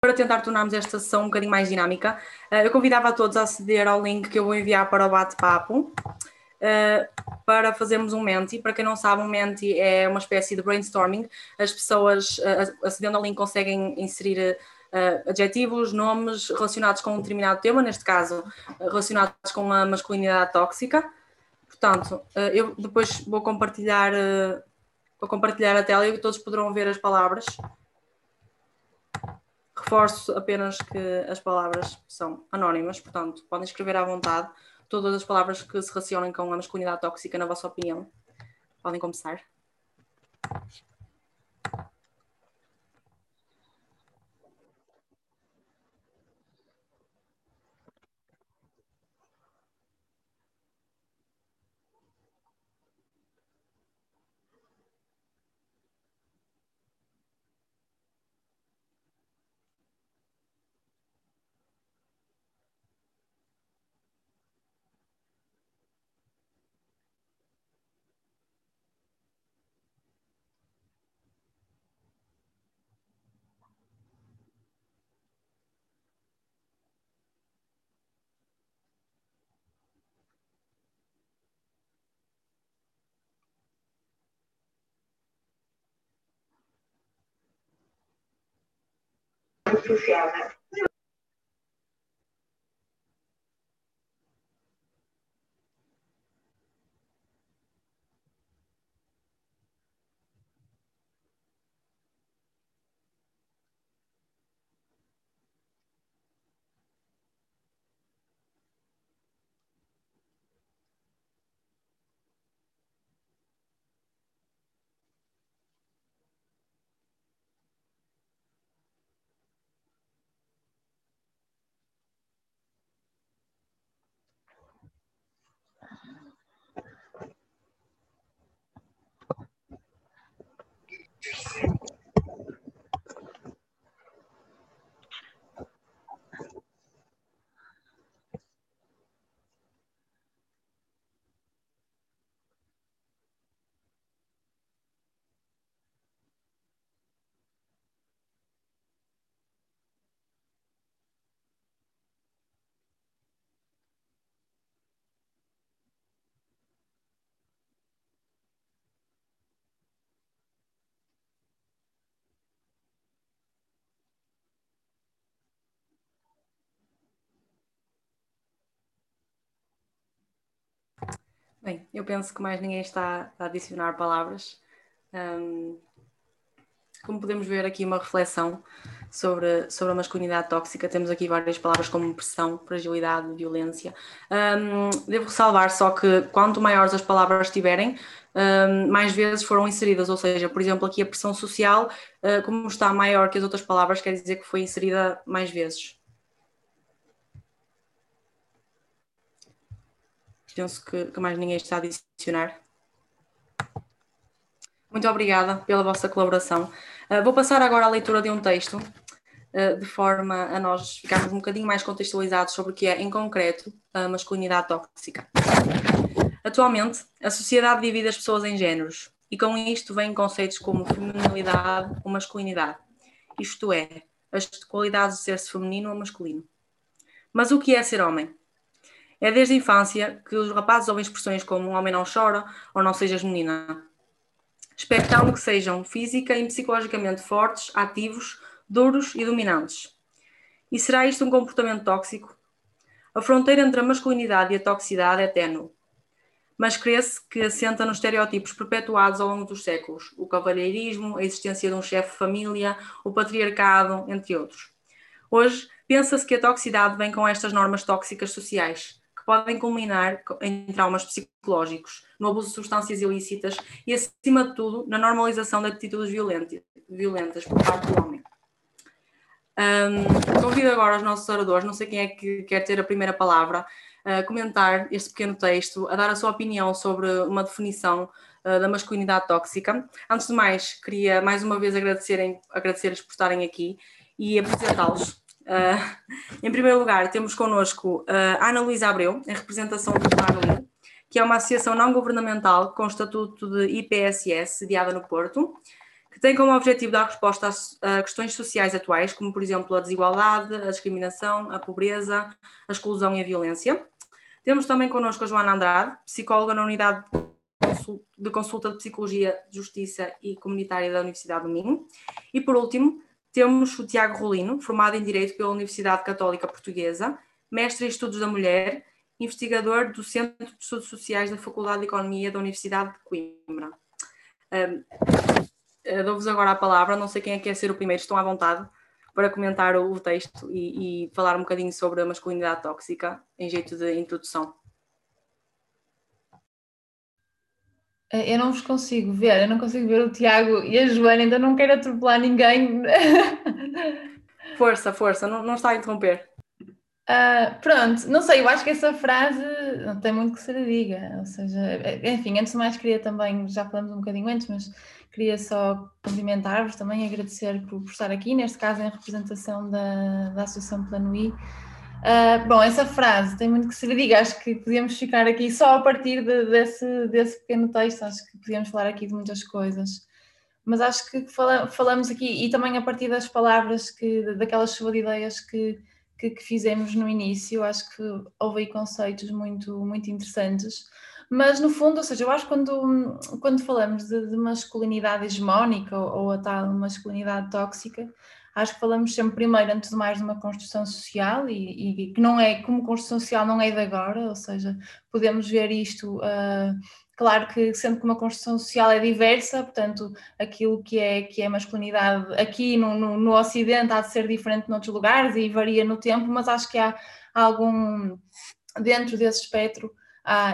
para tentar tornarmos esta sessão um bocadinho mais dinâmica, uh, eu convidava a todos a aceder ao link que eu vou enviar para o bate-papo. Uh, para fazermos um Menti. Para quem não sabe, um Menti é uma espécie de brainstorming. As pessoas, uh, acedendo ao link, conseguem inserir adjetivos, nomes relacionados com um determinado tema, neste caso, relacionados com a masculinidade tóxica. Portanto, eu depois vou compartilhar, vou compartilhar a tela e todos poderão ver as palavras. Reforço apenas que as palavras são anónimas, portanto, podem escrever à vontade todas as palavras que se relacionem com a masculinidade tóxica, na vossa opinião. Podem começar. Associada Bem, eu penso que mais ninguém está a adicionar palavras. Um, como podemos ver aqui uma reflexão sobre, sobre a masculinidade tóxica, temos aqui várias palavras como pressão, fragilidade, violência. Um, devo ressalvar só que quanto maiores as palavras tiverem, um, mais vezes foram inseridas, ou seja, por exemplo, aqui a pressão social, uh, como está maior que as outras palavras, quer dizer que foi inserida mais vezes. Penso que, que mais ninguém está a adicionar. Muito obrigada pela vossa colaboração. Uh, vou passar agora à leitura de um texto, uh, de forma a nós ficarmos um bocadinho mais contextualizados sobre o que é, em concreto, a masculinidade tóxica. Atualmente, a sociedade divide as pessoas em géneros, e com isto vêm conceitos como feminilidade ou masculinidade, isto é, as qualidades de ser-se feminino ou masculino. Mas o que é ser homem? É desde a infância que os rapazes ouvem expressões como um homem não chora ou não sejas menina, expectando que sejam física e psicologicamente fortes, ativos, duros e dominantes. E será isto um comportamento tóxico? A fronteira entre a masculinidade e a toxicidade é ténue, mas crê-se que assenta nos estereótipos perpetuados ao longo dos séculos, o cavalheirismo, a existência de um chefe de família, o patriarcado, entre outros. Hoje, pensa-se que a toxicidade vem com estas normas tóxicas sociais, podem culminar em traumas psicológicos, no abuso de substâncias ilícitas e, acima de tudo, na normalização de atitudes violentas por parte do homem. Um, convido agora os nossos oradores, não sei quem é que quer ter a primeira palavra, a comentar este pequeno texto, a dar a sua opinião sobre uma definição uh, da masculinidade tóxica. Antes de mais, queria mais uma vez agradecer-lhes por estarem aqui e apresentá-los. Uh, em primeiro lugar, temos connosco uh, a Ana Luísa Abreu, em representação do PANUI, que é uma associação não governamental com estatuto de IPSS, sediada no Porto, que tem como objetivo dar resposta a questões sociais atuais, como, por exemplo, a desigualdade, a discriminação, a pobreza, a exclusão e a violência. Temos também connosco a Joana Andrade, psicóloga na Unidade de Consulta de Psicologia, Justiça e Comunitária da Universidade do Minho. E, por último, temos o Tiago Rolino, formado em Direito pela Universidade Católica Portuguesa, mestre em Estudos da Mulher, investigador do Centro de Estudos Sociais da Faculdade de Economia da Universidade de Coimbra. Um, Dou-vos agora a palavra, não sei quem é que quer ser o primeiro, estão à vontade para comentar o texto e, e falar um bocadinho sobre a masculinidade tóxica em jeito de introdução. Eu não vos consigo ver, eu não consigo ver o Tiago e a Joana, ainda não quero atropelar ninguém. Força, força, não, não está a interromper. Uh, pronto, não sei, eu acho que essa frase não tem muito que se diga, ou seja, eh, enfim, antes de mais queria também, já falamos um bocadinho antes, mas Queria só cumprimentar-vos também, agradecer por, por, estar aqui, neste caso em representação da, da Associação Plano I. Uh, bom, essa frase tem muito que se lhe diga, acho que podíamos ficar aqui só a partir de, desse, desse pequeno texto, acho que podíamos falar aqui de muitas coisas. Mas acho que fala, falamos aqui, e também a partir das palavras, que, daquelas chuva de ideias que, que, que fizemos no início, acho que houve aí conceitos muito, muito interessantes. Mas no fundo, ou seja, eu acho que quando, quando falamos de, de masculinidade hegemónica ou, ou a tal masculinidade tóxica, acho que falamos sempre primeiro, antes de mais, de uma construção social e, e que não é, como construção social não é de agora, ou seja, podemos ver isto, uh, claro que sendo que uma construção social é diversa, portanto, aquilo que é, que é masculinidade aqui no, no, no Ocidente há de ser diferente noutros lugares e varia no tempo, mas acho que há algum, dentro desse espectro,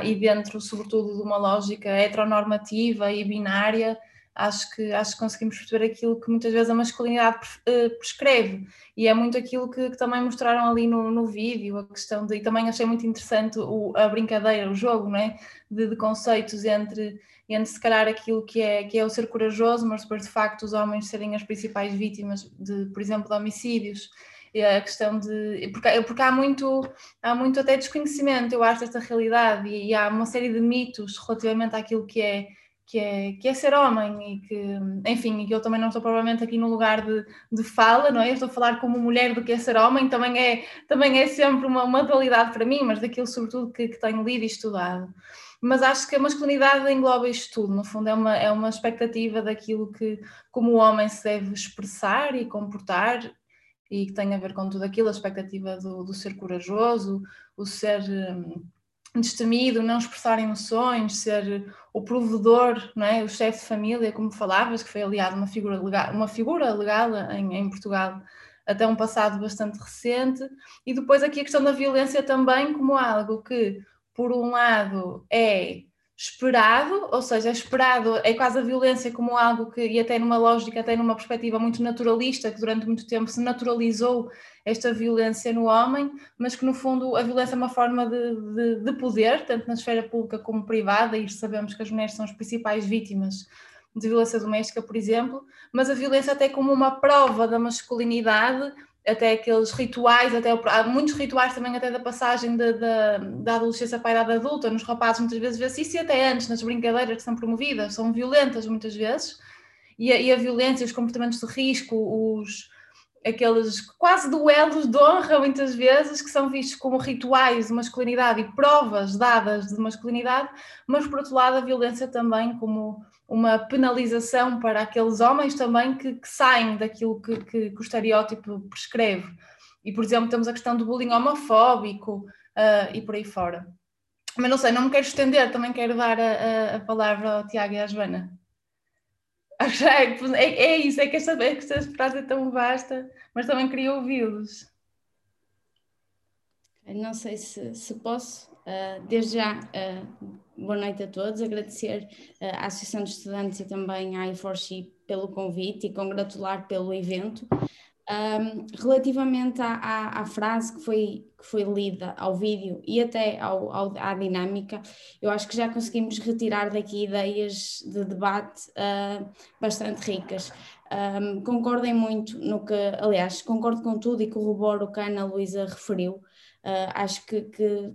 e dentro, sobretudo, de uma lógica heteronormativa e binária, acho que, acho que conseguimos perceber aquilo que muitas vezes a masculinidade eh, prescreve e é muito aquilo que, que também mostraram ali no, no vídeo, a questão de, e também achei muito interessante o, a brincadeira, o jogo, né? de, de conceitos entre, entre se calhar aquilo que é, que é o ser corajoso, mas depois de facto os homens serem as principais vítimas de, por exemplo, de homicídios a questão de. Porque, porque há, muito, há muito até desconhecimento, eu acho, desta realidade, e, e há uma série de mitos relativamente àquilo que é que é, que é ser homem e que, enfim, que eu também não estou provavelmente aqui no lugar de, de fala, não é? Estou a falar como mulher do que é ser homem, também é, também é sempre uma, uma dualidade para mim, mas daquilo sobretudo que, que tenho lido e estudado. Mas acho que a masculinidade engloba isto tudo, no fundo é uma, é uma expectativa daquilo que, como o homem se deve expressar e comportar, e que tem a ver com tudo aquilo, a expectativa do, do ser corajoso, o ser um, destemido, não expressar emoções, ser o provedor, não é? o chefe de família, como falavas, que foi aliado uma figura legal, uma figura legal em, em Portugal até um passado bastante recente, e depois aqui a questão da violência também como algo que, por um lado, é esperado, ou seja, é esperado, é quase a violência como algo que, e até numa lógica, até numa perspectiva muito naturalista, que durante muito tempo se naturalizou esta violência no homem, mas que no fundo a violência é uma forma de, de, de poder, tanto na esfera pública como privada, e sabemos que as mulheres são as principais vítimas de violência doméstica, por exemplo, mas a violência até como uma prova da masculinidade até aqueles rituais, até há muitos rituais também até da passagem de, de, da adolescência para a idade adulta, nos rapazes muitas vezes vê-se isso e até antes, nas brincadeiras que são promovidas, são violentas muitas vezes, e a, e a violência, os comportamentos de risco, os, aqueles quase duelos de honra muitas vezes, que são vistos como rituais de masculinidade e provas dadas de masculinidade, mas por outro lado a violência também como uma penalização para aqueles homens também que, que saem daquilo que, que, que, o estereótipo prescreve. E, por exemplo, temos a questão do bullying homofóbico uh, e por aí fora. Mas não sei, não me quero estender, também quero dar a, a, palavra ao Tiago e à Joana. É, é, isso, é que esta, é que esta frase é tão vasta, mas também queria ouvi-los. Não sei se, se posso. Uh, desde já, uh, boa noite a todos. Agradecer uh, à Associação de Estudantes e também à I4C pelo convite e congratular pelo evento. Um, relativamente à, à, à, frase que foi, que foi lida ao vídeo e até ao, ao, à dinâmica, eu acho que já conseguimos retirar daqui ideias de debate uh, bastante ricas. Um, concordem muito no que, aliás, concordo com tudo e corroboro o que a Ana Luísa referiu. Uh, acho que, que,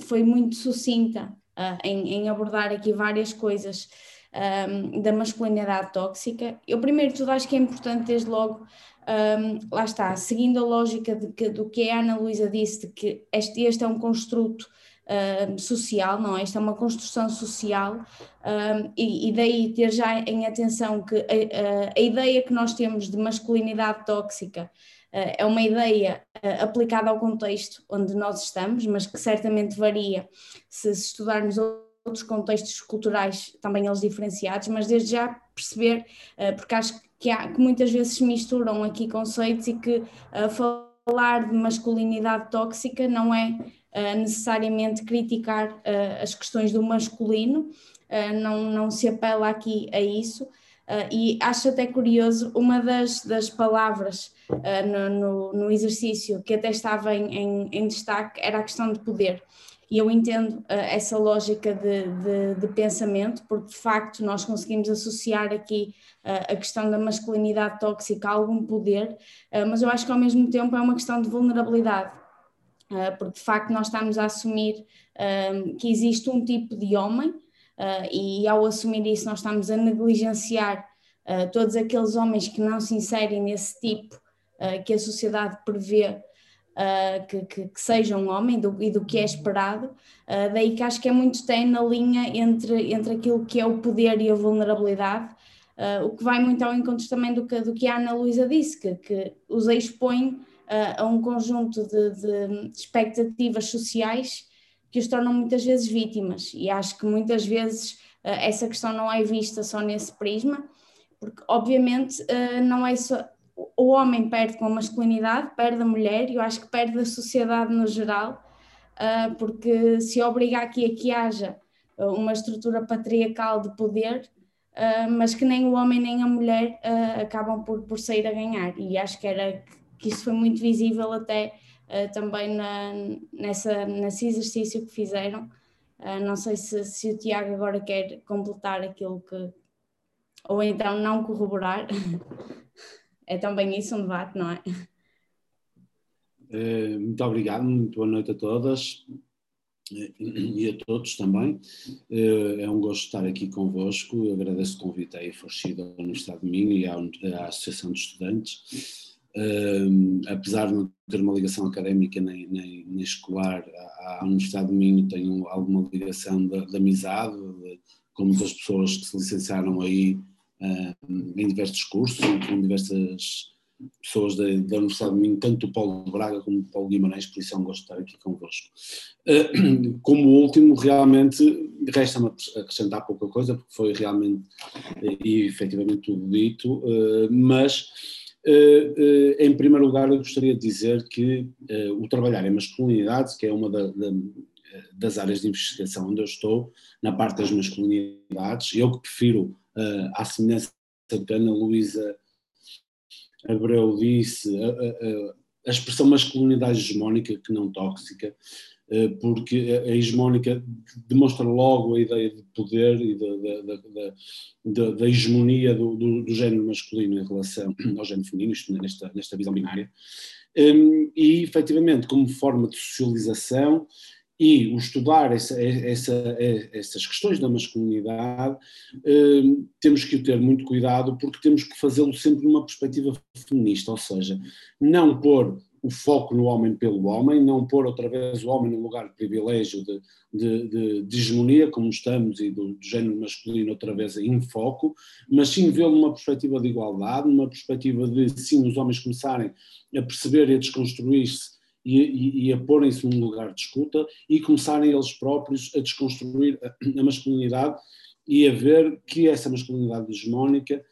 foi muito sucinta uh, em, em, abordar aqui várias coisas um, da masculinidade tóxica. Eu, primeiro de tudo, acho que é importante, desde logo, um, lá está, seguindo a lógica que, do que a Ana Luísa disse, de que este, este é um construto social, não é? Esta é uma construção social e, e, daí ter já em atenção que a, a, a, ideia que nós temos de masculinidade tóxica é uma ideia uh, aplicada ao contexto onde nós estamos, mas que certamente varia se, estudarmos outros contextos culturais, também eles diferenciados, mas desde já perceber, porque acho que, há, que muitas vezes se misturam aqui conceitos e que falar de masculinidade tóxica não é necessariamente criticar as questões do masculino, não, não se apela aqui a isso. Uh, e acho até curioso, uma das, das palavras no, no, no, exercício que até estava em, em, em, destaque era a questão de poder. E eu entendo essa lógica de, de, de, pensamento, porque de facto nós conseguimos associar aqui a questão da masculinidade tóxica a algum poder, mas eu acho que ao mesmo tempo é uma questão de vulnerabilidade porque de facto nós estamos a assumir que existe um tipo de homem ah, e ao assumir isso nós estamos a negligenciar ah, todos aqueles homens que não se inserem nesse tipo que a sociedade prevê Uh, que, que, que, seja um homem do, e do que é esperado, uh, daí que acho que é muito tem na linha entre, entre aquilo que é o poder e a vulnerabilidade, o que vai muito ao encontro também do que, do que a Ana Luísa disse, que, que os expõe a um conjunto de, de, expectativas sociais que os tornam muitas vezes vítimas. E acho que muitas vezes essa questão não é vista só nesse prisma, porque obviamente não é só. O homem perde com a masculinidade, perde a mulher, eu acho que perde a sociedade no geral, porque se obriga aqui a que haja uma estrutura patriarcal de poder, mas que nem o homem nem a mulher acabam por, por sair a ganhar. E acho que era que isso foi muito visível até uh, também na, nessa, nesse exercício que fizeram. Uh, não sei se, se o Tiago agora quer completar aquilo que. ou então não corroborar. é também isso um debate, não é? Uh, muito obrigado, muito boa noite a todas e a todos também. É um gosto estar aqui convosco. Eu agradeço o convite à IFORCI da Universidade de Minho e à, à Associação de Estudantes apesar de não ter uma ligação académica nem, nem, nem escolar, à, Universidade de Minho tenho alguma ligação de, de amizade, de, com muitas pessoas que se licenciaram aí um, em diversos cursos, com diversas pessoas da, da, Universidade de Minho, tanto do Paulo Braga como do Paulo Guimarães, por isso é um gosto estar aqui convosco. Uh, como último, realmente, resta-me acrescentar pouca coisa, porque foi realmente e efetivamente tudo dito, uh, mas Uh, uh, em primeiro lugar, eu gostaria de dizer que uh, o trabalhar em masculinidade, que é uma da, da, das áreas de investigação onde eu estou, na parte das masculinidades, eu que prefiro, à semelhança do que a Ana Luísa Abreu disse, a, a expressão masculinidade hegemónica que não tóxica, eh, porque a hegemónica demonstra logo a ideia de poder e da, da, hegemonia do, do, do, género masculino em relação ao género feminino, isto nesta, nesta visão binária. Hum, e, efetivamente, como forma de socialização e o estudar essa, essa, essas questões da masculinidade, hum, temos que ter muito cuidado porque temos que fazê-lo sempre numa perspectiva feminista, ou seja, não pôr o foco no homem pelo homem, não pôr outra vez o homem no lugar de privilégio, de, de, de, de hegemonia, como estamos, e do, do, género masculino outra vez em foco, mas sim vê-lo numa perspectiva de igualdade, numa perspectiva de, sim, os homens começarem a perceber e a desconstruir-se e, e, a porem-se num lugar de escuta e começarem eles próprios a desconstruir a, a masculinidade e a ver que essa masculinidade hegemónica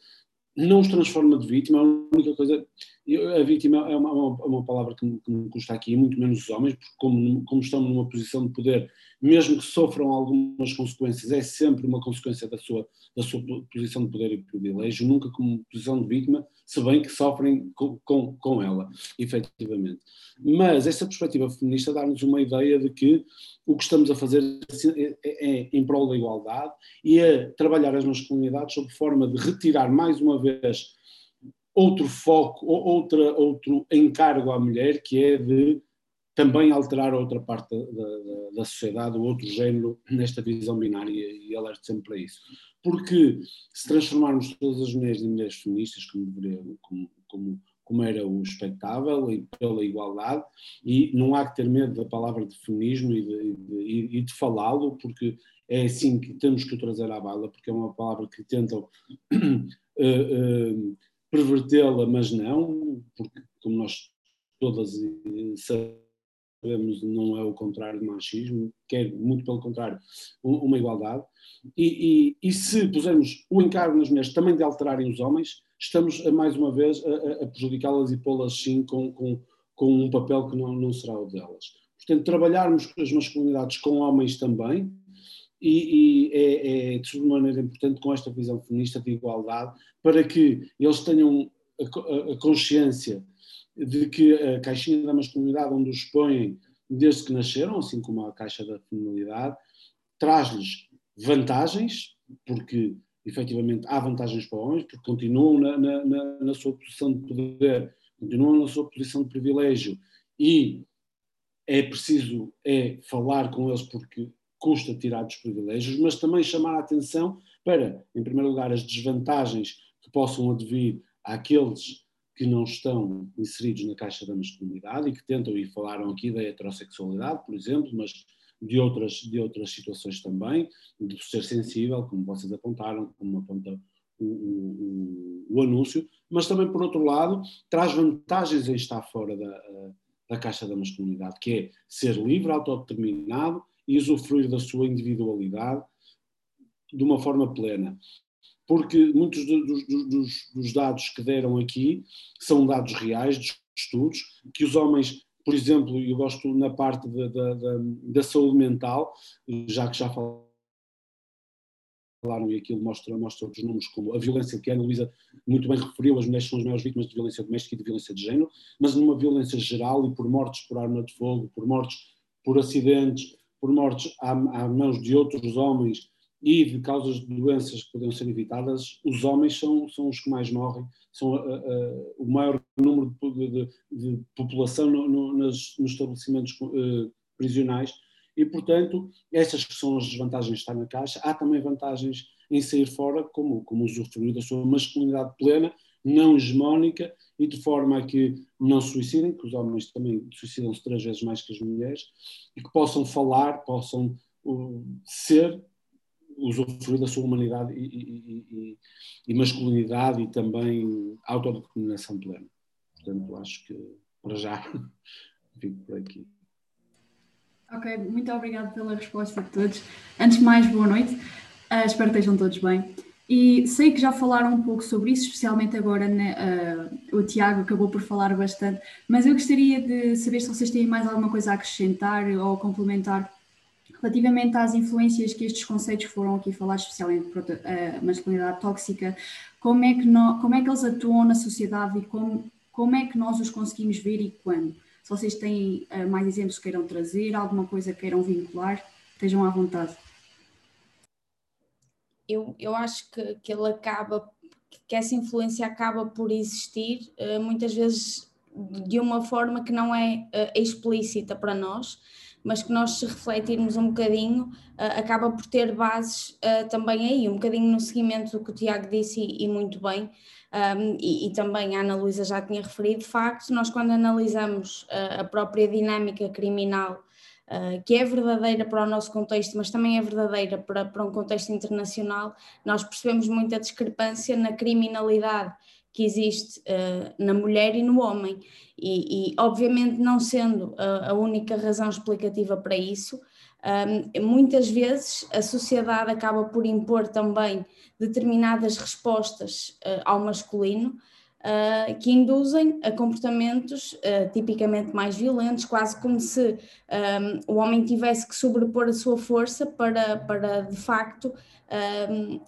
não os transforma de vítima, a única coisa, a vítima é uma, uma, uma palavra que me, que me, custa aqui, muito menos os homens, porque como, como estão numa posição de poder, mesmo que sofram algumas consequências, é sempre uma consequência da sua, da sua posição de poder e privilégio, nunca como posição de vítima, se bem que sofrem com, com, com ela, efetivamente. Mas essa perspectiva feminista dá-nos uma ideia de que o que estamos a fazer é, é em prol da igualdade e é trabalhar as masculinidades sob forma de retirar mais uma vez outro foco, outra, outro encargo à mulher, que é de também alterar outra parte da, da, da, sociedade, o outro género, nesta visão binária, e alerto sempre para isso. Porque se transformarmos todas as mulheres em mulheres feministas, como, como, como, como era o expectável, e pela igualdade, e não há que ter medo da palavra de feminismo e de, de, de falá-lo, porque é assim que temos que o trazer à baila, porque é uma palavra que tentam uh, uh, pervertê-la, mas não, porque como nós todas sabemos, não é o contrário do machismo, quer muito pelo contrário, uma igualdade. E, e, e, se pusermos o encargo nas mulheres também de alterarem os homens, estamos mais uma vez a, a prejudicá-las e pô-las sim com, com, com, um papel que não, não será o delas. Portanto, trabalharmos as masculinidades com homens também, e, e é, é, de maneira importante com esta visão feminista de igualdade, para que eles tenham a, a consciência de que a caixinha da masculinidade, onde os põem desde que nasceram, assim como a caixa da feminilidade, traz-lhes vantagens, porque efetivamente há vantagens para homens, porque continuam na, na, na, na sua posição de poder, continuam na sua posição de privilégio e é preciso é falar com eles porque custa tirar dos privilégios, mas também chamar a atenção para, em primeiro lugar, as desvantagens que possam advir àqueles que não estão inseridos na caixa da masculinidade e que tentam, e falaram aqui da heterossexualidade, por exemplo, mas de outras, de outras situações também, de ser sensível, como vocês apontaram, como aponta o, o, o, anúncio, mas também, por outro lado, traz vantagens em estar fora da, da caixa da masculinidade, que é ser livre, autodeterminado e usufruir da sua individualidade de uma forma plena. Porque muitos dos, dos, dos, dados que deram aqui são dados reais, de estudos, que os homens, por exemplo, eu gosto na parte da, da, da, da saúde mental, já que já falaram e aquilo mostra, mostra outros números, como a violência que a Ana Luísa muito bem referiu, as mulheres são as maiores vítimas de violência doméstica e de violência de género, mas numa violência geral e por mortes por arma de fogo, por mortes por acidentes, por mortes à, mãos de outros homens, e de causas de doenças que poderiam ser evitadas, os homens são, são os que mais morrem, são uh, uh, o maior número de, de, de população no, no, nas, nos estabelecimentos uh, prisionais e, portanto, essas são as desvantagens de estar na caixa, há também vantagens em sair fora, como, como usufruir da sua masculinidade plena, não hegemónica e de forma a que não se suicidem, que os homens também suicidam-se três vezes mais que as mulheres, e que possam falar, possam ser usufruir da sua humanidade e, e, e, e, masculinidade e também autodeterminação plena. Portanto, acho que para já fico por aqui. Ok, muito obrigado pela resposta de todos. Antes de mais, boa noite. Uh, espero que estejam todos bem. E sei que já falaram um pouco sobre isso, especialmente agora uh, o Tiago acabou por falar bastante, mas eu gostaria de saber se vocês têm mais alguma coisa a acrescentar ou complementar Relativamente às influências que estes conceitos foram aqui falados, especialmente a masculinidade tóxica, como é, que no, como é que eles atuam na sociedade e como, como é que nós os conseguimos ver e quando? Se vocês têm uh, mais exemplos que queiram trazer, alguma coisa que queiram vincular, estejam à vontade. Eu, eu acho que, que ele acaba, que essa influência acaba por existir, uh, muitas vezes de uma forma que não é uh, explícita para nós, mas que nós, se refletirmos um bocadinho, uh, acaba por ter bases também aí, um bocadinho no seguimento do que o Tiago disse e, e muito bem, um, e, e, também a Ana Luísa já tinha referido, de facto, nós quando analisamos a própria dinâmica criminal, que é verdadeira para o nosso contexto, mas também é verdadeira para, para um contexto internacional, nós percebemos muita discrepância na criminalidade que existe uh, na mulher e no homem. E, e obviamente, não sendo a, a, única razão explicativa para isso, um, muitas vezes a sociedade acaba por impor também determinadas respostas uh, ao masculino. Uh, que induzem a comportamentos uh, tipicamente mais violentos, quase como se um, o homem tivesse que sobrepor a sua força para, para de facto, um,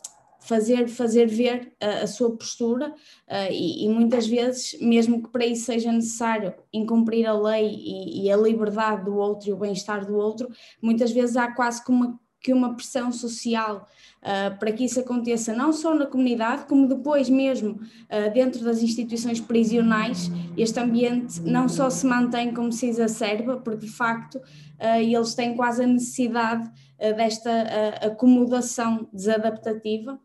fazer, fazer ver a, a sua postura uh, e, e, muitas vezes, mesmo que para isso seja necessário incumprir a lei e, e a liberdade do outro e o bem-estar do outro, muitas vezes há quase como uma que uma pressão social uh, para que isso aconteça não só na comunidade, como depois mesmo uh, dentro das instituições prisionais, este ambiente não só se mantém como se exacerba, porque de facto uh, eles têm quase a necessidade desta acomodação desadaptativa.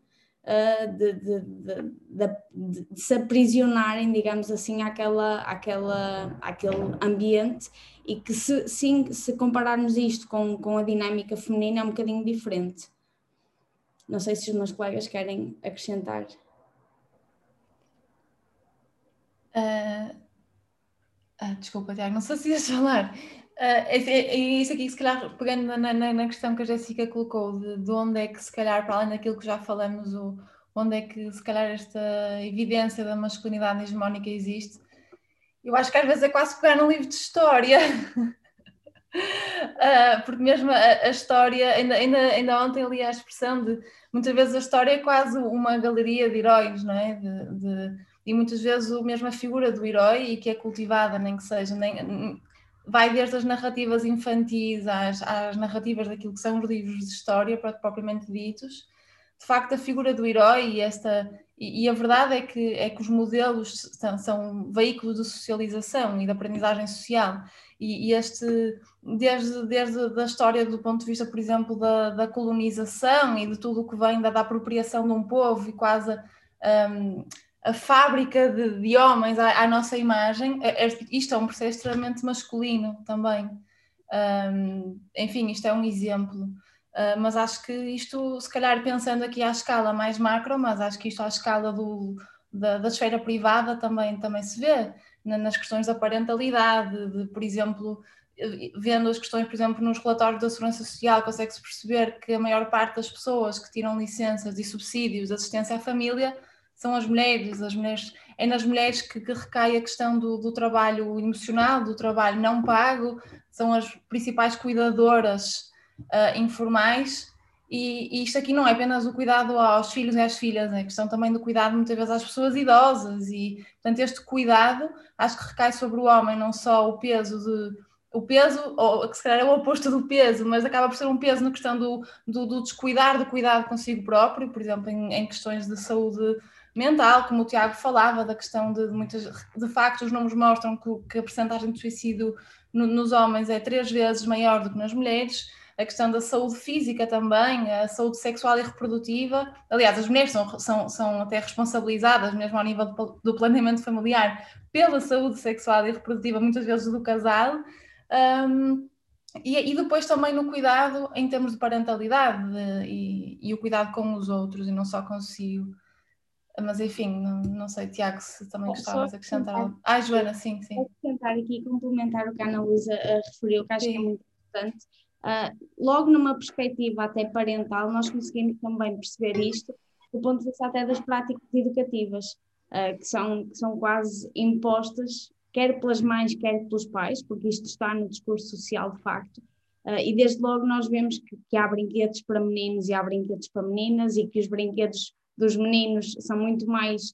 De, de, de, de, se aprisionarem, digamos assim, àquela, àquela, àquele ambiente e que se, sim, se compararmos isto com, com a dinâmica feminina é um bocadinho diferente. Não sei se os meus colegas querem acrescentar. Uh, ah, desculpa, Tiago, não sei se ias falar. Uh, é, é, isso aqui, se calhar, pegando na, na, na, questão que a Jéssica colocou, de, de onde é que, se calhar, para além daquilo que já falamos, o, onde é que, se calhar, esta evidência da masculinidade hegemónica existe, eu acho que às vezes é quase pegar num livro de história. uh, porque mesmo a, a, história, ainda, ainda, ainda ontem li a expressão de muitas vezes a história é quase uma galeria de heróis, não é? De, de, e muitas vezes o mesmo a figura do herói e que é cultivada, nem que seja, nem, vai desde as narrativas infantis às, às narrativas daquilo que são os livros de história propriamente ditos. De facto, a figura do herói e esta e, e, a verdade é que, é que os modelos são, são veículos de socialização e de aprendizagem social. E, e, este, desde, desde a história do ponto de vista, por exemplo, da, da colonização e de tudo o que vem da, da apropriação de um povo e quase um, a fábrica de, de homens à, à, nossa imagem, é, é, isto é um processo extremamente masculino também. Um, enfim, isto é um exemplo. Uh, mas acho que isto, se calhar pensando aqui à escala mais macro, mas acho que isto à escala do, da, da esfera privada também, também se vê na, nas questões da parentalidade, de, por exemplo, vendo as questões, por exemplo, nos relatórios da Segurança Social, consegue-se perceber que a maior parte das pessoas que tiram licenças e subsídios de assistência à família são as mulheres, as mulheres é nas mulheres que, que recai a questão do, do, trabalho emocional, do trabalho não pago, são as principais cuidadoras uh, informais. E, e, isto aqui não é apenas o cuidado aos filhos e às filhas, é questão também do cuidado muitas vezes às pessoas idosas e, portanto, este cuidado acho que recai sobre o homem, não só o peso de o peso, ou que se calhar é o oposto do peso, mas acaba por ser um peso na questão do, do, do descuidar do cuidado consigo próprio, por exemplo, em, em, questões de saúde mental, como o Tiago falava, da questão de, de muitas, de facto, os números mostram que, que a percentagem de suicídio no, nos homens é três vezes maior do que nas mulheres a questão da saúde física também, a saúde sexual e reprodutiva. Aliás, as mulheres são, são, são até responsabilizadas, mesmo ao nível do, planeamento familiar, pela saúde sexual e reprodutiva, muitas vezes do casal. Um, e, e, depois também no cuidado em termos de parentalidade de, e, e, o cuidado com os outros e não só consigo. Mas enfim, não, não sei, Tiago, se também gostavas de acrescentar algo. Ah, Joana, sim, sim. Acrescentar aqui, complementar o que a Ana Luísa uh, referiu, que acho sim. que é muito importante. Uh, logo numa perspectiva até parental, nós conseguimos também perceber isto do ponto de vista até das práticas educativas, uh, que, são, que são quase impostas, quer pelas mães, quer pelos pais, porque isto está no discurso social de facto. Uh, e desde logo nós vemos que, que, há brinquedos para meninos e há brinquedos para meninas, e que os brinquedos dos meninos são muito mais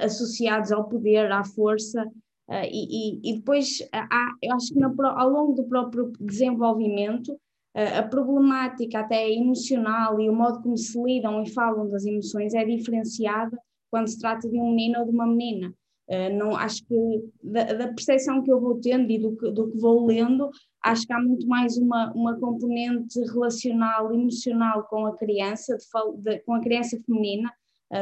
associados ao poder, à força, Uh, e, e, depois, há, eu acho que no, ao longo do próprio desenvolvimento, uh, a problemática até emocional e o modo como se lidam e falam das emoções é diferenciada quando se trata de um menino ou de uma menina. Uh, não, acho que da, da, percepção que eu vou tendo e do que, do que vou lendo, acho que há muito mais uma, uma componente relacional, emocional com a criança, de, de, com a criança feminina,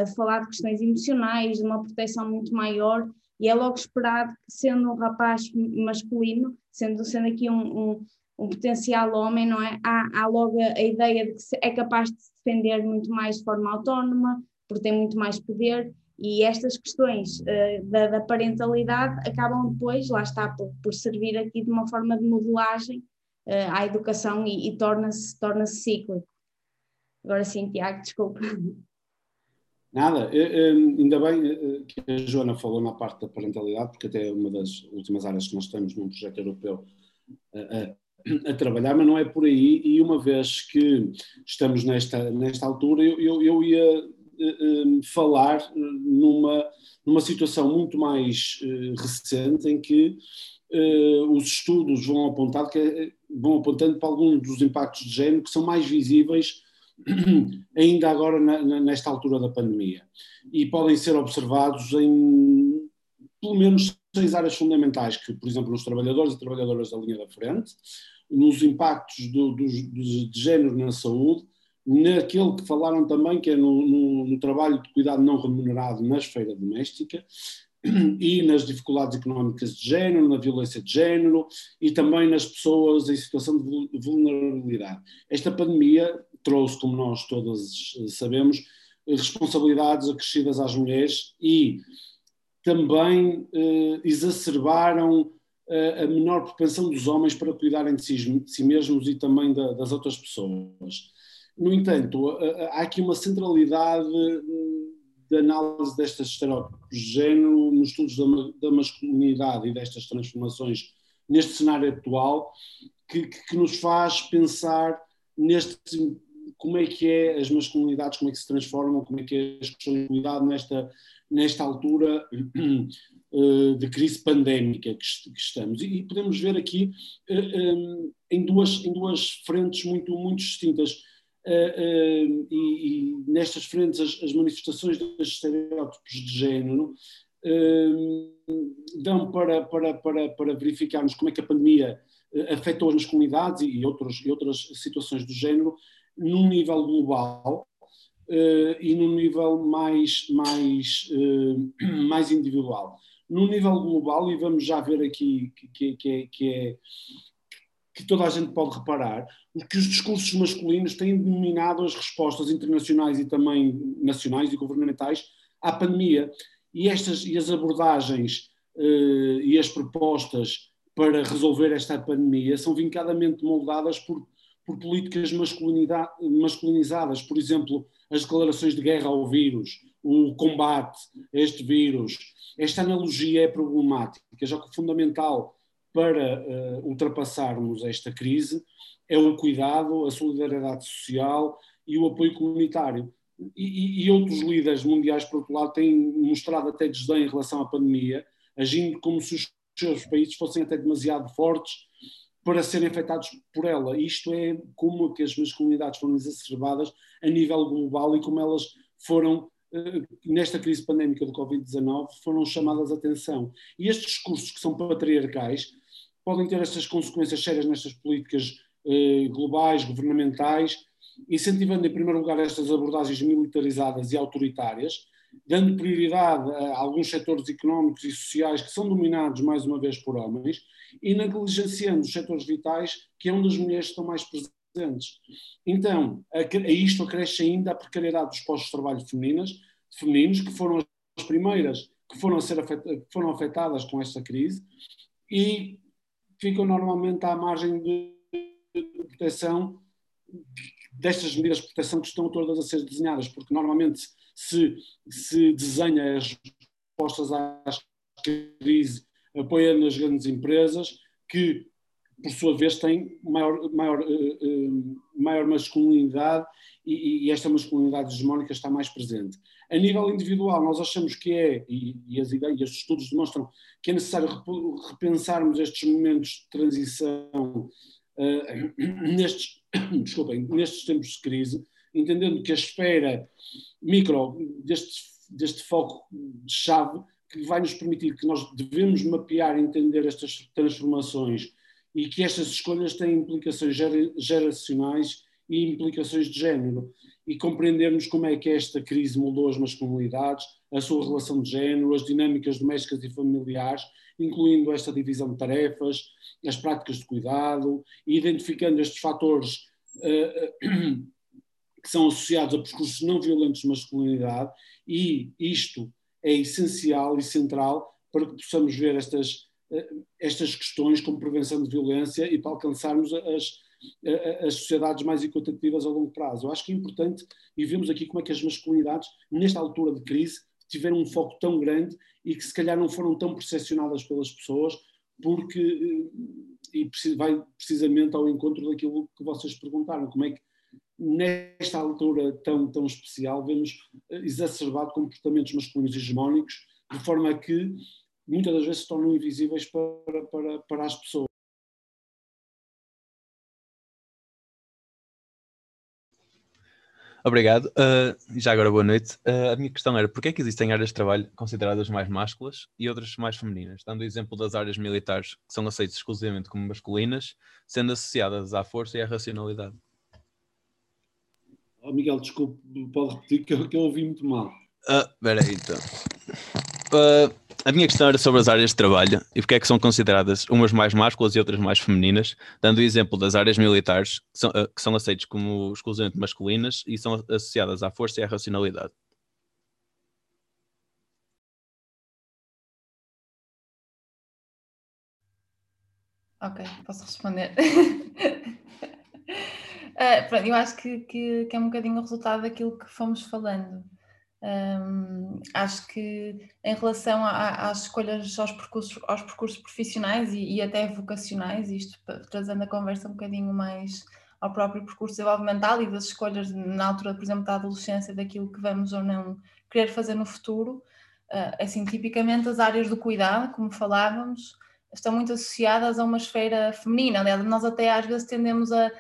de falar de questões emocionais, de uma proteção muito maior e é logo esperado que, sendo um rapaz masculino, sendo, sendo aqui um, um, um potencial homem, não é? Há, há logo a, a, ideia de que é capaz de se defender muito mais de forma autónoma, porque tem muito mais poder, e estas questões uh, da, da, parentalidade acabam depois, lá está, por, por, servir aqui de uma forma de modelagem uh, à educação e, e torna-se torna cíclico. Agora sim, Tiago, desculpa. Nada, ainda bem eh, que a Joana falou na parte da parentalidade, porque até é uma das últimas áreas que nós temos num projeto europeu a, a, a trabalhar, mas não é por aí. E uma vez que estamos nesta, nesta altura, eu, eu, eu ia eh, falar numa, numa situação muito mais eh, recente em que os estudos vão apontar que vão apontando para alguns dos impactos de género que são mais visíveis ainda agora nesta altura da pandemia. E podem ser observados em pelo menos seis áreas fundamentais que, por exemplo, nos trabalhadores e trabalhadoras da linha da frente, nos impactos do, do, de género na saúde, naquele que falaram também, que é no, no, no, trabalho de cuidado não remunerado na esfera doméstica e nas dificuldades económicas de género, na violência de género e também nas pessoas em situação de vulnerabilidade. Esta pandemia trouxe, como nós todas sabemos, responsabilidades acrescidas às mulheres e também eh, exacerbaram eh, a menor propensão dos homens para cuidarem de si, de si mesmos e também da, das outras pessoas. No entanto, há aqui uma centralidade de análise destas estereótipos de género nos estudos da, da masculinidade e destas transformações neste cenário atual que, que, nos faz pensar neste como é que é as masculinidades, como é que se transformam, como é que é as questões de nesta, nesta altura eh, de crise pandémica que, estamos. E podemos ver aqui eh, eh, em duas, em duas frentes muito, muito distintas. E, e nestas frentes as, as manifestações dos estereótipos de género dão para, para, para, para verificarmos como é que a pandemia afetou as masculinidades e, outros, e outras situações do género num nível global uh, e num nível mais, mais, uh, mais individual. No nível global, e vamos já ver aqui que, que, é, que, é, que toda a gente pode reparar, que os discursos masculinos têm dominado as respostas internacionais e também nacionais e governamentais à pandemia. E, estas, e as abordagens uh, e as propostas para resolver esta pandemia são vincadamente moldadas por por políticas masculinizadas, por exemplo, as declarações de guerra ao vírus, o combate a este vírus. Esta analogia é problemática, já que o fundamental para uh, ultrapassarmos esta crise é o cuidado, a solidariedade social e o apoio comunitário. E, e, outros líderes mundiais, por outro lado, têm mostrado até desdém em relação à pandemia, agindo como se os seus países fossem até demasiado fortes para serem afetados por ela. Isto é como que as masculinidades foram exacerbadas a nível global e como elas foram, eh, nesta crise pandémica do Covid-19, foram chamadas a atenção. E estes discursos que são patriarcais podem ter estas consequências sérias nestas políticas eh, globais, governamentais, incentivando em primeiro lugar estas abordagens militarizadas e autoritárias, dando prioridade a alguns setores económicos e sociais que são dominados mais uma vez por homens e negligenciando os setores vitais que é onde as mulheres estão mais presentes. Então, a, isto acresce ainda a precariedade dos postos de trabalho femininas, femininos, que foram as primeiras que foram, a ser foram afetadas com esta crise e ficam normalmente à margem de proteção destas medidas de proteção que estão todas a ser desenhadas, porque normalmente se, se desenha as respostas à crise apoiando as grandes empresas que, por sua vez, têm maior, maior, uh, uh, maior masculinidade e, e, esta masculinidade hegemónica está mais presente. A nível individual, nós achamos que é, e, e as ideias, os estudos demonstram que é necessário repensarmos estes momentos de transição uh, nestes, desculpem, nestes tempos de crise, entendendo que a esfera micro deste, deste foco-chave que vai nos permitir que nós devemos mapear e entender estas transformações e que estas escolhas têm implicações geracionais e implicações de género. E compreendermos como é que esta crise moldou as masculinidades, a sua relação de género, as dinâmicas domésticas e familiares, incluindo esta divisão de tarefas, as práticas de cuidado, e identificando estes fatores uh, que são associados a percursos não violentos de masculinidade, e isto é essencial e central para que possamos ver estas, eh, estas questões como prevenção de violência e para alcançarmos as, as sociedades mais equitativas a longo prazo. Eu acho que é importante, e vemos aqui como é que as masculinidades, nesta altura de crise, tiveram um foco tão grande e que se calhar não foram tão percepcionadas pelas pessoas, porque, eh, e vai precisamente ao encontro daquilo que vocês perguntaram, como é que nesta altura tão, tão especial, vemos eh, exacerbado comportamentos masculinos hegemónicos, de forma que muitas das vezes se tornam invisíveis para, para, para as pessoas. Obrigado. Uh, já agora, boa noite. Uh, a minha questão era: porquê é que existem áreas de trabalho consideradas mais másculas e outras mais femininas? Dando o exemplo das áreas militares, que são aceitas exclusivamente como masculinas, sendo associadas à força e à racionalidade. Oh, Miguel, desculpe, pode repetir que eu, que eu ouvi muito mal. Ah, espera aí, então. A minha questão era sobre as áreas de trabalho e porque é que são consideradas umas mais másculas e outras mais femininas, dando o exemplo das áreas militares, que são, uh, que são aceitas como exclusivamente masculinas e são associadas à força e à racionalidade. Ok, posso responder. uh, pronto, eu acho que, que, que, é um bocadinho o resultado daquilo que fomos falando. Um, acho que em relação às escolhas aos percursos, aos percursos profissionais e, e, até vocacionais, isto trazendo a conversa um bocadinho mais ao próprio percurso desenvolvimental e das escolhas na altura, por exemplo, da adolescência, daquilo que vamos ou não querer fazer no futuro, uh, assim, tipicamente as áreas do cuidado, como falávamos, estão muito associadas a uma esfera feminina. Aliás, nós até às vezes tendemos a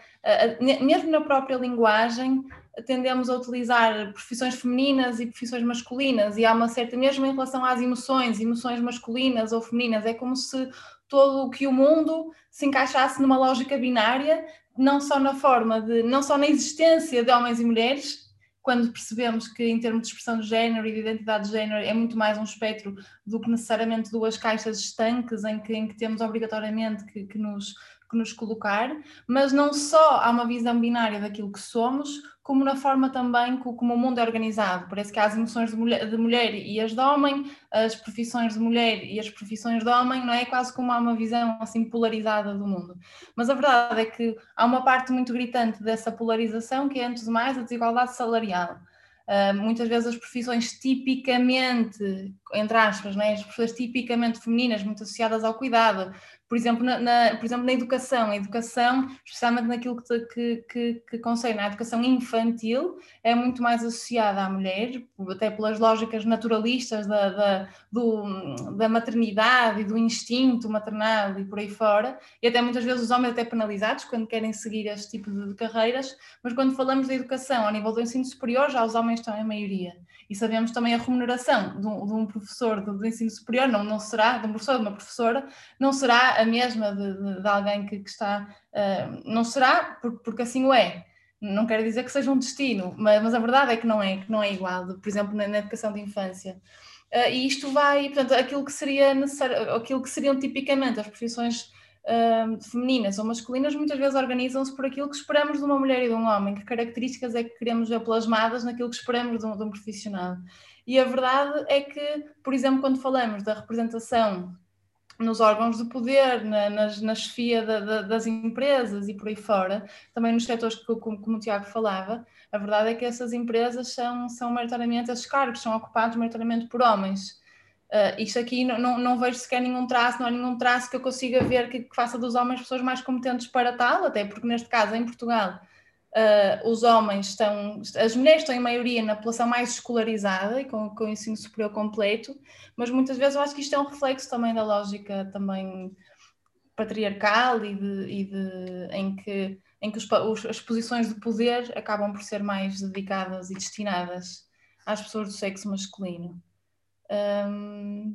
mesmo na própria linguagem, tendemos a utilizar profissões femininas e profissões masculinas, e há uma certa, mesmo em relação às emoções, emoções masculinas ou femininas, é como se todo o que o mundo se encaixasse numa lógica binária, não só na forma de, não só na existência de homens e mulheres, quando percebemos que em termos de expressão de género e de identidade de género é muito mais um espectro do que necessariamente duas caixas estanques em que, em que temos obrigatoriamente que, que nos que nos colocar, mas não só há uma visão binária daquilo que somos, como na forma também como o mundo é organizado. Parece que há as emoções de mulher, de mulher e as de homem, as profissões de mulher e as profissões de homem, não é? Quase como há uma visão assim polarizada do mundo. Mas a verdade é que há uma parte muito gritante dessa polarização que é, antes de mais, a desigualdade salarial. Uh, muitas vezes as profissões tipicamente, entre aspas, né, as profissões tipicamente femininas, muito associadas ao cuidado, por exemplo, na, na, por exemplo, na educação. A educação, especialmente naquilo que, que, que, que a educação infantil, é muito mais associada à mulher, até pelas lógicas naturalistas da, da, do, da maternidade e do instinto maternal e por aí fora, e até muitas vezes os homens até penalizados quando querem seguir este tipo de, de carreiras, mas quando falamos da educação ao nível do ensino superior, já os homens estão em maioria. E sabemos também a remuneração de um, de um professor do, ensino superior, não, não será, de um professor, de uma professora, não será a mesma de, de, alguém que, que está. Uh, não será, por, porque assim o é. Não quero dizer que seja um destino, mas, mas a verdade é que não é, que não é igual, por exemplo, na, na educação de infância. Uh, e isto vai, portanto, aquilo que seria necessário, aquilo que seriam tipicamente as profissões uh, femininas ou masculinas, muitas vezes organizam-se por aquilo que esperamos de uma mulher e de um homem, que características é que queremos ver plasmadas naquilo que esperamos de um, de um profissional. E a verdade é que, por exemplo, quando falamos da representação nos órgãos de poder, na, nas, na chefia da, da, das empresas e por aí fora, também nos setores que, como, como o Tiago falava, a verdade é que essas empresas são, são maioritariamente, esses cargos são ocupados maioritariamente por homens. Uh, isto aqui não, não, não, vejo sequer nenhum traço, não há nenhum traço que eu consiga ver que, que faça dos homens pessoas mais competentes para tal, até porque neste caso em Portugal Uh, os homens estão, as mulheres estão em maioria na população mais escolarizada e com, com o ensino superior completo, mas muitas vezes eu acho que isto é um reflexo também da lógica também patriarcal e, de, e de em que, em que os, os, as posições de poder acabam por ser mais dedicadas e destinadas às pessoas do sexo masculino. Um,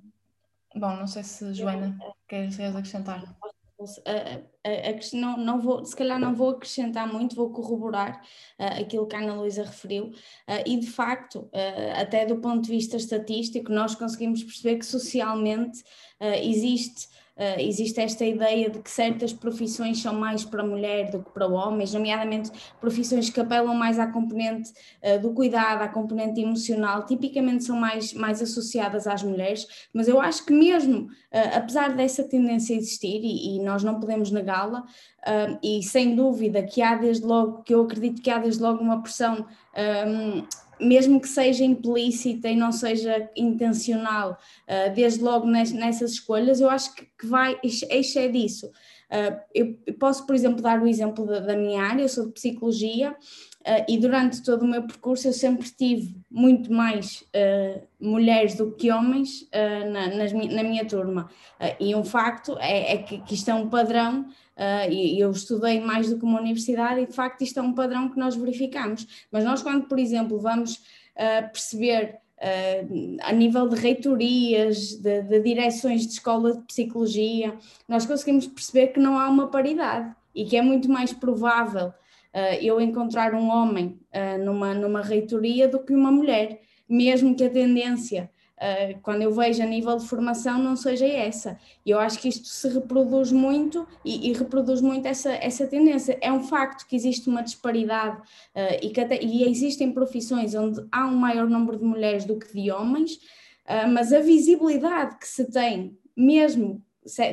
bom, não sei se Joana queres acrescentar. A, a, a, não, não vou, se calhar não vou acrescentar muito, vou corroborar uh, aquilo que a Ana Luísa referiu, uh, e de facto, uh, até do ponto de vista estatístico, nós conseguimos perceber que socialmente existe uh, existe esta ideia de que certas profissões são mais para mulher do que para homens, nomeadamente profissões que apelam mais à componente uh, do cuidado, à componente emocional, tipicamente são mais, mais associadas às mulheres, mas eu acho que mesmo, uh, apesar dessa tendência existir, e, e nós não podemos negá-la, e sem dúvida que há desde logo, que eu acredito que há desde logo uma pressão um, mesmo que seja implícita e não seja intencional, uh, desde logo nessas escolhas, eu acho que, vai, é disso. Eu posso, por exemplo, dar o exemplo da, da minha área, eu sou de psicologia Uh, e durante todo o meu percurso eu sempre tive muito mais uh, mulheres do que homens uh, na, nas, na, minha turma. e um facto é, é que, que, isto é um padrão, e eu estudei mais do que uma universidade, e de facto isto é um padrão que nós verificamos. Mas nós, quando, por exemplo, vamos perceber. A nível de reitorias, de, de direções de escola de psicologia, nós conseguimos perceber que não há uma paridade e que é muito mais provável uh, eu encontrar um homem uh, numa, numa reitoria do que uma mulher, mesmo que a tendência, uh, quando eu vejo a nível de formação, não seja essa. Eu acho que isto se reproduz muito e, e reproduz muito essa, essa tendência. É um facto que existe uma disparidade e, que até, e existem profissões onde há um maior número de mulheres do que de homens, mas a visibilidade que se tem, mesmo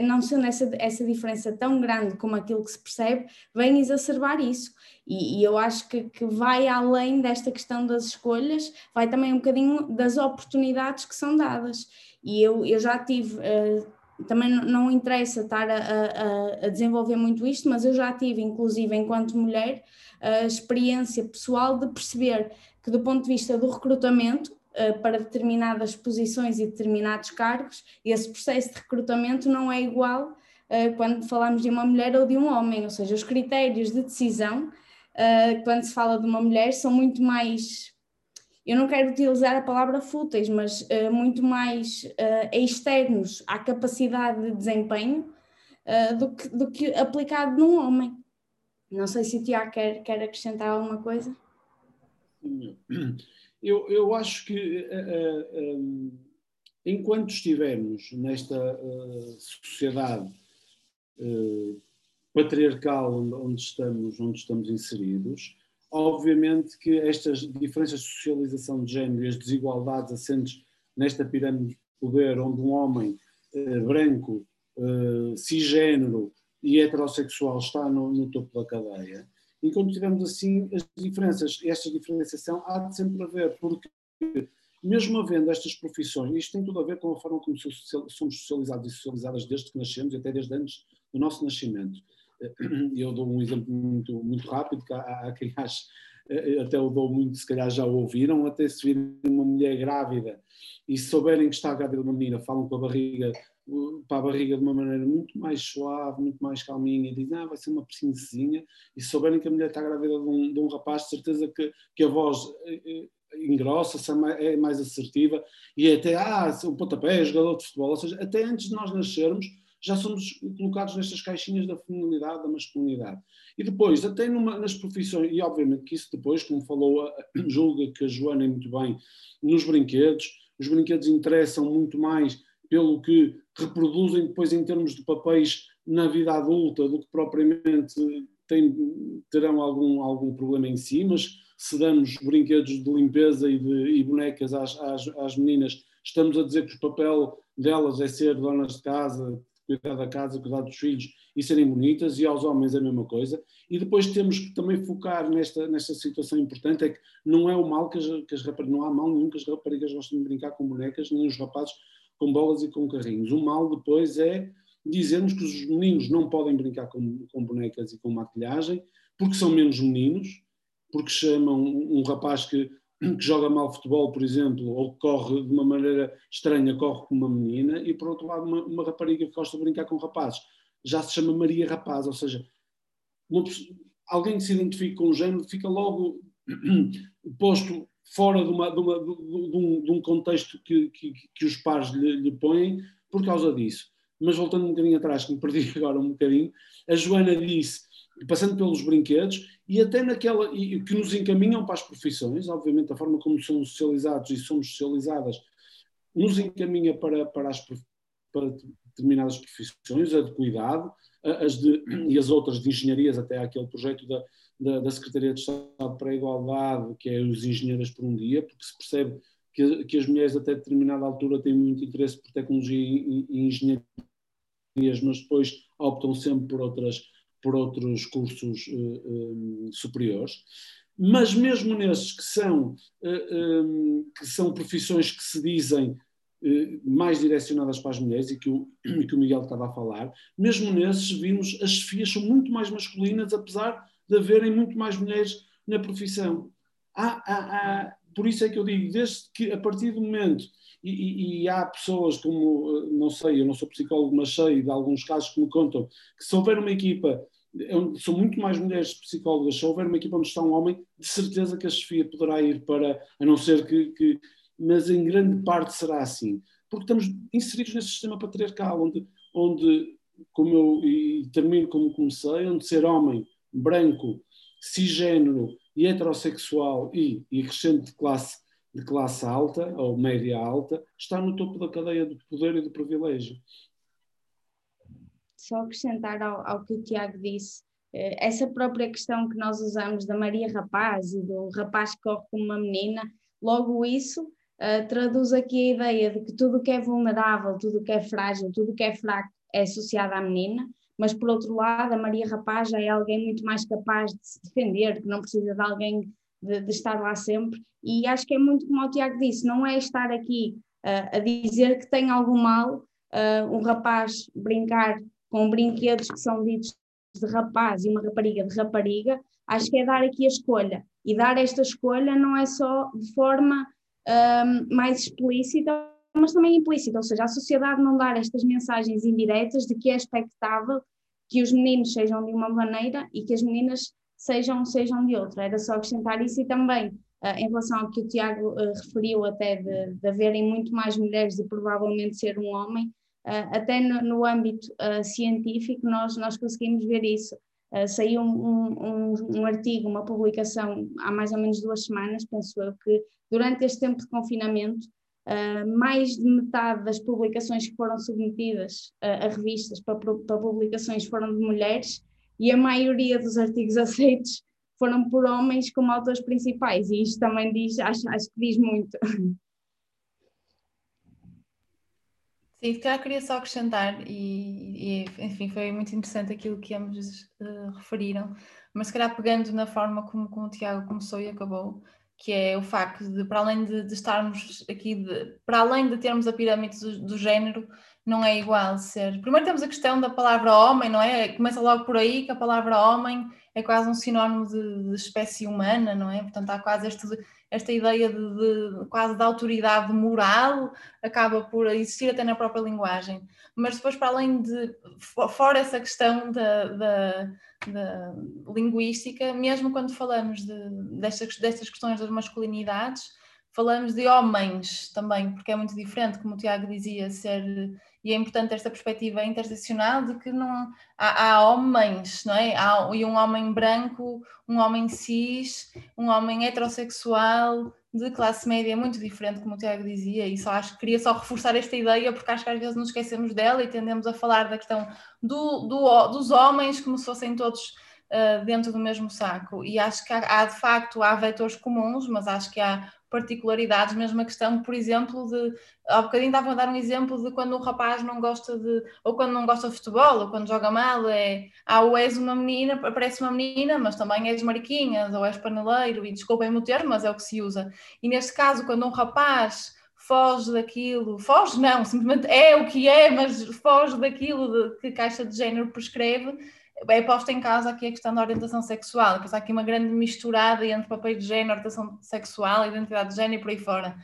não sendo essa, essa diferença tão grande como aquilo que se percebe, vem exacerbar isso. E, e eu acho que, que, vai além desta questão das escolhas, vai também um bocadinho das oportunidades que são dadas. E eu, eu já tive. Uh, também não interessa estar a, a, a, desenvolver muito isto, mas eu já tive, inclusive enquanto mulher, a experiência pessoal de perceber que, do ponto de vista do recrutamento, para determinadas posições e determinados cargos, esse processo de recrutamento não é igual uh, quando falamos de uma mulher ou de um homem, ou seja, os critérios de decisão, uh, quando se fala de uma mulher, são muito mais. Eu não quero utilizar a palavra fúteis, mas muito mais externos à capacidade de desempenho do, que, do que aplicado num homem. Não sei se o Tiago quer, quer acrescentar alguma coisa. Eu, eu acho que uh, uh, um, enquanto estivermos nesta sociedade patriarcal onde estamos, onde estamos inseridos, obviamente que estas diferenças de socialização de género e as desigualdades assentes nesta pirâmide de poder, onde um homem branco, cisgênero e heterossexual está no, no topo da cadeia, enquanto tivermos assim as diferenças, esta diferenciação há de sempre haver, porque mesmo havendo estas profissões, isto tem tudo a ver com a forma como somos socializados e socializadas desde que nascemos e até desde antes do nosso nascimento. Eu dou um exemplo muito, muito rápido, que há, há quem ache, até o dou muito, se calhar já o ouviram, até se virem uma mulher grávida e souberem que está grávida uma menina, falam com a barriga para a barriga de uma maneira muito mais suave, muito mais calminha, e dizem, ah, vai ser uma princesinha, e se souberem que a mulher está grávida de um, de um rapaz, de certeza que, que a voz eh, eh, engrossa-se, é mais assertiva, e até, ah, o pontapé é jogador de futebol, ou seja, até antes de nós nascermos, já somos colocados nestas caixinhas da feminilidade, da masculinidade. E depois, até numa, nas profissões, e obviamente que isso depois, como falou, julga que a Joana é muito bem, nos brinquedos, os brinquedos interessam muito mais pelo que reproduzem depois em termos de papéis na vida adulta do que propriamente tem, terão algum, algum problema em si, mas se damos brinquedos de limpeza e, de, e bonecas às, às, às, meninas, estamos a dizer que o papel delas é ser donas de casa, cuidar da casa, cuidar dos filhos e serem bonitas, e aos homens é a mesma coisa. E depois temos que também focar nesta, nesta situação importante, é que não é o mal que as, que as raparigas, não há mal nenhum que as raparigas gostem de brincar com bonecas, nem os rapazes com bolas e com carrinhos. O mal depois é dizermos que os meninos não podem brincar com, com bonecas e com maquilhagem porque são menos meninos, porque chamam um, rapaz que, que, joga mal futebol, por exemplo, ou que corre de uma maneira estranha, corre com uma menina, e por outro lado, uma, uma rapariga que gosta de brincar com rapazes já se chama Maria Rapaz, ou seja, uma, alguém que se identifica com o género fica logo posto fora de, uma, de, uma, de, um, de um, contexto que, que, que os pais lhe, lhe, põem por causa disso. Mas voltando um bocadinho atrás, que me perdi agora um bocadinho, a Joana disse, passando pelos brinquedos, e até naquela, e, que nos encaminham para as profissões, obviamente a forma como somos socializados e somos socializadas, nos encaminha para, para, as, para determinadas profissões, a de cuidado, as de, e as outras de engenharias, até aquele projeto da, da, da Secretaria de Estado para a Igualdade, que é os engenheiros por um dia, porque se percebe que, que as mulheres até determinada altura têm muito interesse por tecnologia e, e engenharias, mas depois optam sempre por, outras, por outros cursos uh, uh, superiores. Mas mesmo nesses que são, um, que são profissões que se dizem eh, mais direcionadas para as mulheres e que o, que o Miguel estava a falar, mesmo nesses vimos as chefias são muito mais masculinas, apesar de haverem muito mais mulheres na profissão. Há, há, há, por isso é que eu digo, desde que a partir do momento, e, e, e, há pessoas como, eh, não sei, eu não sou psicólogo, mas sei de alguns casos que me contam, que se houver uma equipa, são muito mais mulheres psicólogas, se houver uma equipa onde está um homem, de certeza que a chefia poderá ir para, a não ser que, que mas em grande parte será assim, porque estamos inseridos nesse sistema patriarcal, onde, onde como eu e termino como comecei, onde ser homem, branco, cisgênero e heterossexual e, e crescente de classe, de classe alta ou média alta está no topo da cadeia do poder e do privilégio. Só acrescentar ao, ao que o Tiago disse, eh, essa própria questão que nós usamos da Maria Rapaz e do rapaz que corre como uma menina, logo isso uh, traduz aqui a ideia de que tudo o que é vulnerável, tudo o que é frágil, tudo o que é fraco é associado à menina, mas por outro lado, a Maria Rapaz já é alguém muito mais capaz de se defender, que não precisa de alguém de, de estar lá sempre. E acho que é muito como o Tiago disse: não é estar aqui uh, a dizer que tem algum mal uh, um rapaz brincar com brinquedos que são ditos de rapaz e uma rapariga de rapariga. Acho que é dar aqui a escolha. E dar esta escolha não é só de forma um, mais explícita, mas também implícita, ou seja, a sociedade não dar estas mensagens indiretas de que é expectável que os meninos sejam de uma maneira e que as meninas sejam, sejam de outra. Era só acrescentar isso e também, uh, em relação ao que o Tiago uh, referiu, até de, de haverem muito mais mulheres e provavelmente ser um homem, uh, até no, no âmbito científico nós, nós conseguimos ver isso. Saiu um, um, um, artigo, uma publicação há mais ou menos duas semanas, penso eu, que durante este tempo de confinamento, uh, mais de metade das publicações que foram submetidas uh, a revistas para, para, publicações foram de mulheres e a maioria dos artigos aceitos foram por homens como autores principais, e isto também diz, acho, acho que diz muito. Sim, que eu queria só acrescentar, e, e, enfim, foi muito interessante aquilo que ambos uh, referiram, mas se calhar pegando na forma como, como o Tiago começou e acabou, que é o facto de, para além de, de estarmos aqui, de, para além de termos a pirâmide do, do, género, não é igual ser. Primeiro temos a questão da palavra homem, não é? Começa logo por aí que a palavra homem é quase um sinónimo de, de espécie humana, não é? Portanto, há quase este esta ideia de, de, quase de autoridade moral acaba por existir até na própria linguagem. Mas depois, para além de, fora essa questão da, da, da linguística, mesmo quando falamos de, destas, destas questões das masculinidades, falamos de homens também, porque é muito diferente, como o Tiago dizia, ser e é importante esta perspectiva interseccional de que não há, há homens, não é? Há, e um homem branco, um homem cis, um homem heterossexual de classe média muito diferente, como o Tiago dizia, e só acho que queria só reforçar esta ideia, porque acho que às vezes nos esquecemos dela e tendemos a falar da questão do, do dos homens como se fossem todos uh, dentro do mesmo saco. E acho que há, há, de facto há vetores comuns, mas acho que há particularidades, mesmo a questão, por exemplo, de há bocadinho estava a dar um exemplo de quando um rapaz não gosta de, ou quando não gosta de futebol, ou quando joga mal, é ah, ou és uma menina, parece uma menina, mas também és mariquinhas, ou és paneleiro, e desculpem-me o termo, mas é o que se usa. E neste caso, quando um rapaz foge daquilo, foge não, simplesmente é o que é, mas foge daquilo de, que a caixa de género prescreve, é posta em causa aqui a questão da orientação sexual, depois há aqui uma grande misturada entre papéis de género, orientação sexual, identidade de género e por aí fora.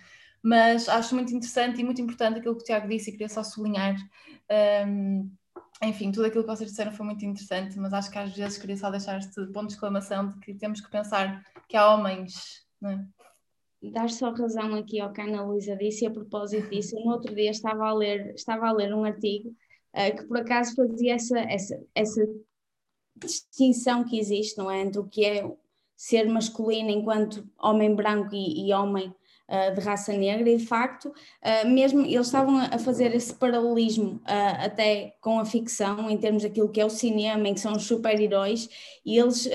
Mas acho muito interessante e muito importante aquilo que o Tiago disse e queria só sublinhar. Um, enfim, tudo aquilo que vocês disseram foi muito interessante, mas acho que às vezes queria só deixar este ponto de exclamação de que temos que pensar que há homens. Não é? Dar só razão aqui ao que a Ana Luísa disse, e a propósito disso, no outro dia estava a ler, estava a ler um artigo uh, que por acaso fazia essa, essa, essa distinção que existe, não é? Entre o que é ser masculino enquanto homem branco e, e homem uh, de raça negra, e de facto, uh, mesmo eles estavam a fazer esse paralelismo uh, até com a ficção, em termos daquilo que é o cinema, em que são os super-heróis, e eles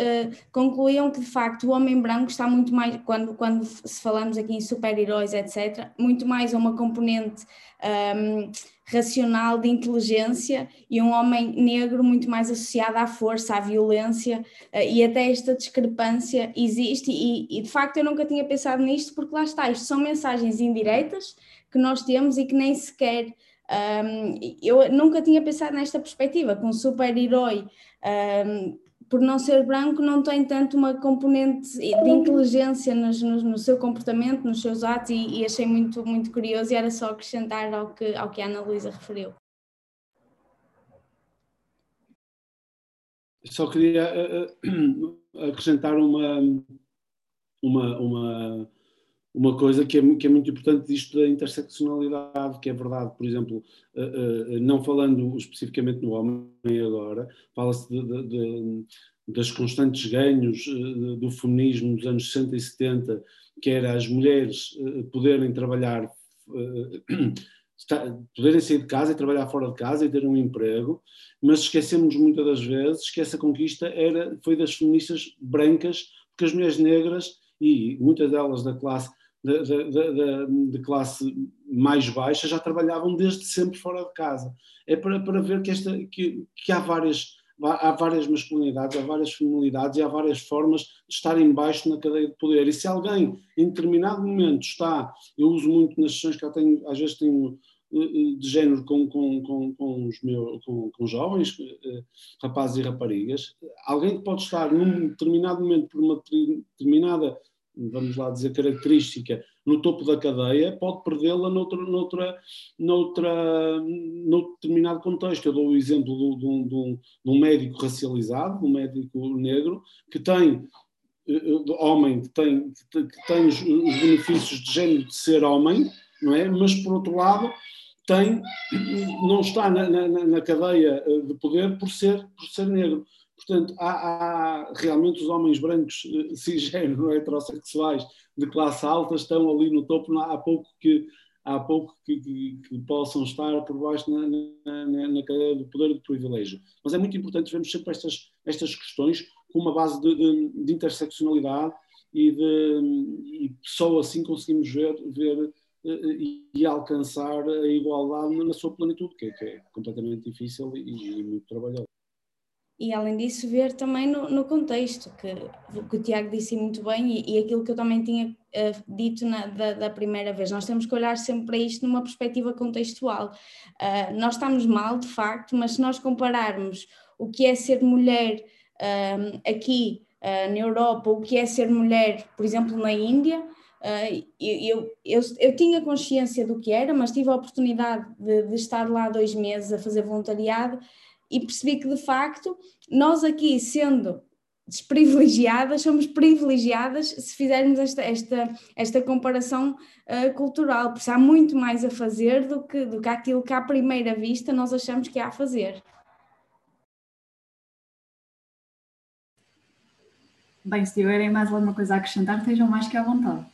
concluíam que de facto o homem branco está muito mais, quando, quando se falamos aqui em super-heróis, etc., muito mais uma componente. Um, racional, de inteligência, e um homem negro muito mais associado à força, à violência, uh, e até esta discrepância existe, e, e, de facto eu nunca tinha pensado nisto, porque lá está, isto são mensagens indiretas que nós temos e que nem sequer. Um, eu nunca tinha pensado nesta perspectiva, que um super-herói um, por não ser branco, não tem tanto uma componente de inteligência no, seu comportamento, nos seus atos, e, e, achei muito, muito curioso, e era só acrescentar ao que, ao que a Ana Luísa referiu. Só queria uh, acrescentar uma, uma, uma, uma coisa que é, que é muito importante disto da interseccionalidade, que é verdade, por exemplo, uh, uh, não falando especificamente no homem agora, fala-se de, de, de, das constantes ganhos uh, do feminismo dos anos 60 e 70, que era as mulheres poderem trabalhar, poderem sair de casa e trabalhar fora de casa e ter um emprego, mas esquecemos muitas das vezes que essa conquista era, foi das feministas brancas, porque as mulheres negras e muitas delas da classe de, de, de, classe mais baixa já trabalhavam desde sempre fora de casa. É para, para ver que, esta, que, que há, várias, há várias masculinidades, há várias feminilidades e há várias formas de estar embaixo na cadeia de poder. E se alguém em determinado momento está, eu uso muito nas sessões que eu tenho, às vezes tenho eh, eh, de género com, com, com, com os meus, com, com jovens, eh, rapazes e raparigas, alguém que pode estar num determinado momento por uma determinada vamos lá dizer, característica no topo da cadeia, pode perdê-la noutra, noutra, noutra, noutro determinado contexto. Eu dou o exemplo de um, de um, de um médico racializado, um médico negro, que tem eh, eh, homem que tem, que tem os, os, benefícios de género de ser homem, não é? mas por outro lado tem, não está na, na, na cadeia eh, de poder por ser, por ser negro. Portanto, há, há, realmente os homens brancos eh, cisgênero, heterossexuais de classe alta estão ali no topo, há pouco que, há pouco que, que, que possam estar por baixo na, na, na, cadeia do poder do privilégio. Mas é muito importante vermos sempre estas, estas questões com uma base de, de, de interseccionalidade e, de, e só assim conseguimos ver, ver eh, e, e alcançar a igualdade na sua plenitude, que é, que é completamente difícil e, e muito trabalhoso e além disso ver também no, no contexto, que, que, o Tiago disse muito bem e, e, aquilo que eu também tinha uh, dito na, da, da, primeira vez, nós temos que olhar sempre para isto numa perspectiva contextual. Uh, nós estamos mal, de facto, mas se nós compararmos o que é ser mulher uh, aqui na Europa, o que é ser mulher, por exemplo, na Índia, eu, eu, eu, tinha consciência do que era, mas tive a oportunidade de, de estar lá dois meses a fazer voluntariado e percebi que de facto nós aqui sendo desprivilegiadas, somos privilegiadas se fizermos esta, esta, esta comparação uh, cultural, porque há muito mais a fazer do que, do que aquilo que à primeira vista nós achamos que há a fazer. Bem, se tiverem mais alguma coisa a acrescentar, estejam mais que à vontade.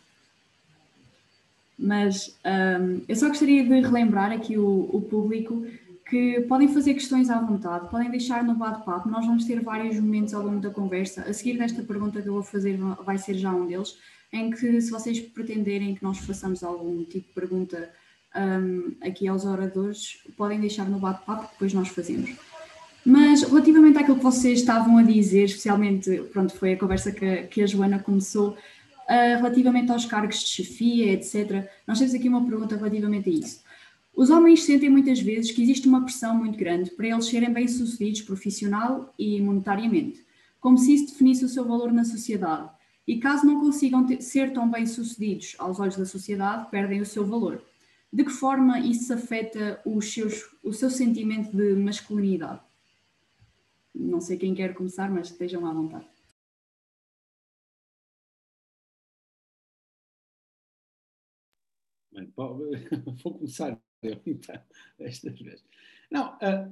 Mas um, eu só gostaria de relembrar aqui o, o público que podem fazer questões à vontade, podem deixar no bate-papo. Nós vamos ter vários momentos ao longo da conversa. A seguir desta pergunta que eu vou fazer vai ser já um deles, em que se vocês pretenderem que nós façamos algum tipo de pergunta um, aqui aos oradores, podem deixar no bate-papo, depois nós fazemos. Mas relativamente àquilo que vocês estavam a dizer, especialmente, pronto, foi a conversa que, que a Joana começou, uh, relativamente aos cargos de chefia, etc. Nós temos aqui uma pergunta relativamente a isso. Os homens sentem muitas vezes que existe uma pressão muito grande para eles serem bem-sucedidos profissional e monetariamente, como se isso definisse o seu valor na sociedade. E caso não consigam ter, ser tão bem-sucedidos aos olhos da sociedade, perdem o seu valor. De que forma isso afeta seus, o seu sentimento de masculinidade? Não sei quem quer começar, mas estejam à vontade. Vou começar então, esta vez. Não, a,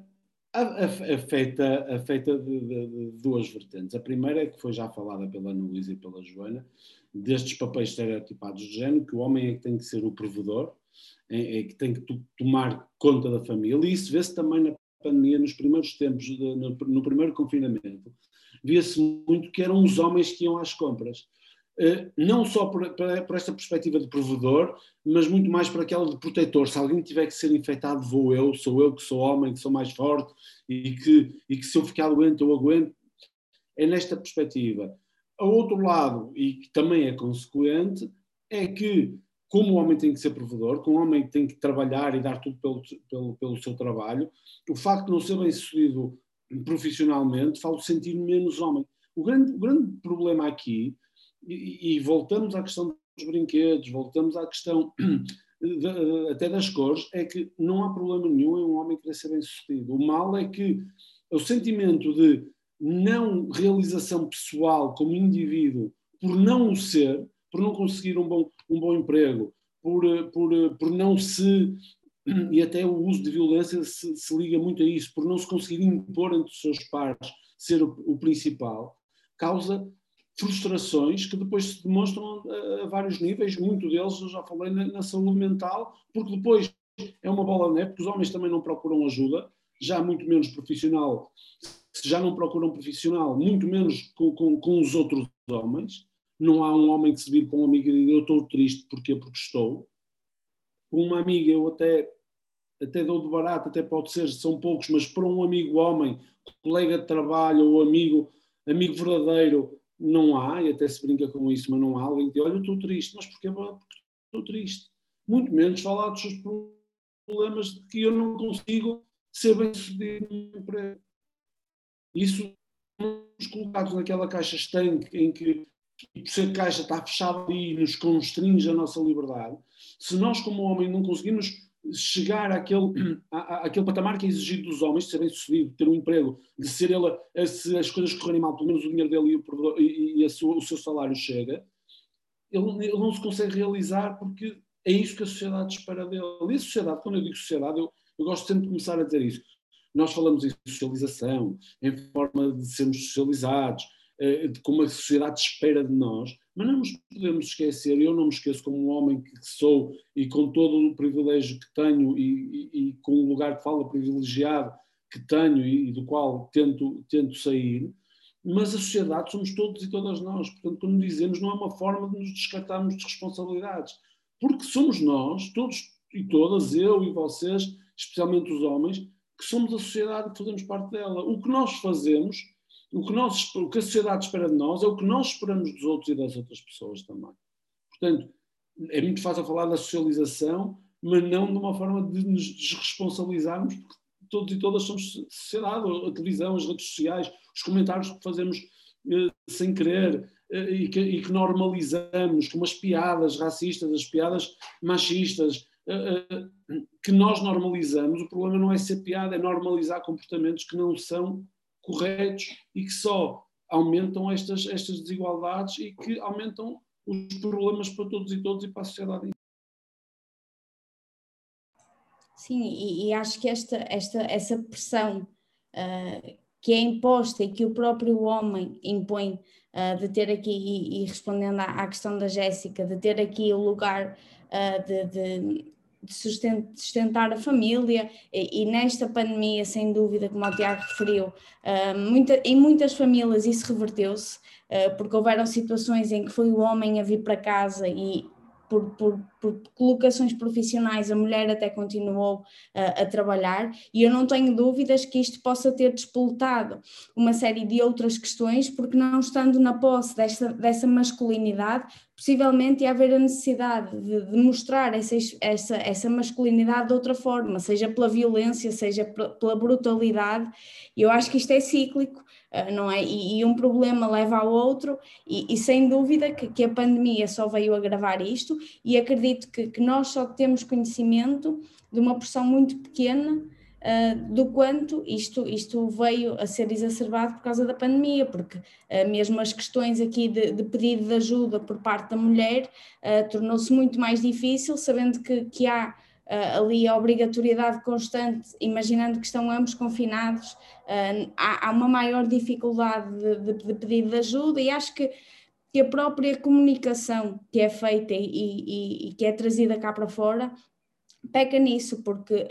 a, a feita, a feita de, de, de, duas vertentes. A primeira é que foi já falada pela Ana Luísa e pela Joana, destes papéis estereotipados de género, que o homem é que tem que ser o provedor, é, é que tem que tomar conta da família, e isso vê-se também na pandemia, nos primeiros tempos, de, no, no, primeiro confinamento, via-se muito que eram os homens que iam às compras. Eh, não só por, esta perspectiva de provedor, mas muito mais por aquela de protetor. Se alguém tiver que ser infectado, vou eu, sou eu que sou homem, que sou mais forte e que, e que se eu ficar doente eu aguento. É nesta perspectiva. A outro lado, e que também é consequente, é que, como o homem tem que ser provedor, como o homem tem que trabalhar e dar tudo pelo, pelo, pelo seu trabalho, o facto de não ser bem sucedido profissionalmente faz-o sentir menos homem. O grande, o grande problema aqui e, e, voltamos à questão dos brinquedos, voltamos à questão de, até das cores, é que não há problema nenhum em um homem querer ser bem sucedido. O mal é que o sentimento de não realização pessoal como indivíduo, por não o ser, por não conseguir um bom, um bom emprego, por, por, por não se. E até o uso de violência se, se liga muito a isso, por não se conseguir impor entre os seus pares ser o, o principal, causa frustrações que depois se demonstram a, vários níveis, muito deles eu já falei na, na, saúde mental, porque depois é uma bola de neve, porque os homens também não procuram ajuda, já muito menos profissional, se já não procuram profissional, muito menos com, com, com os outros homens. Não há um homem que se vire com um amigo e diga eu estou triste, porquê? Porque estou. Com uma amiga eu até, até dou de barato, até pode ser, são poucos, mas para um amigo homem, colega de trabalho ou amigo, amigo verdadeiro, não há, e até se brinca com isso, mas não há alguém que olha, eu estou triste, mas porquê? Porque estou triste. Muito menos falar dos seus problemas de que eu não consigo ser bem sucedido no emprego. Isso, nos colocados naquela caixa estanque em que, por ser caixa está fechada ali e nos constringe a nossa liberdade, se nós como homem não conseguimos chegar àquele, à, àquele patamar que é exigido dos homens, de ser bem sucedido, ter um emprego, de ser ele, se as coisas correrem mal, pelo menos o dinheiro dele e, o, e, e sua, o seu salário chega, ele, ele, não se consegue realizar porque é isso que a sociedade espera dele. E a sociedade, quando eu digo sociedade, eu, eu gosto sempre de começar a dizer isso. Nós falamos em socialização, em forma de sermos socializados, como a sociedade espera de nós, mas não nos podemos esquecer, eu não me esqueço como um homem que sou e com todo o privilégio que tenho e, e, e com o lugar que fala privilegiado que tenho e, e, do qual tento, tento sair, mas a sociedade somos todos e todas nós. Portanto, quando dizemos, não é uma forma de nos descartarmos de responsabilidades, porque somos nós, todos e todas, eu e vocês, especialmente os homens, que somos a sociedade que fazemos parte dela. O que nós fazemos o que, nós, o que a sociedade espera de nós é o que nós esperamos dos outros e das outras pessoas também. Portanto, é muito fácil falar da socialização, mas não de uma forma de nos desresponsabilizarmos, porque todos e todas somos sociedade, a televisão, as redes sociais, os comentários que fazemos eh, sem querer eh, e, que, e, que, normalizamos, como as piadas racistas, as piadas machistas, eh, eh que nós normalizamos. O problema não é ser piada, é normalizar comportamentos que não são corretos e que só aumentam estas, estas desigualdades e que aumentam os problemas para todos e todos e para a sociedade. Sim, e, e acho que esta, esta, essa pressão uh, que é imposta e que o próprio homem impõe uh, de ter aqui, e, e respondendo à, à, questão da Jéssica, de ter aqui o lugar uh, de, de de sustentar a família. E, e, nesta pandemia, sem dúvida, como o Tiago referiu, uh, muita, em muitas famílias isso reverteu-se, uh, porque houveram situações em que foi o homem a vir para casa e por, por, por colocações profissionais, a mulher até continuou uh, a trabalhar, e eu não tenho dúvidas que isto possa ter despoletado uma série de outras questões, porque não estando na posse desta, dessa masculinidade, possivelmente ia haver a necessidade de, de mostrar essa, essa, essa masculinidade de outra forma, seja pela violência, seja pela brutalidade, e eu acho que isto é cíclico, não é? E, e, um problema leva ao outro, e, e sem dúvida que, que, a pandemia só veio agravar isto, e acredito que, que nós só temos conhecimento de uma porção muito pequena Uh, do quanto isto, isto veio a ser exacerbado por causa da pandemia, porque uh, mesmo as questões aqui de, de, pedido de ajuda por parte da mulher uh, tornou-se muito mais difícil, sabendo que, que há ali a obrigatoriedade constante, imaginando que estão ambos confinados, há, há, uma maior dificuldade de, de, de, pedido de ajuda e acho que, que a própria comunicação que é feita e, e, e que é trazida cá para fora peca nisso, porque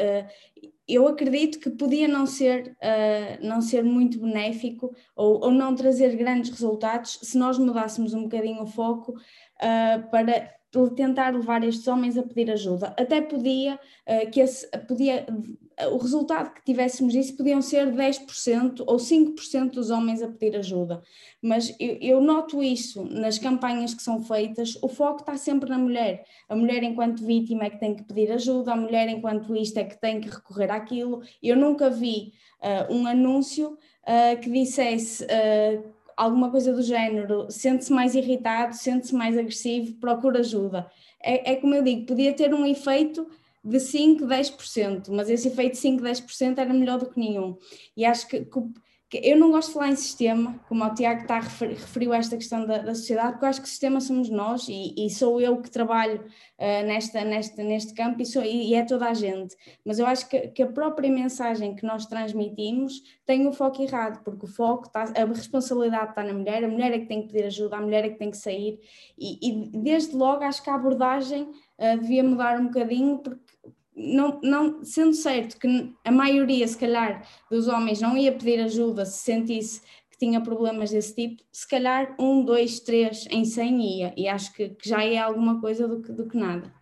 eu acredito que podia não ser, uh, não ser muito benéfico ou, ou, não trazer grandes resultados se nós mudássemos um bocadinho o foco uh, para tentar levar estes homens a pedir ajuda. Até podia uh, que esse, podia, o resultado que tivéssemos disso podiam ser 10% ou 5% dos homens a pedir ajuda. Mas eu, eu, noto isso nas campanhas que são feitas, o foco está sempre na mulher. A mulher, enquanto vítima, é que tem que pedir ajuda, a mulher, enquanto isto, é que tem que recorrer àquilo. Eu nunca vi uh, um anúncio uh, que dissesse. Alguma coisa do género, sente-se mais irritado, sente-se mais agressivo, procura ajuda. É, é como eu digo, podia ter um efeito de 5, 10%, mas esse efeito de 5, 10% era melhor do que nenhum. E acho que, que eu não gosto de falar em sistema, como o Tiago está referiu a esta questão da, da, sociedade, porque eu acho que o sistema somos nós e, e sou eu que trabalho uh, nesta, nesta, neste campo e, sou, e, é toda a gente. Mas eu acho que, que, a própria mensagem que nós transmitimos tem o foco errado, porque o foco, está, a responsabilidade está na mulher, a mulher é que tem que pedir ajuda, a mulher é que tem que sair, e, e desde logo acho que a abordagem uh, devia mudar um bocadinho, porque não, não, sendo certo que a maioria, se calhar, dos homens não ia pedir ajuda se sentisse que tinha problemas desse tipo, se calhar um, dois, três em cem ia, e acho que, que já é alguma coisa do que, do que nada.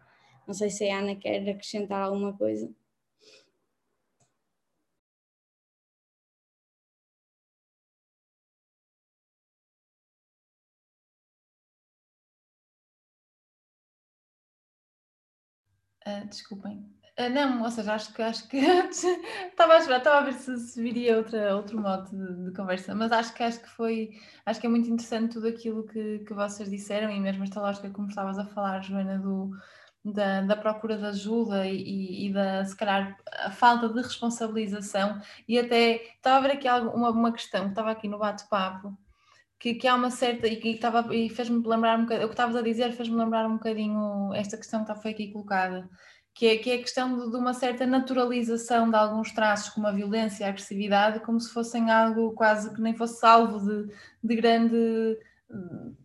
Não sei se a Ana quer acrescentar alguma coisa. Uh, desculpem, Uh, não, ou seja, acho que acho que estava a esperar, estava a ver se, se viria outra, outro modo de, de, conversa, mas acho que acho que foi, acho que é muito interessante tudo aquilo que, que vocês disseram e mesmo esta lógica como estavas a falar, Joana, do, da, da procura de ajuda e, e, da, se calhar, a falta de responsabilização. E até estava a ver aqui uma, uma questão que estava aqui no bate-papo que, que há uma certa e que estava e fez-me lembrar um bocadinho, o que estavas a dizer fez-me lembrar um bocadinho esta questão que foi aqui colocada que é, que é a questão de, uma certa naturalização de alguns traços, como a violência e a agressividade, como se fossem algo quase que nem fosse salvo de, de grande,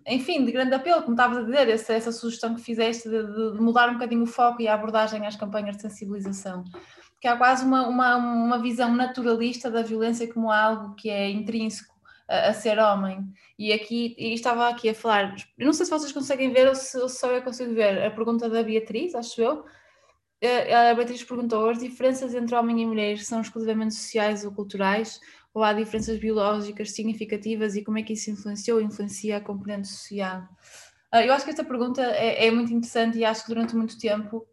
enfim, de grande apelo, como estavas a dizer, essa, essa sugestão que fizeste de, de, mudar um bocadinho o foco e a abordagem às campanhas de sensibilização. Que há quase uma, uma, uma visão naturalista da violência como algo que é intrínseco a, a ser homem. E aqui e estava aqui a falar, não sei se vocês conseguem ver ou se, ou se só eu consigo ver a pergunta da Beatriz, acho eu, a Beatriz perguntou: as diferenças entre homem e mulher são exclusivamente sociais ou culturais? Ou há diferenças biológicas significativas e como é que isso influenciou ou influencia a componente social? Ah, eu acho que esta pergunta é, é, muito interessante e acho que durante muito tempo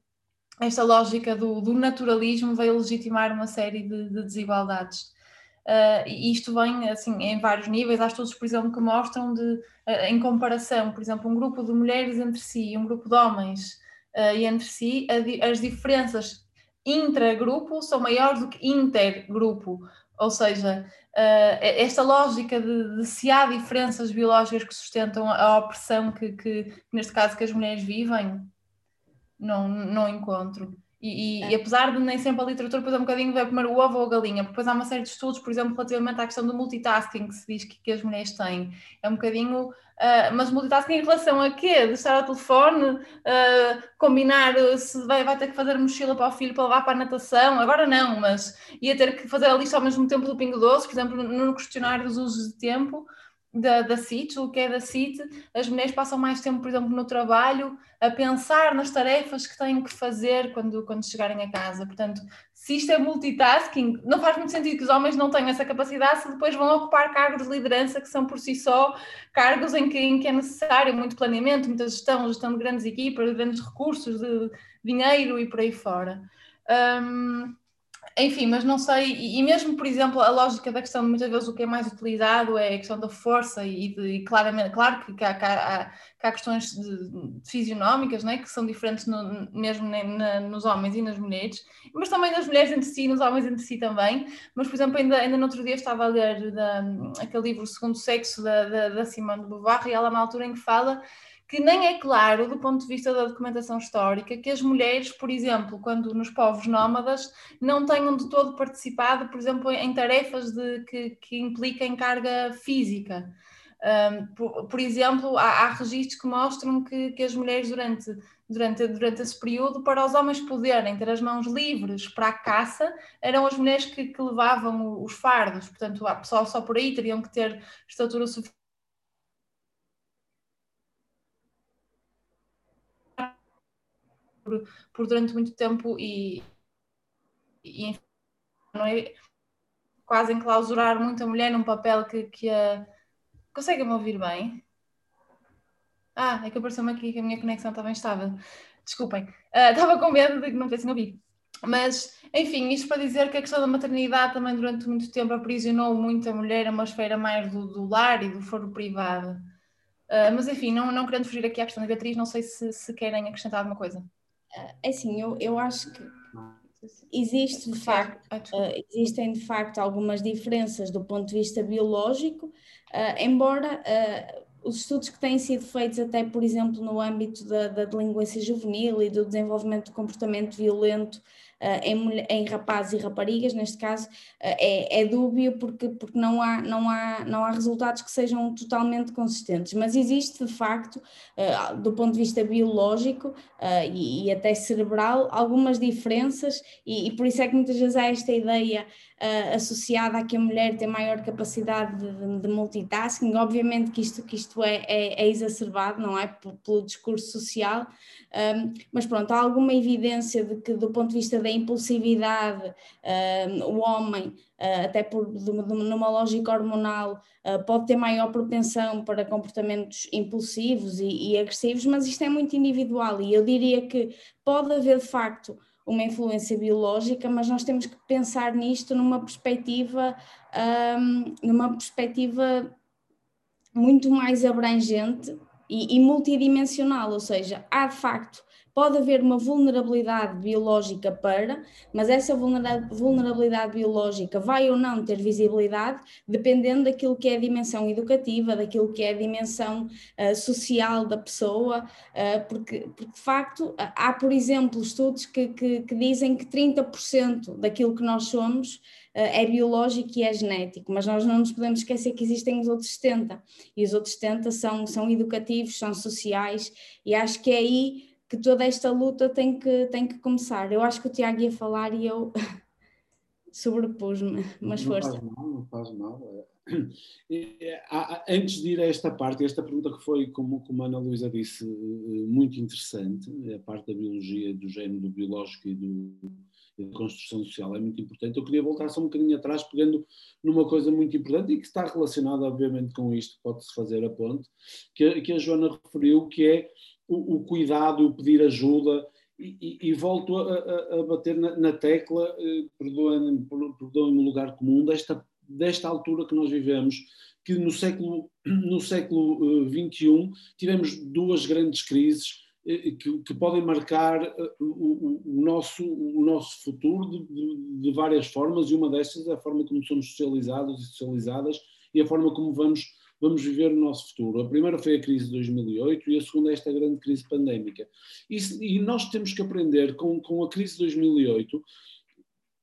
esta lógica do, do naturalismo veio legitimar uma série de, de desigualdades. Uh, e isto vem assim em vários níveis. Há estudos, por exemplo, que mostram de, em comparação, por exemplo, um grupo de mulheres entre si e um grupo de homens e entre si, as diferenças intragrupo são maiores do que intergrupo. Ou seja, uh, esta lógica de, de, se há diferenças biológicas que sustentam a opressão que, que, neste caso, que as mulheres vivem, não, não encontro. E, e, é. e, apesar de nem sempre a literatura depois é um bocadinho ver primeiro o ovo ou a galinha, porque depois há uma série de estudos, por exemplo, relativamente à questão do multitasking que se diz que, que as mulheres têm. É um bocadinho, uh, mas multitasking em relação a quê? De estar ao telefone, uh, combinar se vai, vai ter que fazer mochila para o filho para levar para a natação, agora não, mas ia ter que fazer a lista ao mesmo tempo do Pingo Doce, por exemplo, no questionário dos usos de tempo da, da CIT, o que é da CIT, as mulheres passam mais tempo, por exemplo, no trabalho, a pensar nas tarefas que têm que fazer quando, quando chegarem a casa. Portanto, se isto é multitasking, não faz muito sentido que os homens não tenham essa capacidade se depois vão ocupar cargos de liderança que são por si só cargos em que, em que é necessário muito planeamento, muita gestão, gestão de grandes equipas, de grandes recursos, de dinheiro e por aí fora. Um, enfim, mas não sei, e mesmo, por exemplo, a lógica da questão muitas vezes o que é mais utilizado é a questão da força e, de, e claramente, claro que, há, que, há, que há, questões de, de fisionómicas, né, que são diferentes no, mesmo na, nos homens e nas mulheres, mas também nas mulheres entre si, nos homens entre si também, mas, por exemplo, ainda, ainda no outro dia estava a ler da, aquele livro Segundo Sexo da, da, da Simone de Beauvoir e ela na altura em que fala que nem é claro, do ponto de vista da documentação histórica, que as mulheres, por exemplo, quando nos povos nómadas, não tenham de todo participado, por exemplo, em tarefas de, que, que impliquem carga física. Um, por, por, exemplo, há, há registros que mostram que, que as mulheres durante, durante, durante esse período, para os homens poderem ter as mãos livres para a caça, eram as mulheres que, que levavam os fardos, portanto, só, só por aí teriam que ter estatura suficiente por, por durante muito tempo e, e é, quase enclausurar muita mulher num papel que, que a. Conseguem-me ouvir bem? Ah, é que apareceu-me aqui que a minha conexão estava instável. Desculpem. Uh, estava com medo de que não tivessem ouvido. Mas, enfim, isto para dizer que a questão da maternidade também durante muito tempo aprisionou muito a mulher a uma esfera mais do, do lar e do foro privado. Uh, mas, enfim, não, não querendo fugir aqui à questão da Beatriz, não sei se, se querem acrescentar alguma coisa. É assim, eu, eu acho que existe de facto, uh, existem de facto algumas diferenças do ponto de vista biológico, uh, embora uh, os estudos que têm sido feitos até, por exemplo, no âmbito da, da delinquência juvenil e do desenvolvimento de comportamento violento em, em, rapazes e raparigas, neste caso, uh, é, é, dúbio porque, porque não, há, não, há, não há resultados que sejam totalmente consistentes, mas existe de facto, uh, do ponto de vista biológico e, e, até cerebral, algumas diferenças, e, e, por isso é que muitas vezes há esta ideia associada a que a mulher tem maior capacidade de, de, multitasking, obviamente que isto, que isto é, é, é exacerbado, não é? Pelo discurso social, um, mas pronto, há alguma evidência de que, do ponto de vista da impulsividade, um, o homem, uh, até por de, de, numa lógica hormonal, uh, pode ter maior propensão para comportamentos impulsivos e, e agressivos, mas isto é muito individual. E eu diria que pode haver de facto uma influência biológica, mas nós temos que pensar nisto numa perspectiva, um, numa perspectiva muito mais abrangente e, e multidimensional, ou seja, há de facto pode haver uma vulnerabilidade biológica para, mas essa vulnerabilidade biológica vai ou não ter visibilidade, dependendo daquilo que é a dimensão educativa, daquilo que é a dimensão uh, social da pessoa, uh, porque, porque, de facto há, por exemplo, estudos que, que, que dizem que 30% daquilo que nós somos eh, é biológico e é genético, mas nós não nos podemos esquecer que existem os outros 70, e os outros 70 são, são educativos, são sociais, e acho que é aí que toda esta luta tem que, tem que começar. Eu acho que o Tiago ia falar e eu sobrepus-me, mas não força. Faz mal, não faz mal. É, antes de ir a esta parte, esta pergunta que foi, como, como a Ana Luísa disse, eh, muito interessante, a parte da biologia, do género, do biológico e do, da construção social é muito importante. Eu queria voltar só um bocadinho atrás, pegando numa coisa muito importante e que está relacionada, obviamente, com isto, pode-se fazer a ponte, que, que a Joana referiu, que é o, o cuidado, o pedir ajuda, e, e, e volto a, a, a bater na, na tecla, eh, perdoem-me perdoem o lugar comum, desta, desta altura que nós vivemos, que no século, no século XXI eh, tivemos duas grandes crises eh, que, que podem marcar o, o, o, nosso, o nosso futuro de, de, de, várias formas, e uma destas é a forma como somos socializados e socializadas e a forma como vamos vamos viver o nosso futuro. A primeira foi a crise de 2008 e a segunda é esta grande crise pandémica. E, e nós temos que aprender com, com a crise de 2008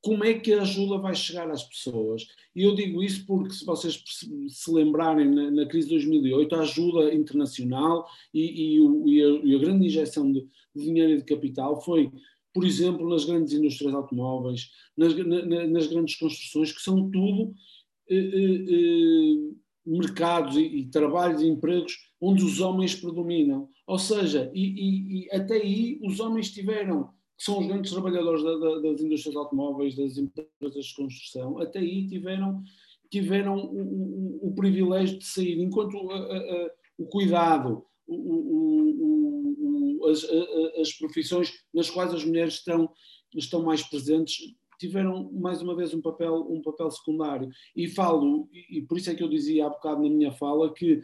como é que a ajuda vai chegar às pessoas. E eu digo isso porque, se vocês se lembrarem, na, na crise de 2008, a ajuda internacional e, e, o, e, a, e a, grande injeção de, de, dinheiro e de capital foi, por exemplo, nas grandes indústrias automóveis, nas, na, nas grandes construções, que são tudo eh, eh, eh mercados e, e, trabalhos e empregos onde os homens predominam. Ou seja, e, e, e, até aí os homens tiveram, que são os grandes trabalhadores da, da, das indústrias automóveis, das empresas de construção, até aí tiveram, tiveram o, o, o privilégio de sair, enquanto a, a, o cuidado, o, as, as profissões nas quais as mulheres estão, estão mais presentes tiveram mais uma vez um papel, um papel secundário. E falo, e por isso é que eu dizia há bocado na minha fala que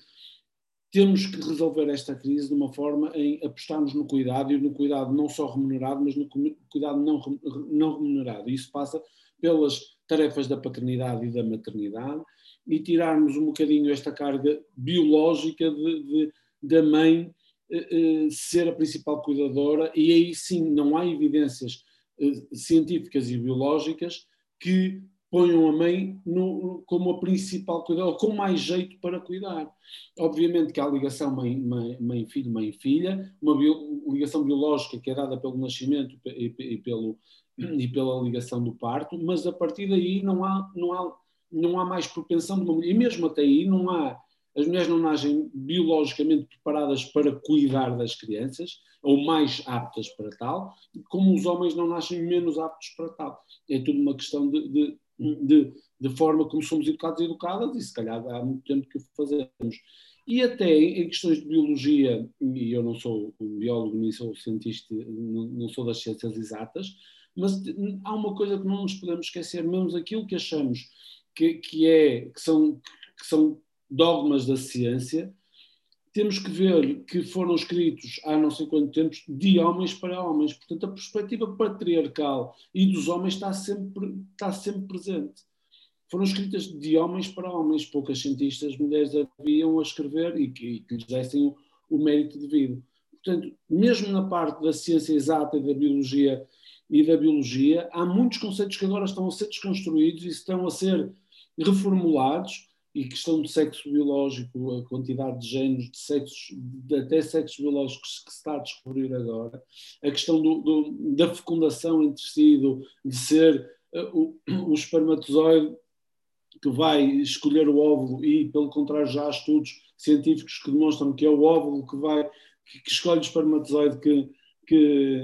temos que resolver esta crise de uma forma em apostarmos no cuidado, e no cuidado não só remunerado, mas no cuidado não, não remunerado. Isso passa pelas tarefas da paternidade e da maternidade e tirarmos um bocadinho esta carga biológica de, de da mãe eh, eh, ser a principal cuidadora, e aí sim não há evidências científicas e biológicas que ponham a mãe no, como a principal cuidadora, com mais jeito para cuidar. Obviamente que há ligação mãe-filho, mãe-filha, uma bio, ligação biológica que é dada pelo nascimento e, e, pelo, e pela ligação do parto, mas a partir daí não há, não há, não há mais propensão de uma mulher, e mesmo até aí não há, as mulheres não nascem biologicamente preparadas para cuidar das crianças, ou mais aptas para tal, como os homens não nascem menos aptos para tal. É tudo uma questão de, de de, de forma como somos educados e educadas, e se calhar há muito tempo que o fazemos. E até em questões de biologia, e eu não sou um biólogo nem sou cientista, não, sou das ciências exatas, mas há uma coisa que não nos podemos esquecer, mesmo aquilo que achamos que, que, é, que, são, que são dogmas da ciência, temos que ver que foram escritos há não sei quanto tempo de homens para homens. Portanto, a perspectiva patriarcal e dos homens está sempre, está sempre presente. Foram escritas de homens para homens. Poucas cientistas mulheres haviam a escrever e que, que lhes dessem o, o mérito devido. Portanto, mesmo na parte da ciência exata e da biologia e da biologia, há muitos conceitos que agora estão a ser desconstruídos e estão a ser reformulados e questão de sexo biológico, a quantidade de géneros, de sexos, de até sexos biológicos que se está a descobrir agora, a questão do, do, da fecundação entre si, do, de ser uh, o, o espermatozoide que vai escolher o óvulo e, pelo contrário, já há estudos científicos que demonstram que é o óvulo que vai que escolhe o espermatozoide que, que,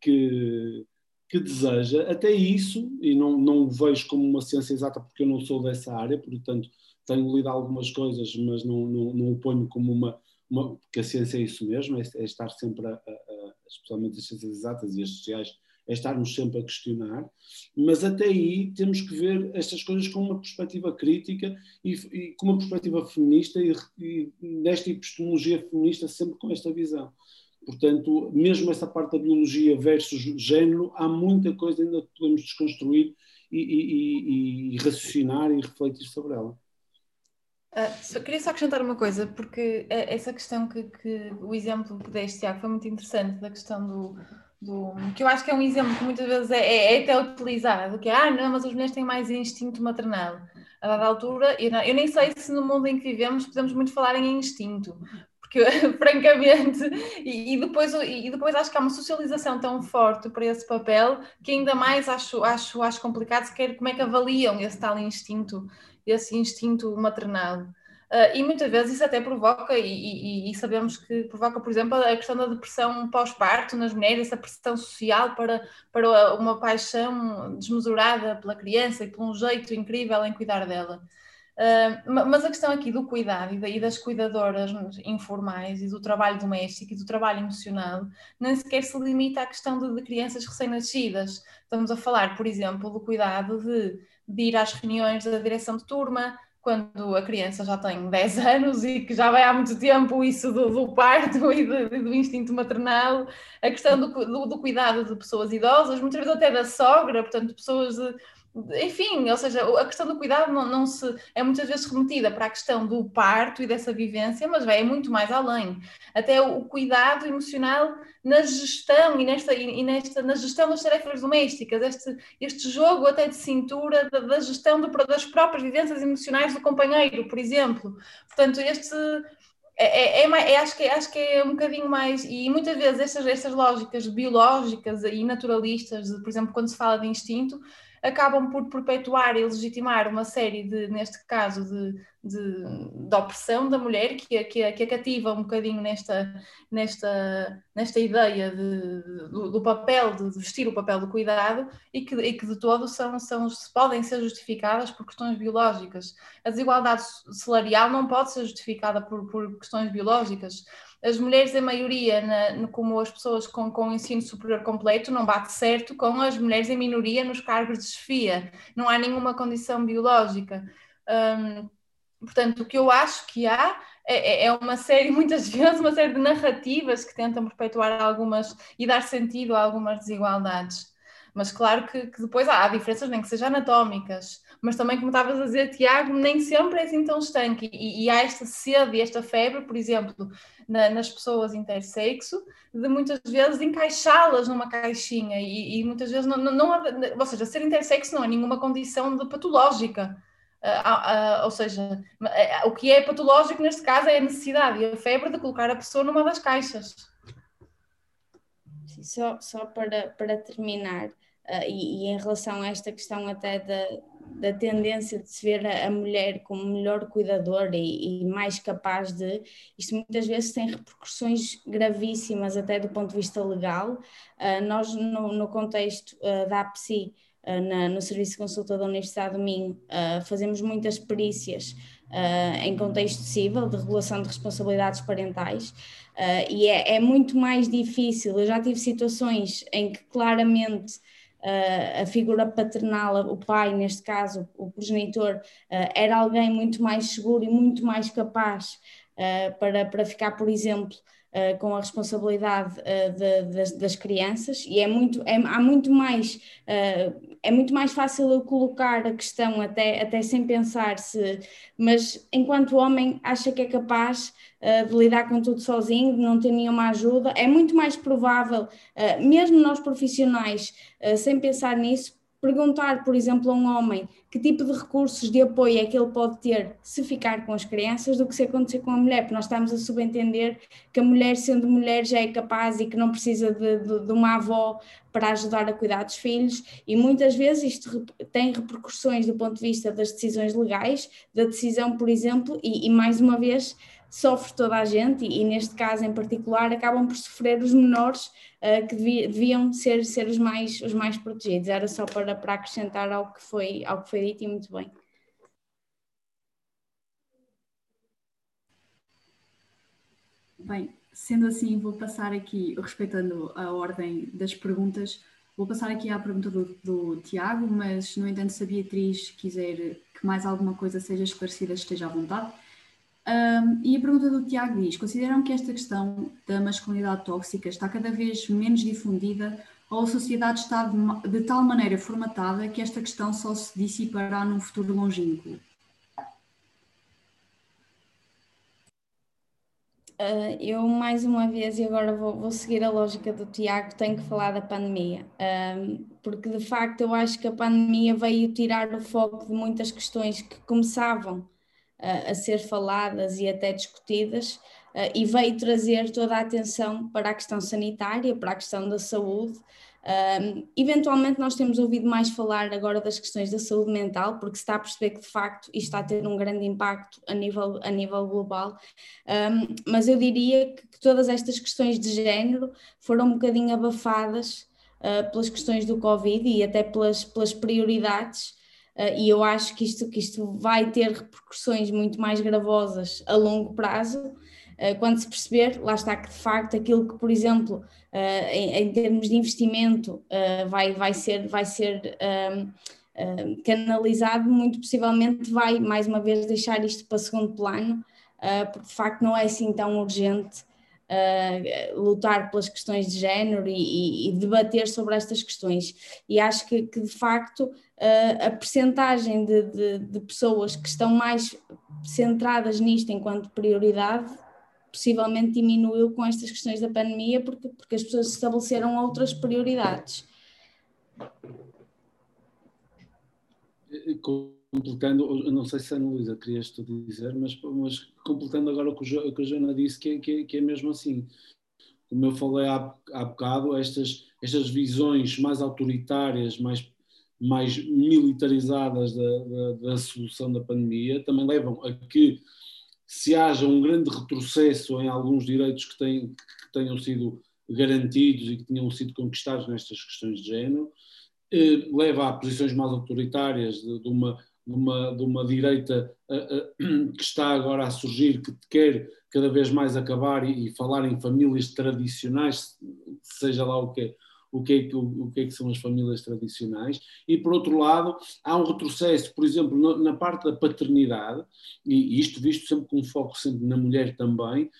que, que, deseja. Até isso, e não, não o vejo como uma ciência exata porque eu não sou dessa área, portanto tenho lido algumas coisas, mas não, não, não o ponho como uma, uma. Porque a ciência é isso mesmo, é, é estar sempre, a, a, a, especialmente as ciências exatas e as sociais, é estarmos sempre a questionar, mas até aí temos que ver estas coisas com uma perspectiva crítica e, e com uma perspectiva feminista e, e nesta epistemologia feminista sempre com esta visão. Portanto, mesmo essa parte da biologia versus género, há muita coisa ainda que podemos desconstruir e, e, e raciocinar e refletir sobre ela. Uh, queria só acrescentar uma coisa, porque é essa questão que, que o exemplo que deste, Tiago, foi muito interessante, da questão do, do, que eu acho que é um exemplo que muitas vezes é, é, é até utilizado, que é, ah, não, mas as mulheres têm mais instinto maternal. A dada altura, eu, não, eu nem sei se no mundo em que vivemos podemos muito falar em instinto, porque francamente, e, e, depois, e depois acho que há uma socialização tão forte para esse papel que ainda mais acho, acho, acho complicado sequer como é que avaliam esse tal instinto esse instinto maternal. Uh, e muitas vezes isso até provoca, e, e, e, sabemos que provoca, por exemplo, a questão da depressão pós-parto nas mulheres, essa pressão social para, para uma paixão desmesurada pela criança e por um jeito incrível em cuidar dela. Uh, mas a questão aqui do cuidado e das cuidadoras informais e do trabalho doméstico e do trabalho emocional nem sequer se limita à questão de, de crianças recém-nascidas. Estamos a falar, por exemplo, do cuidado de de ir às reuniões da direção de turma, quando a criança já tem 10 anos e que já vai há muito tempo isso do, do parto e do, do, instinto maternal, a questão do, do, cuidado de pessoas idosas, muitas vezes até da sogra, portanto, pessoas de, enfim, ou seja, a questão do cuidado não, não, se é muitas vezes remetida para a questão do parto e dessa vivência, mas vai é muito mais além. Até o cuidado emocional na gestão e nesta, e nesta na gestão das tarefas domésticas, este, este jogo até de cintura da, da gestão do, das próprias vivências emocionais do companheiro, por exemplo. Portanto, este é, é, é, é, acho, que, acho que é um bocadinho mais, e muitas vezes estas, estas lógicas biológicas e naturalistas, por exemplo, quando se fala de instinto, acabam por perpetuar e legitimar uma série de, neste caso, de, de, de opressão da mulher, que, que, que a cativa um bocadinho nesta, nesta, nesta ideia de, do, do, papel, de vestir o papel do cuidado, e que, e que de todo são, são, podem ser justificadas por questões biológicas. A desigualdade salarial não pode ser justificada por, por questões biológicas as mulheres, em maioria, na, como as pessoas com, com ensino superior completo, não bate certo com as mulheres em minoria nos cargos de chefia. Não há nenhuma condição biológica. Um, portanto, o que eu acho que há é, é, é, uma série, muitas vezes, uma série de narrativas que tentam perpetuar algumas e dar sentido a algumas desigualdades. Mas claro que, que depois há, há diferenças, nem que sejam anatómicas, mas também, como estavas a dizer, Tiago, nem sempre é assim tão estanque. E, e há esta sede e esta febre, por exemplo, na, nas pessoas intersexo, de muitas vezes encaixá-las numa caixinha. E, e muitas vezes, não, não, não, ou seja, ser intersexo não é nenhuma condição de patológica. Uh, uh, ou seja, uh, o que é patológico neste caso é a necessidade e a febre de colocar a pessoa numa das caixas. Só, só para, para terminar, Uh, e, e, em relação a esta questão até da, da tendência de se ver a, mulher como melhor cuidadora e, e, mais capaz de, isto muitas vezes tem repercussões gravíssimas até do ponto de vista legal. Uh, nós, no, no contexto uh, da APSI, na, no Serviço de Consulta da Universidade do Minho, fazemos muitas perícias em contexto civil, de regulação de responsabilidades parentais, e é, é muito mais difícil. Eu já tive situações em que claramente a figura paternal, o pai, neste caso, o progenitor, era alguém muito mais seguro e muito mais capaz para, para ficar, por exemplo, Uh, com a responsabilidade uh, de, das, das, crianças e é muito é, há muito mais uh, é muito mais fácil eu colocar a questão até, até sem pensar se mas enquanto homem acha que é capaz de lidar com tudo sozinho, de não ter nenhuma ajuda. É muito mais provável, mesmo nós profissionais, sem pensar nisso, perguntar, por exemplo, a um homem que tipo de recursos de apoio é que ele pode ter se ficar com as crianças do que se acontecer com a mulher, porque nós estamos a subentender que a mulher, sendo mulher, já é capaz e que não precisa de, de, de uma avó para ajudar a cuidar dos filhos, e muitas vezes isto tem repercussões do ponto de vista das decisões legais, da decisão, por exemplo, e, e mais uma vez sofre toda a gente e, e, neste caso em particular acabam por sofrer os menores uh, que devia, deviam ser, ser os, mais, os mais protegidos. Era só para, para acrescentar ao que, foi, ao que foi dito e muito bem. Bem, sendo assim, vou passar aqui, respeitando a ordem das perguntas, vou passar aqui à pergunta do, do Tiago, mas no entanto, se a Beatriz quiser que mais alguma coisa seja esclarecida, esteja à vontade. Um, e a pergunta do Tiago diz: consideram que esta questão da masculinidade tóxica está cada vez menos difundida ou a sociedade está de, de tal maneira formatada que esta questão só se dissipará num futuro longínquo? Uh, eu, mais uma vez, e agora vou, vou, seguir a lógica do Tiago, tenho que falar da pandemia, porque de facto eu acho que a pandemia veio tirar o foco de muitas questões que começavam a ser faladas e até discutidas, e veio trazer toda a atenção para a questão sanitária, para a questão da saúde. Um, eventualmente nós temos ouvido mais falar agora das questões da saúde mental, porque se está a perceber que de facto isto está a ter um grande impacto a nível, a nível global, um, mas eu diria que, que, todas estas questões de género foram um bocadinho abafadas uh, pelas questões do Covid e até pelas, pelas prioridades Uh, e eu acho que isto, que isto vai ter repercussões muito mais gravosas a longo prazo, uh, quando se perceber, lá está que de facto aquilo que, por exemplo, uh, em, em, termos de investimento vai, vai ser, vai ser um, canalizado, muito possivelmente vai mais uma vez deixar isto para segundo plano, porque de facto não é assim tão urgente uh, lutar pelas questões de género e, e, debater sobre estas questões. E acho que, que de facto a percentagem de, de, de, pessoas que estão mais centradas nisto enquanto prioridade possivelmente diminuiu com estas questões da pandemia porque, porque as pessoas estabeleceram outras prioridades. completando, não sei se Ana Luísa querias tu dizer, mas, mas completando agora o que, o que a Joana disse, que, que, que, é mesmo assim. Como eu falei há, há bocado, estas, estas visões mais autoritárias, mais, mais militarizadas da, da, da solução da pandemia também levam a que se haja um grande retrocesso em alguns direitos que, têm, que tenham sido garantidos e que tenham sido conquistados nestas questões de género, eh, leva a posições mais autoritárias de, de uma de uma, de uma direita uh, uh, que está agora a surgir, que quer cada vez mais acabar e, e, falar em famílias tradicionais, seja lá o que, o que, é, o, o que, é que são as famílias tradicionais, e por outro lado há um retrocesso, por exemplo, na, parte da paternidade, e, isto visto sempre com foco sempre na mulher também,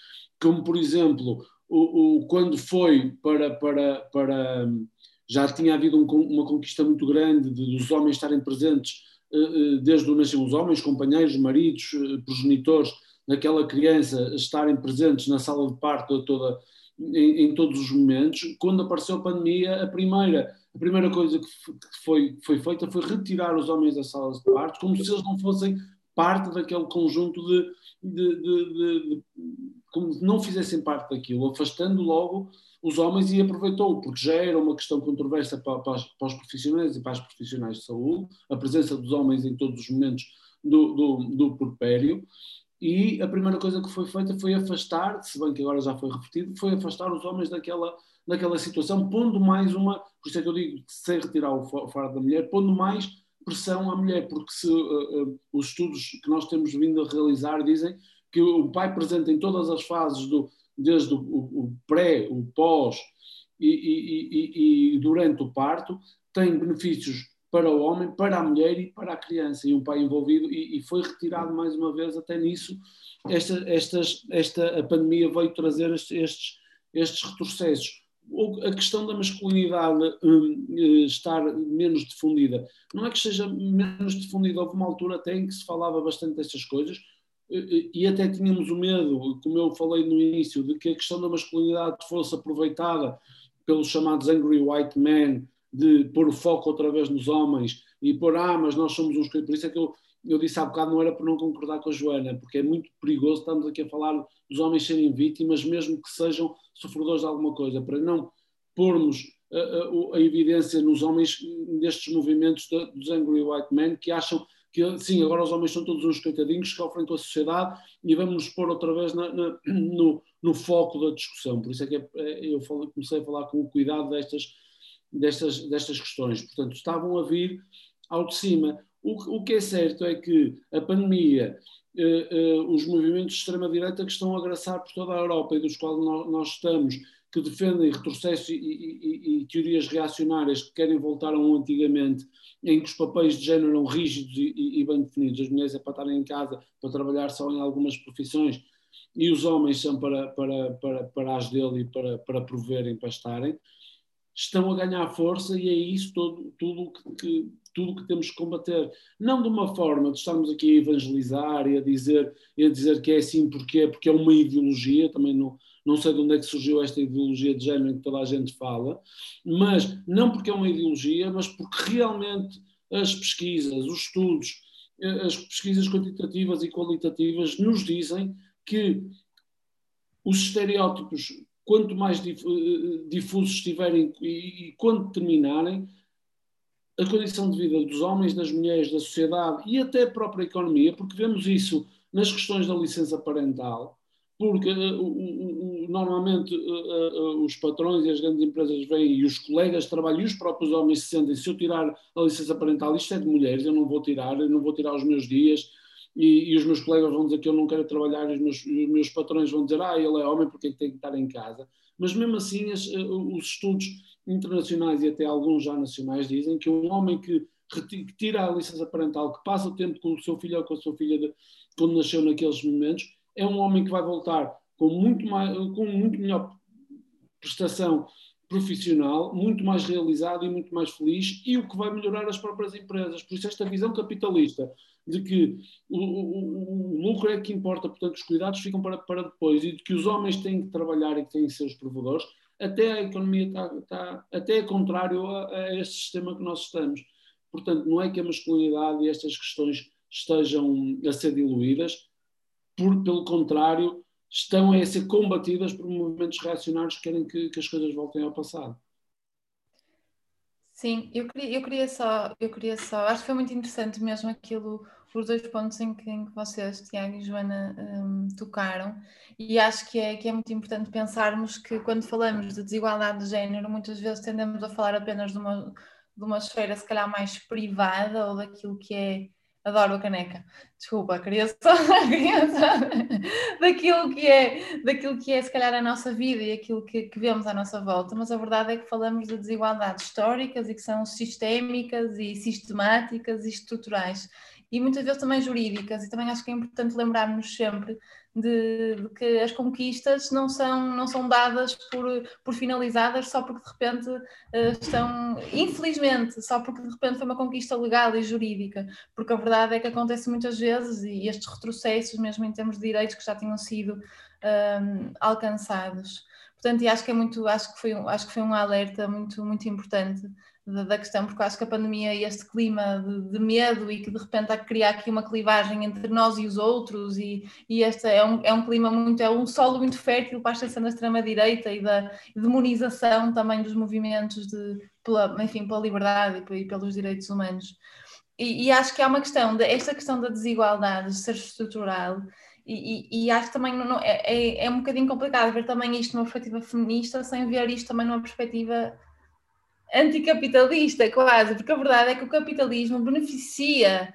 como por exemplo, o, o quando foi para, para, para já tinha havido um, uma conquista muito grande de, dos homens estarem presentes desde o nascimento, os homens, companheiros, maridos, progenitores daquela criança estarem presentes na sala de parto toda, em, em, todos os momentos. Quando apareceu a pandemia, a primeira, a primeira coisa que foi, foi feita foi retirar os homens das salas de parto, como se eles não fossem parte daquele conjunto de, de, de, de como não fizessem parte daquilo, afastando logo os homens e aproveitou, porque já era uma questão controversa para, para, para, os profissionais e para os profissionais de saúde, a presença dos homens em todos os momentos do, do, do porpério, e a primeira coisa que foi feita foi afastar, se bem que agora já foi repetido, foi afastar os homens daquela, daquela situação, pondo mais uma, por isso é que eu digo, sem retirar o fora da mulher, pondo mais pressão à mulher, porque se uh, uh, os estudos que nós temos vindo a realizar dizem que o pai presente em todas as fases, do, desde o, o pré, o pós e, e, e, e, durante o parto, tem benefícios para o homem, para a mulher e para a criança, e um pai envolvido, e, foi retirado mais uma vez até nisso. Esta, estas, esta, a pandemia veio trazer estes, estes retrocessos. A questão da masculinidade um, eh, estar menos difundida, não é que seja menos difundida, houve uma altura até em que se falava bastante destas coisas, e até tínhamos o medo, como eu falei no início, de que a questão da masculinidade fosse aproveitada pelos chamados angry white men, de pôr o foco outra vez nos homens e pôr, ah, mas nós somos uns. Por isso é que eu, eu disse há bocado, não era por não concordar com a Joana, porque é muito perigoso, estamos aqui a falar dos homens serem vítimas, mesmo que sejam sofredores de alguma coisa, para não pormos a, a, a evidência nos homens destes movimentos de, dos angry white men que acham que sim, agora os homens são todos uns coitadinhos que sofrem com a sociedade e vamos pôr outra vez na, na, no, no, foco da discussão. Por isso é que é, é, eu comecei a falar com o cuidado destas, destas, destas questões. Portanto, estavam a vir ao de cima. O, o que é certo é que a pandemia, eh, eh, os movimentos de extrema-direita que estão a agraçar por toda a Europa e dos quais nós, nós estamos, que defendem retrocesso e, e, e, teorias reacionárias que querem voltar a um antigamente, em que os papéis de género eram rígidos e, e, bem definidos. As mulheres é para estarem em casa, para trabalhar só em algumas profissões, e os homens são para, para, para, para as dele e para, para proverem, para estarem. Estão a ganhar força e é isso todo, tudo que, que tudo que temos que combater. Não de uma forma de estarmos aqui a evangelizar e a dizer, e a dizer que é assim porque, porque é uma ideologia, também não, não sei de onde é que surgiu esta ideologia de género em que toda a gente fala, mas não porque é uma ideologia, mas porque realmente as pesquisas, os estudos, as pesquisas quantitativas e qualitativas nos dizem que os estereótipos, quanto mais eh, difusos estiverem e, e quando terminarem, a condição de vida dos homens, das mulheres, da sociedade e até a própria economia, porque vemos isso nas questões da licença parental, porque uh, normalmente uh, os patrões e as grandes empresas vêm e os colegas de trabalho e os próprios homens se sentem, se eu tirar a licença parental, isto é de mulheres, eu não vou tirar, eu não vou tirar os meus dias, e, e os meus colegas vão dizer que eu não quero trabalhar, os meus, os meus patrões vão dizer, ah, ele é homem porque é tem que estar em casa. Mas mesmo assim, as, os estudos internacionais e até alguns já nacionais dizem que um homem que, que tira a licença parental, que passa o tempo com o seu filho ou com a sua filha de, quando nasceu naqueles momentos, é um homem que vai voltar com muito, mais, com muito melhor prestação profissional, muito mais realizado e muito mais feliz, e o que vai melhorar as próprias empresas. Por isso, esta visão capitalista de que o, o, o lucro é que importa, portanto, os cuidados ficam para, para depois, e de que os homens têm que trabalhar e que têm os provedores, até a economia está, está até é contrário a, a este sistema que nós estamos. Portanto, não é que a masculinidade e estas questões estejam a ser diluídas, por, pelo contrário, estão a ser combatidas por movimentos reacionários que querem que, que as coisas voltem ao passado. Sim, eu queria, eu queria só, eu queria só, acho que foi muito interessante mesmo aquilo, os dois pontos em que, em que vocês, Tiago e Joana, um, tocaram, e acho que é, que é muito importante pensarmos que quando falamos de desigualdade de género, muitas vezes tendemos a falar apenas de uma, de uma esfera se calhar mais privada ou daquilo que é Adoro a caneca. Desculpa, queria só, daquilo que é, daquilo que é se calhar a nossa vida e aquilo que, que, vemos à nossa volta, mas a verdade é que falamos de desigualdades históricas e que são sistémicas e sistemáticas e estruturais e muitas vezes também jurídicas e também acho que é importante lembrarmos sempre de, de, que as conquistas não são, não são dadas por, por finalizadas só porque de repente uh, estão, infelizmente, só porque de repente foi uma conquista legal e jurídica, porque a verdade é que acontece muitas vezes e estes retrocessos, mesmo em termos de direitos que já tinham sido um, alcançados. Portanto, acho que é muito, acho que foi, acho que foi um alerta muito, muito importante da, questão, porque acho que a pandemia e este clima de, de, medo e que de repente há que criar aqui uma clivagem entre nós e os outros, e, e este é um, é um clima muito, é um solo muito fértil para a extensão da extrema-direita e da demonização também dos movimentos de, pela, enfim, pela liberdade e pelos direitos humanos. E, e, acho que há uma questão, de, esta questão da desigualdade de ser estrutural, e, e, e, acho que também não, é, é, é um bocadinho complicado ver também isto numa perspectiva feminista sem ver isto também numa perspectiva anticapitalista, quase, porque a verdade é que o capitalismo beneficia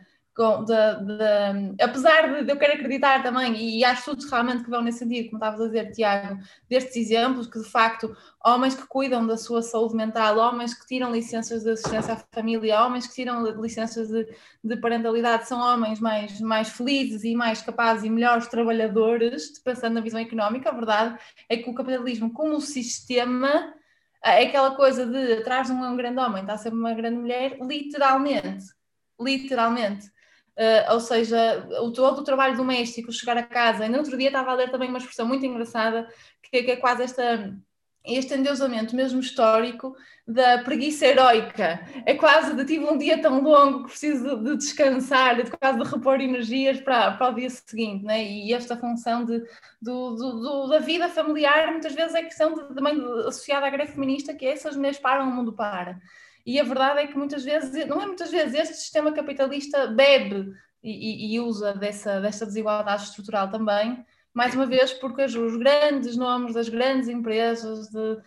de, de, apesar de eu querer acreditar também, e há estudos realmente que vão nesse sentido, como estavas a dizer, Tiago, destes exemplos, que de facto homens que cuidam da sua saúde mental, homens que tiram licenças de assistência à família, homens que tiram licenças de, de parentalidade, são homens mais, mais felizes e mais capazes e melhores trabalhadores, pensando na visão económica, a verdade é que o capitalismo como sistema é aquela coisa de atrás de um grande homem está sempre uma grande mulher, literalmente. Literalmente. Uh, ou seja, o, todo o trabalho doméstico, chegar a casa. No outro dia estava a ler também uma expressão muito engraçada, que, que é quase esta este endeusamento mesmo histórico da preguiça heroica. É quase de tive um dia tão longo que preciso de descansar, de quase de repor energias para, para o dia seguinte, né? e esta função de, do, do, do, da vida familiar muitas vezes é questão de, também associada à greve feminista, que é essas mulheres param, o mundo para. E a verdade é que muitas vezes, não é muitas vezes, este sistema capitalista bebe e, e, e usa dessa, dessa desigualdade estrutural também, mais uma vez, porque os grandes nomes das grandes empresas, de,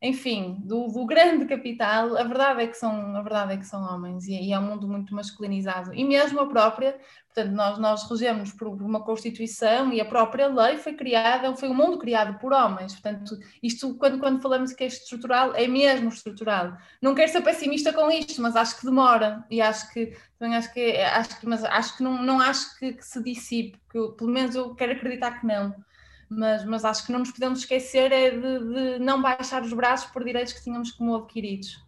enfim, do, do, grande capital, a verdade é que são, a verdade é que são homens e, e, é um mundo muito masculinizado. E mesmo a própria, portanto, nós, nós regemos por uma Constituição e a própria lei foi criada, foi um mundo criado por homens. Portanto, isto, quando, quando falamos que é estrutural, é mesmo estrutural. Não quero ser pessimista com isto, mas acho que demora e acho que também acho que, acho que mas acho que não, não acho que, que se dissipe, que pelo menos eu quero acreditar que não mas, mas acho que não nos podemos esquecer é de, de não baixar os braços por direitos que tínhamos como adquiridos.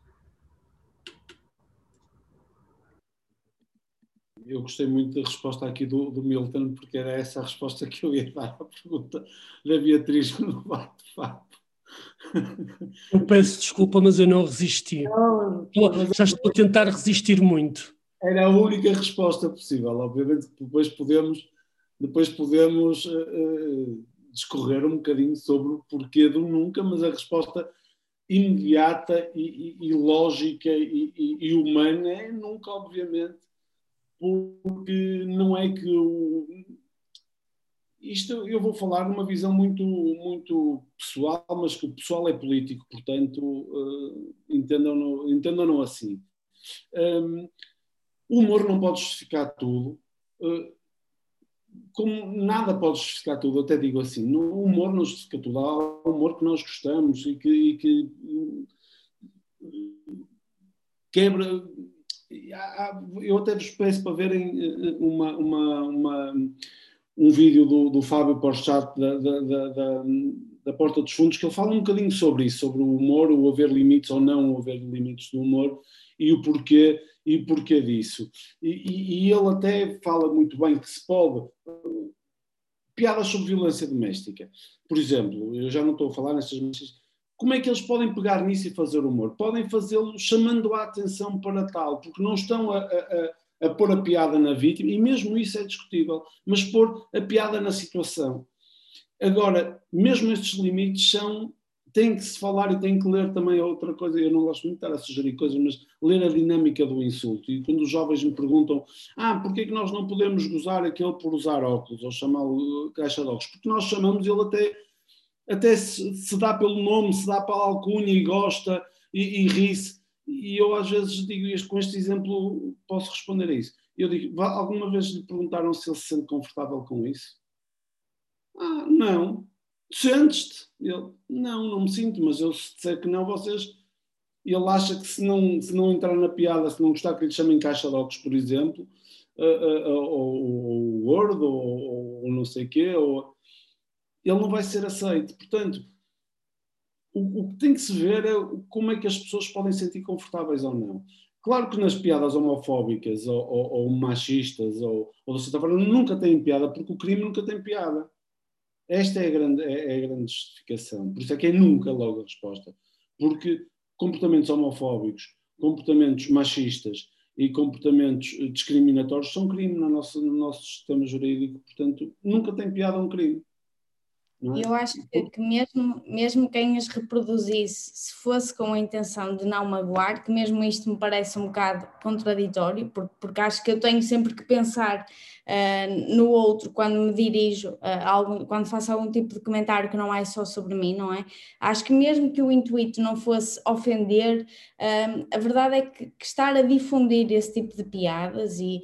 eu gostei muito da resposta aqui do, do, Milton, porque era essa a resposta que eu ia dar à pergunta da Beatriz no bate-papo. Eu peço desculpa, mas eu não resisti. Não, Já estou a tentar resistir muito. Era a única resposta possível. Obviamente que depois podemos, depois podemos uh, discorrer um bocadinho sobre o porquê do nunca, mas a resposta imediata e, e, e lógica e, e, humana é nunca, obviamente, porque não é que o, isto eu vou falar numa visão muito, muito pessoal, mas que o pessoal é político, portanto, uh, entendam-no entendam assim. Um, o humor não pode justificar tudo. Uh, como nada pode justificar tudo, até digo assim, no humor não justifica tudo, há humor que nós gostamos e que, e que quebra. Eu até vos peço para verem eh, uma, uma, uma um vídeo do, do Fábio Porchat da, da, da, da, Porta dos Fundos, que ele fala um bocadinho sobre isso, sobre o humor, o haver limites ou não haver limites do humor e o porquê e porquê disso. E, e, e, ele até fala muito bem que se pode. Piadas sobre violência doméstica. Por exemplo, eu já não estou a falar mensagens. Como é que eles podem pegar nisso e fazer humor? Podem fazê-lo chamando a atenção para tal, porque não estão a, a, a pôr a piada na vítima, e mesmo isso é discutível, mas pôr a piada na situação. Agora, mesmo estes limites são tem que se falar e tem que ler também outra coisa. Eu não gosto muito de estar a sugerir coisas, mas ler a dinâmica do insulto. E quando os jovens me perguntam, ah, porquê é que nós não podemos gozar aquele por usar óculos ou chamá-lo caixa de óculos? Porque nós chamamos ele até, até se, se dá pelo nome, se dá para a alcunha e gosta e, e ri-se. E eu às vezes digo, com este exemplo, posso responder a isso. Eu digo, alguma vez lhe perguntaram se ele se sente confortável com isso? Ah, não. Sentes-te? Ele, não, não me sinto, mas eu se disser que não, vocês. Ele acha que se não, se não entrar na piada, se não gostar que lhe chamem caixa de óculos, por exemplo, uh, uh, ou, Word, ou, ou, não sei o quê, ou, ele não vai ser aceito. Portanto, o, o que tem que se ver é como é que as pessoas podem sentir confortáveis ou não. Claro que nas piadas homofóbicas ou, ou, ou machistas ou, ou forma nunca têm piada, porque o crime nunca tem piada. Esta é a grande, é, é a grande justificação. Por isso é que é nunca logo a resposta. Porque comportamentos homofóbicos, comportamentos machistas e comportamentos discriminatórios são crime no nosso, no nosso sistema jurídico. Portanto, nunca tem piada um crime. É? Eu acho que, que, mesmo, mesmo quem as reproduzisse, se fosse com a intenção de não magoar, que mesmo isto me parece um bocado contraditório, porque, porque acho que eu tenho sempre que pensar uh, no outro quando me dirijo, uh, algum, quando faço algum tipo de comentário que não é só sobre mim, não é? Acho que mesmo que o intuito não fosse ofender, uh, a verdade é que, que estar a difundir esse tipo de piadas e,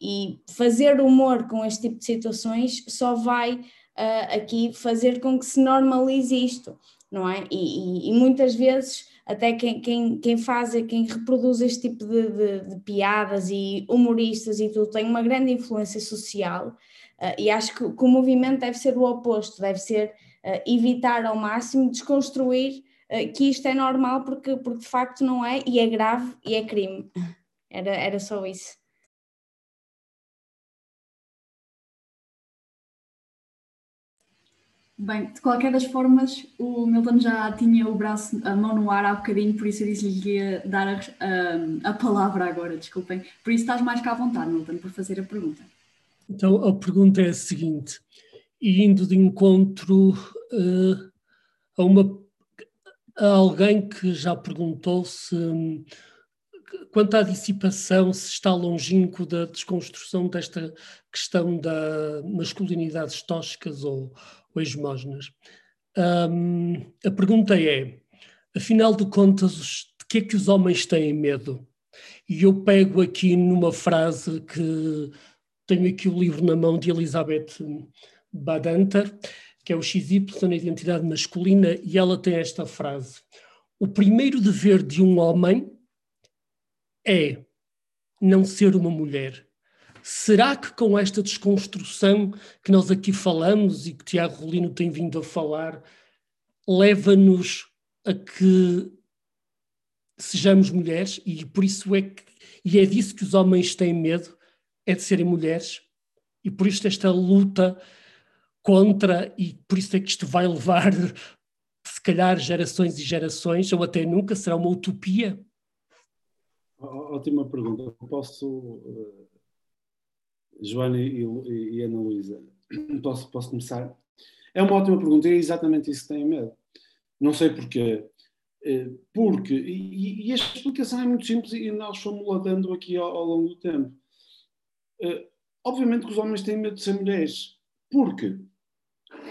e fazer humor com este tipo de situações só vai uh, aqui fazer com que se normalize isto, não é? E, e, e muitas vezes até quem, quem, quem faz, quem reproduz este tipo de, de, de, piadas e humoristas e tudo, tem uma grande influência social uh, e acho que, que, o movimento deve ser o oposto, deve ser uh, evitar ao máximo desconstruir uh, que isto é normal porque, porque de facto não é e é grave e é crime. Era, era só isso. Bem, de qualquer das formas, o Milton já tinha o braço, a mão no ar há bocadinho, por isso eu disse-lhe que ia dar a, a, a, palavra agora, desculpem. Por isso estás mais cá à vontade, Milton, por fazer a pergunta. Então, a pergunta é a seguinte, indo de encontro uh, a, uma, a alguém que já perguntou se, quanto à dissipação, se está longínquo da desconstrução desta questão da masculinidades tóxicas ou, ou hegemógenas. Um, a pergunta é, afinal de contas, de que é que os homens têm medo? E eu pego aqui numa frase que tenho aqui o livro na mão de Elizabeth Badanter, que é o XY na identidade masculina, e ela tem esta frase: O primeiro dever de um homem é não ser uma mulher. Será que com esta desconstrução que nós aqui falamos e que Tiago Rolino tem vindo a falar, leva-nos a que sejamos mulheres e por isso é que e é disso que os homens têm medo, é de serem mulheres e por isso esta luta contra e por isso é que isto vai levar se calhar gerações e gerações ou até nunca será uma utopia. Ótima pergunta. Posso eh, Joana e, e, e Ana Luísa, posso, posso começar? É uma ótima pergunta é exatamente isso que tenho medo. Não sei porquê. Eh, porque, e, e, a explicação é muito simples e nós fomos dando aqui ao, ao, longo do tempo. Eh, obviamente que os homens têm medo de ser mulheres. Porque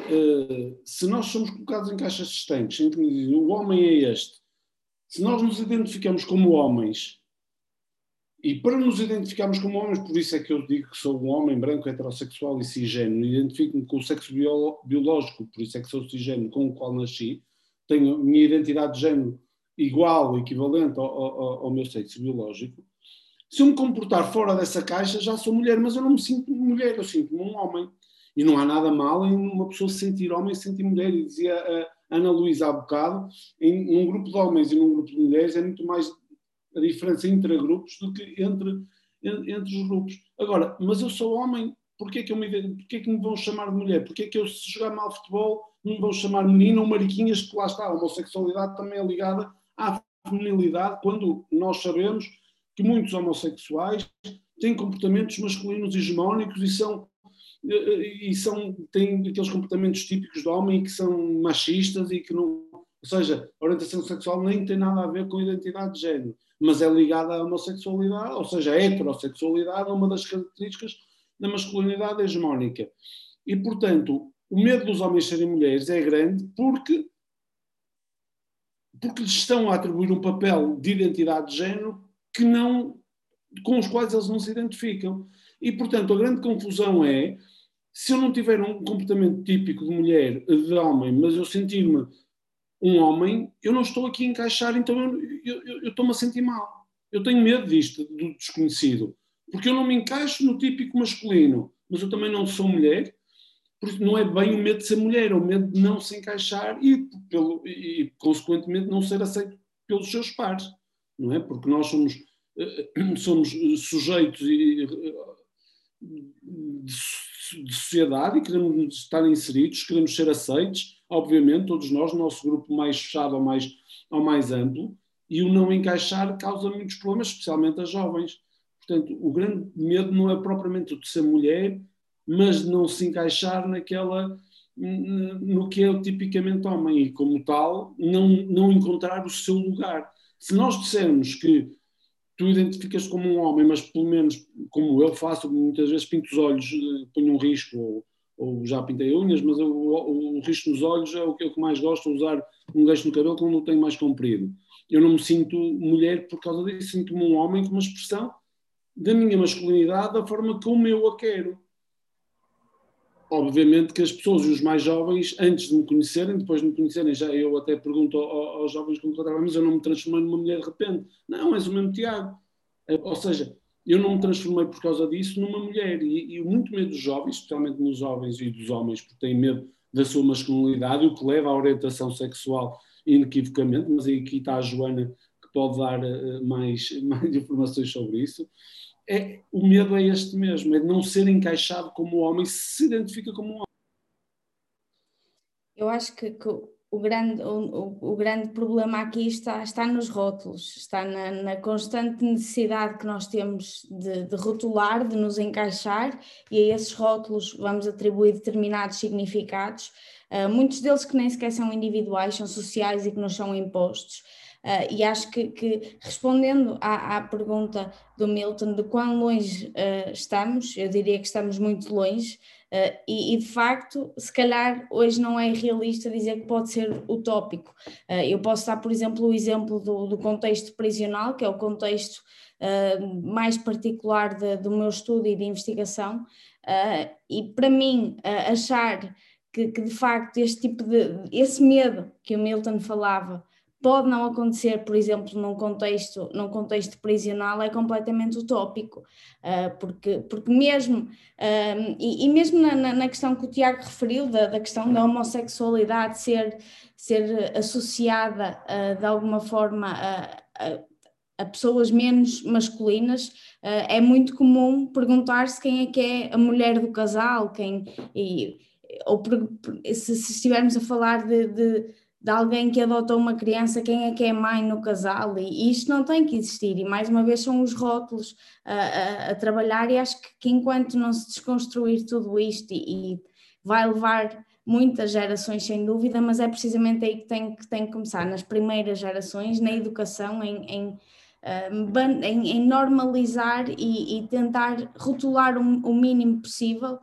eh, se nós somos colocados em caixas distantes, em que o homem é este, se nós nos identificamos como homens e para nos identificarmos como homens, por isso é que eu digo que sou um homem branco, heterossexual e cisgênero, identifico-me com o sexo biológico, por isso é que sou cisgênero com o qual nasci, tenho a minha identidade de género igual, equivalente ao, ao, ao meu sexo biológico. Se eu me comportar fora dessa caixa, já sou mulher, mas eu não me sinto mulher, eu sinto-me um homem. E não há nada mal em uma pessoa se sentir homem e se sentir mulher. E dizia a Ana Luísa há bocado, em, num grupo de homens e num grupo de mulheres é muito mais a diferença entre grupos do que entre, entre os grupos. Agora, mas eu sou homem, porquê que, eu me, porquê que me vão chamar de mulher? Porquê que eu, se jogar mal futebol, me vão chamar menina ou mariquinhas, que lá está, a homossexualidade também é ligada à feminilidade, quando nós sabemos que muitos homossexuais têm comportamentos masculinos hegemónicos e são e são têm aqueles comportamentos típicos do homem que são machistas e que não, ou seja, a orientação sexual nem tem nada a ver com a identidade de género mas é ligada à homossexualidade, ou seja, a heterossexualidade é uma das características da masculinidade hegemónica. E, portanto, o medo dos homens serem mulheres é grande porque, porque lhes estão a atribuir um papel de identidade de género que não, com os quais eles não se identificam. E, portanto, a grande confusão é se eu não tiver um comportamento típico de mulher, de homem, mas eu sentir-me um homem, eu não estou aqui a encaixar, então eu, estou-me a sentir mal. Eu tenho medo disto, do desconhecido, porque eu não me encaixo no típico masculino, mas eu também não sou mulher, porque não é bem o medo de ser mulher, é o medo de não se encaixar e, pelo, e consequentemente, não ser aceito pelos seus pares, não é? Porque nós somos, eh, somos sujeitos de, de sociedade e queremos estar inseridos, queremos ser aceitos, obviamente, todos nós, no nosso grupo mais fechado ou mais, ou mais amplo, e o não encaixar causa muitos problemas, especialmente a jovens. Portanto, o grande medo não é propriamente o de ser mulher, mas de não se encaixar naquela no que é tipicamente homem e como tal não, não encontrar o seu lugar. Se nós dissermos que tu identificas como um homem, mas pelo menos como eu faço, muitas vezes pinto os olhos, eh, ponho um risco ou, ou já pintei unhas, mas o, o, o, risco nos olhos é o que eu mais gosto, usar um gancho no cabelo quando o tenho mais comprido. Eu não me sinto mulher por causa disso, sinto-me um homem com uma expressão da minha masculinidade da forma como eu a quero. Obviamente que as pessoas, os mais jovens, antes de me conhecerem, depois de me conhecerem, já eu até pergunto aos, aos jovens que encontrava, mas eu não me transformei numa mulher de repente. Não, és o mesmo Tiago. É, ou seja, eu não me transformei por causa disso numa mulher. E, e muito medo dos jovens, especialmente nos jovens e dos homens, porque têm medo da sua masculinidade, o que leva à orientação sexual inequivocamente, mas aí aqui está a Joana que pode dar uh, mais, mais informações sobre isso é, o medo é este mesmo, é de não ser encaixado como homem, se identifica como homem. Eu acho que, que o, grande, o, o, grande problema aqui está, está nos rótulos, está na, na constante necessidade que nós temos de, de, rotular, de nos encaixar, e a esses rótulos vamos atribuir determinados significados, uh, muitos deles que nem sequer são individuais, são sociais e que nos são impostos. Uh, e acho que, que respondendo à, à, pergunta do Milton de quão longe uh, estamos, eu diria que estamos muito longe, uh, e, e, de facto, se calhar hoje não é realista dizer que pode ser utópico. eu posso dar, por exemplo, o exemplo do, do contexto prisional, que é o contexto mais particular de, do meu estudo e de investigação, e para mim, achar que, que de facto este tipo de, esse medo que o Milton falava, pode não acontecer, por exemplo, num contexto, num contexto prisional, é completamente utópico, uh, porque, porque mesmo, uh, e, mesmo na, na, questão que o Tiago referiu, da, da questão da homossexualidade ser, ser associada uh, de alguma forma a, a, a pessoas menos masculinas, é muito comum perguntar-se quem é que é a mulher do casal, quem, e, ou se, se estivermos a falar de, de de alguém que adotou uma criança, quem é que é mãe no casal, e, isto não tem que existir, e mais uma vez são os rótulos a, a, a trabalhar, e acho que, que, enquanto não se desconstruir tudo isto, e, e, vai levar muitas gerações sem dúvida, mas é precisamente aí que tem que, tem que começar, nas primeiras gerações, na educação, em, em em, em, normalizar e, e tentar rotular o, o mínimo possível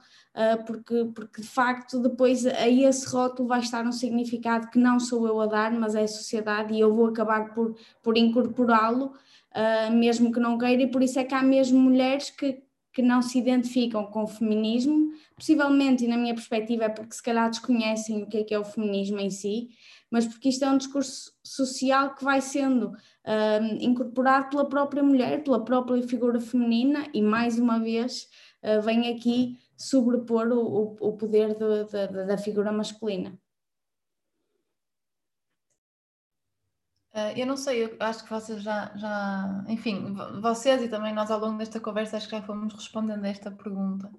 porque, porque de facto depois a esse rótulo vai estar um significado que não sou eu a dar, mas é a sociedade e eu vou acabar por, por incorporá-lo, uh, mesmo que não queira, e por isso é que há mesmo mulheres que, que não se identificam com o feminismo, possivelmente, e na minha perspectiva, é porque se calhar desconhecem o que é que é o feminismo em si, mas porque isto é um discurso social que vai sendo uh, incorporado pela própria mulher, pela própria figura feminina, e mais uma vez uh, vem aqui sobrepor o, o, poder do, da, da figura masculina. Uh, eu não sei, eu acho que vocês já, já, enfim, vocês e também nós ao longo desta conversa acho que já fomos respondendo a esta pergunta,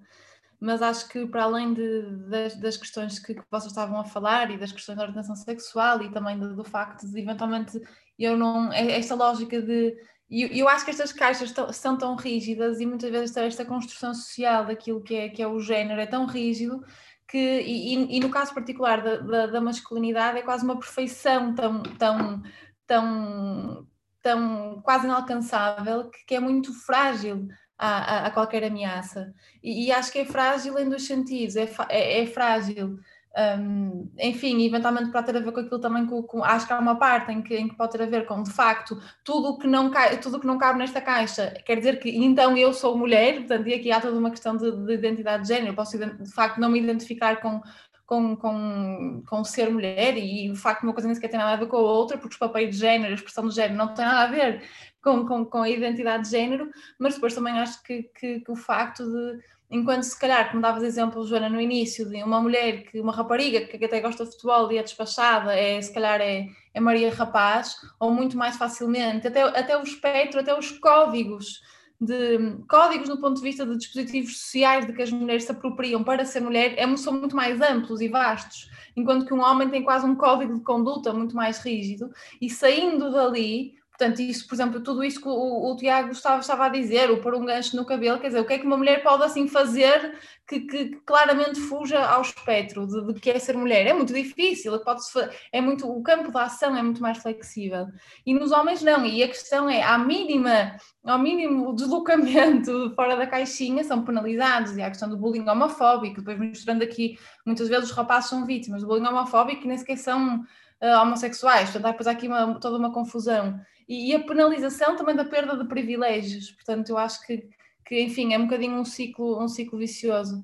mas acho que para além de, das, das, questões que, que, vocês estavam a falar e das questões da orientação sexual e também do, do facto de eventualmente eu não, é esta lógica de e eu acho que estas caixas são tão rígidas e muitas vezes esta construção social daquilo que é, que é o género é tão rígido que, e, e no caso particular da, da, da, masculinidade, é quase uma perfeição tão, tão, tão, tão quase inalcançável que, que é muito frágil a, a, a qualquer ameaça. E, e, acho que é frágil em dois sentidos: é, é, é frágil um, enfim, eventualmente pode ter a ver com aquilo também, com, com, acho que há uma parte em que, em que pode ter a ver com, de facto, tudo que não cai, tudo que não cabe nesta caixa, quer dizer que então eu sou mulher, portanto, e aqui há toda uma questão de, de identidade de género, eu posso de facto não me identificar com, com, com, com ser mulher e de facto uma coisa nem sequer tem nada a ver com a outra, porque os papéis de género, a expressão de género não tem nada a ver com, com, com a identidade de género, mas depois também acho que, que, que o facto de enquanto se calhar, como davas exemplo, Joana, no início, de uma mulher, que uma rapariga que até gosta de futebol e é despachada, é, se calhar é, é Maria Rapaz, ou muito mais facilmente, até, até o espectro, até os códigos de códigos no ponto de vista de dispositivos sociais de que as mulheres se apropriam para ser mulher é, são muito mais amplos e vastos, enquanto que um homem tem quase um código de conduta muito mais rígido, e saindo dali, Portanto, isso, por exemplo, tudo isso que o, o Tiago estava, estava, a dizer, o pôr um gancho no cabelo, quer dizer, o que é que uma mulher pode assim fazer que, que, claramente fuja ao espectro de, de, que é ser mulher? É muito difícil, pode é muito, o campo da ação é muito mais flexível. E nos homens não, e a questão é, à mínima, ao mínimo deslocamento fora da caixinha, são penalizados, e há a questão do bullying homofóbico, depois mostrando aqui, muitas vezes os rapazes são vítimas do bullying homofóbico e nem sequer são uh, homossexuais, portanto há depois aqui uma, toda uma confusão e, e, a penalização também da perda de privilégios. Portanto, eu acho que, que enfim, é um bocadinho um ciclo, um ciclo vicioso.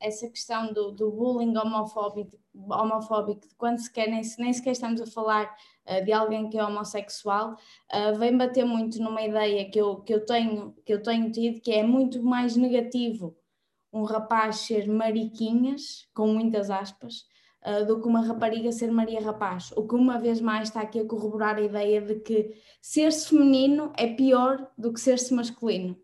Essa, questão do, do bullying homofóbico, homofóbico, quando sequer, nem, nem sequer estamos a falar uh, de alguém que é homossexual, uh, vem bater muito numa ideia que eu, que, eu tenho, que eu tenho tido, que é muito mais negativo um rapaz ser mariquinhas, com muitas aspas, uh, do que uma rapariga ser Maria Rapaz. O que uma vez mais está aqui a corroborar a ideia de que ser-se feminino é pior do que ser-se masculino.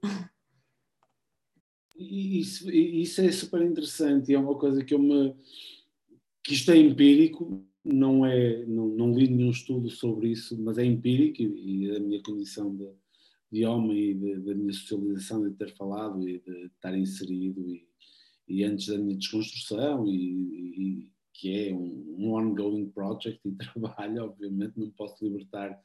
Isso, isso é super interessante e é uma coisa que eu me. que isto é empírico, não é. não, não li nenhum estudo sobre isso, mas é empírico e, e a minha condição de, de homem e da minha socialização de ter falado e de estar inserido e, e antes da minha desconstrução e, que é um, um ongoing project e trabalho, obviamente, não posso libertar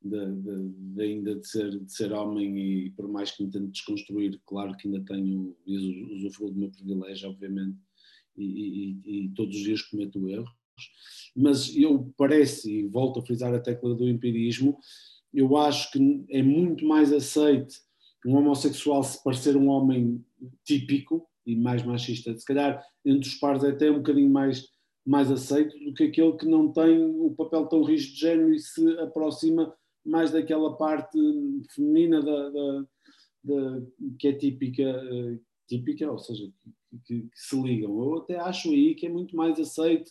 de, de, de, ainda de ser, de ser homem e por mais que me tente desconstruir, claro que ainda tenho usufruo do meu privilégio, obviamente, e, e, e, todos os dias cometo erros, mas eu parece, e volto a frisar a tecla do empirismo, eu acho que é muito mais aceite um homossexual se parecer um homem típico e mais machista, se calhar entre os pares é até um bocadinho mais mais aceito do que aquele que não tem o papel tão rígido de género e se aproxima mais daquela parte feminina da, da, da que é típica, uh, típica, ou seja, que, que, se ligam. Eu até acho aí que é muito mais aceito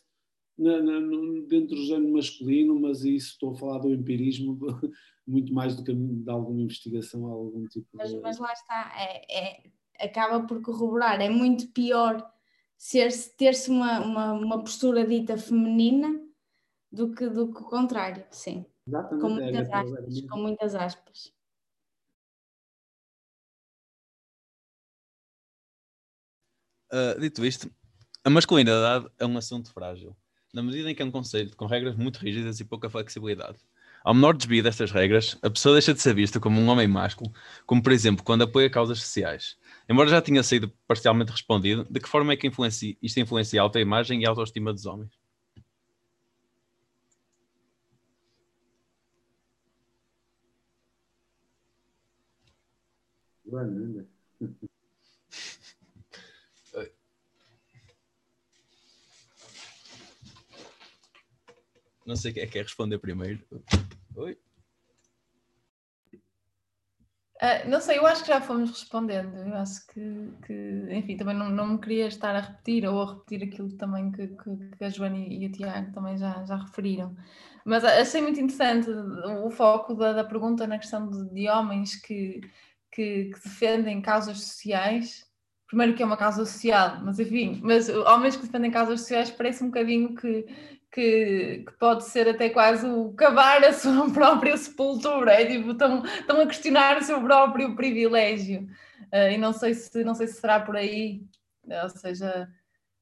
na, na, dentro do género masculino, mas isso estou a falar do empirismo muito mais do que de alguma investigação, algum tipo mas, de... Mas lá está, é, é, acaba por corroborar, é muito pior ter-se uma, uma, uma, postura dita feminina do que, do que o contrário, sim. Exatamente. Com muitas é, aspas. É, com muitas aspas. Uh, dito isto, a masculinidade é um assunto frágil, na medida em que é um conceito com regras muito rígidas e pouca flexibilidade. Ao menor desvio destas regras, a pessoa deixa de ser vista como um homem másculo, como por exemplo quando apoia causas sociais, Embora já tenha sido parcialmente respondido, de que forma é que influencia, isto influencia a autoimagem e a autoestima dos homens? Não sei quem é que quer responder primeiro. Oi? Uh, não sei, eu acho que já fomos respondendo. Eu acho que, que enfim, também não, não me queria estar a repetir ou a repetir aquilo também que, que, que a Joana e o Tiago também já, já referiram. Mas achei muito interessante o foco da, da pergunta na questão de, de homens que, que, que, defendem causas sociais. Primeiro que é uma causa social, mas enfim, mas homens que defendem causas sociais parece um bocadinho que, que, que, pode ser até quase o cavar a sua própria sepultura, é tipo, estão, estão a questionar o seu próprio privilégio. Uh, e não sei, se, não sei se será por aí, ou seja,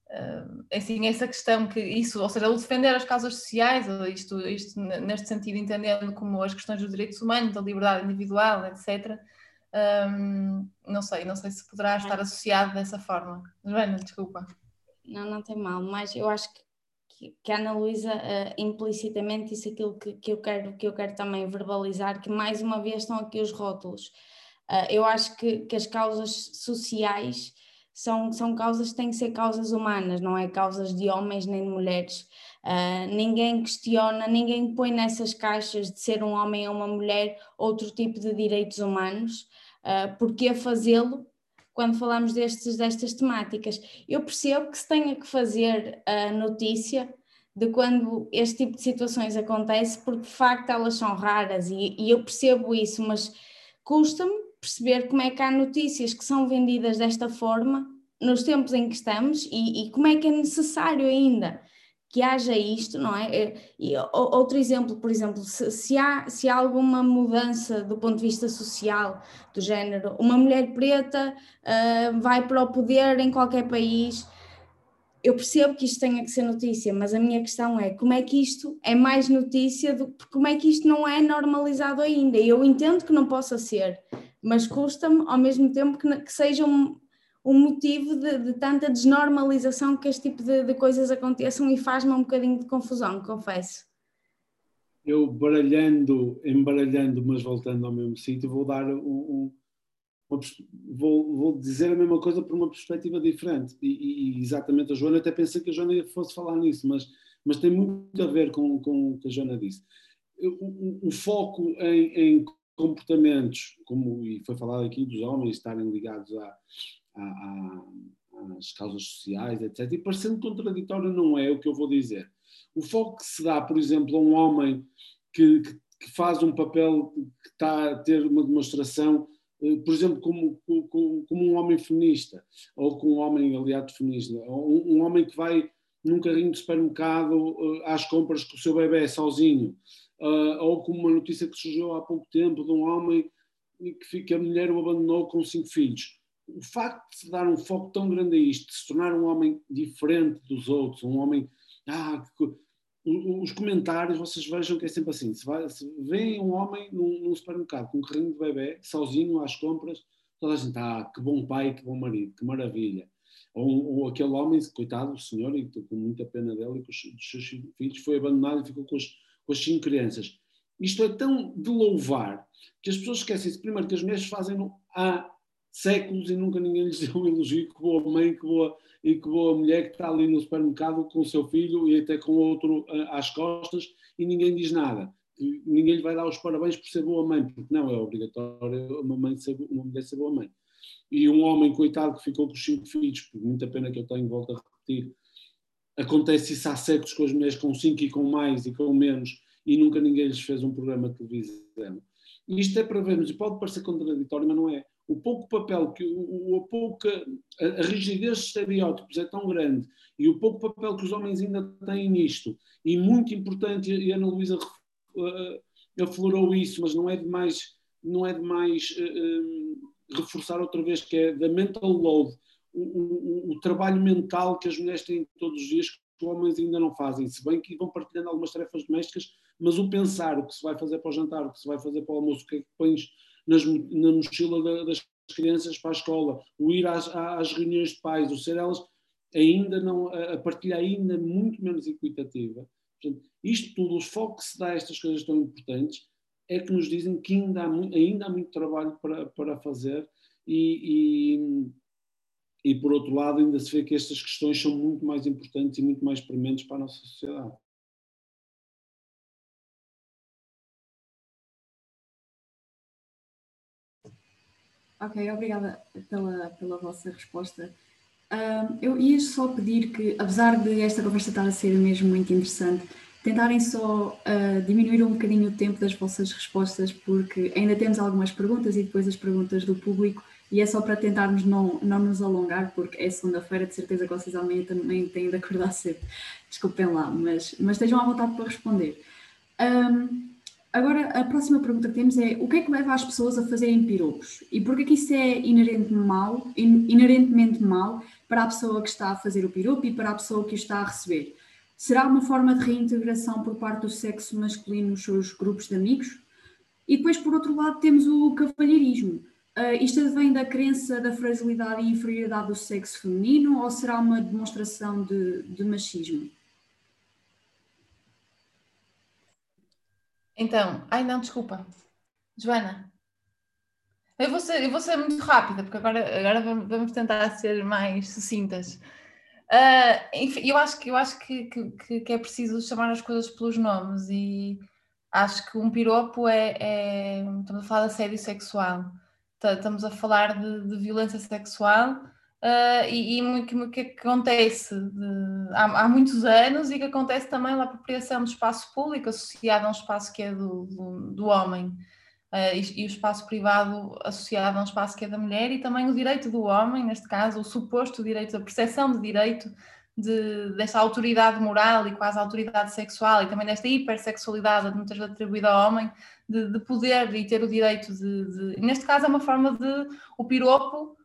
uh, assim, essa questão que isso, ou seja, o defender as causas sociais, isto, isto neste sentido, entendendo como as questões dos direitos humanos, da liberdade individual, etc. Um, não sei, não sei se poderá estar associado dessa forma. Joana, desculpa. Não, não tem mal, mas eu acho que que, a Ana Luísa uh, implicitamente disse aquilo que, que, eu quero, que eu quero também verbalizar, que mais uma vez estão aqui os rótulos. Uh, eu acho que, que as causas sociais são, são causas que têm que ser causas humanas, não é causas de homens nem de mulheres. Uh, ninguém questiona, ninguém põe nessas caixas de ser um homem ou uma mulher outro tipo de direitos humanos. Uh, porque fazê-lo quando falamos destes, destas temáticas. Eu percebo que se tenha que fazer a notícia de quando este tipo de situações acontece, porque de facto elas são raras e, e eu percebo isso, mas custa-me perceber como é que há notícias que são vendidas desta forma nos tempos em que estamos e, e como é que é necessário ainda que haja isto, não é? é e outro exemplo, por exemplo, se, se, há, se há alguma mudança do ponto de vista social, do género, uma mulher preta uh, vai para o poder em qualquer país, eu percebo que isto tenha que ser notícia, mas a minha questão é como é que isto é mais notícia, do, como é que isto não é normalizado ainda? Eu entendo que não possa ser, mas custa-me ao mesmo tempo que, que seja um motivo de, de, tanta desnormalização que este tipo de, de coisas aconteçam e faz-me um bocadinho de confusão, confesso. Eu baralhando, embaralhando, mas voltando ao mesmo sítio, vou dar um, um vou, vou, dizer a mesma coisa por uma perspectiva diferente. E, e, exatamente a Joana, até pensei que a Joana fosse falar nisso, mas, mas tem muito a ver com, com o que a Joana disse. O, o, o foco em, em, comportamentos, como e foi falado aqui dos homens estarem ligados a, às causas sociais, etc. E parecendo contraditório, não é o que eu vou dizer. O foco que se dá, por exemplo, a um homem que, que, que faz um papel que está a ter uma demonstração, eh, por exemplo, como, como, como, um homem feminista, ou com um homem aliado feminista, ou um, um homem que vai num carrinho de supermercado uh, às compras com o seu bebê sozinho, uh, ou como uma notícia que surgiu há pouco tempo de um homem que, que a mulher o abandonou com cinco filhos o facto de se dar um foco tão grande a isto, de se tornar um homem diferente dos outros, um homem. Ah, que, os comentários, vocês vejam que é sempre assim: se, vai, se vem um homem num, num, supermercado com um carrinho de bebê, sozinho às compras, toda a gente, ah, que bom pai, que bom marido, que maravilha. Ou, ou aquele homem, coitado, o senhor, e estou com muita pena dele e com os, dos seus filhos, foi abandonado e ficou com, os, com as cinco crianças. Isto é tão de louvar que as pessoas esquecem-se, primeiro, que as mulheres fazem ah, séculos e nunca ninguém lhes deu um elogio, que boa mãe, que boa, e que boa mulher que está ali no supermercado com o seu filho e até com outro às costas e ninguém diz nada. E ninguém lhe vai dar os parabéns por ser boa mãe, porque não é obrigatório uma, mãe ser, uma mulher ser boa mãe. E um homem, coitado, que ficou com os cinco filhos, por muita pena que eu tenho, volto a repetir, acontece isso há séculos com as mulheres com cinco e com mais e com menos, e nunca ninguém lhes fez um programa de televisão. Isto é para vermos, e pode parecer contraditório, mas não é o pouco papel que o, o pouca a, a rigidez de estereótipos é tão grande e o pouco papel que os homens ainda têm nisto e muito importante e a Ana Luísa uh, aflorou isso mas não é demais não é demais uh, reforçar outra vez que é da mental load o, o, o, trabalho mental que as mulheres têm todos os dias que os homens ainda não fazem. Se bem que vão partilhando algumas tarefas domésticas mas o pensar o que se vai fazer para o jantar o que se vai fazer para o almoço o que é que pões nas, na mochila da, das crianças para a escola, o ir às, às reuniões de pais, o ser elas ainda não, a partilha ainda muito menos equitativa. Portanto, isto tudo, os focos que se dá a estas coisas tão importantes, é que nos dizem que ainda há, ainda há muito trabalho para, para fazer e, e, e, por outro lado, ainda se vê que estas questões são muito mais importantes e muito mais prementes para a nossa sociedade. Ok, obrigada pela, pela vossa resposta. Eu ia só pedir que, apesar de esta conversa estar a ser mesmo muito interessante, tentarem só uh, diminuir um bocadinho o tempo das vossas respostas, porque ainda temos algumas perguntas e depois as perguntas do público, e é só para tentarmos não, não nos alongar, porque é segunda-feira, de certeza que vocês amanhã também têm de acordar cedo. Desculpem lá, mas, mas estejam à vontade para responder. Um, Agora, a próxima pergunta que temos é o que é que leva as pessoas a fazerem piropos? E porquê que isso é inerente mal, inerentemente mal para a pessoa que está a fazer o piropo e para a pessoa que o está a receber? Será uma forma de reintegração por parte do sexo masculino nos seus grupos de amigos? E depois, por outro lado, temos o cavalheirismo. Uh, isto vem da crença da fragilidade e inferioridade do sexo feminino ou será uma demonstração de, de machismo? Então, ai não, desculpa. Joana. Eu vou ser, eu vou ser muito rápida, porque agora, agora vamos tentar ser mais sucintas. Uh, enfim, eu acho, que, eu acho que, que, que, é preciso chamar as coisas pelos nomes e acho que um piropo é, é estamos a falar de assédio sexual estamos a falar de, de violência sexual Uh, e, o que, que, acontece de, há, há, muitos anos e que acontece também na apropriação do espaço público associado a um espaço que é do, do, do homem. Uh, e, e, o espaço privado associado a um espaço que é da mulher e também o direito do homem, neste caso, o suposto direito, a percepção de direito de, desta autoridade moral e quase autoridade sexual e também desta hipersexualidade muitas vezes atribuída ao homem de, de poder e ter o direito de, de, neste caso é uma forma de o piropo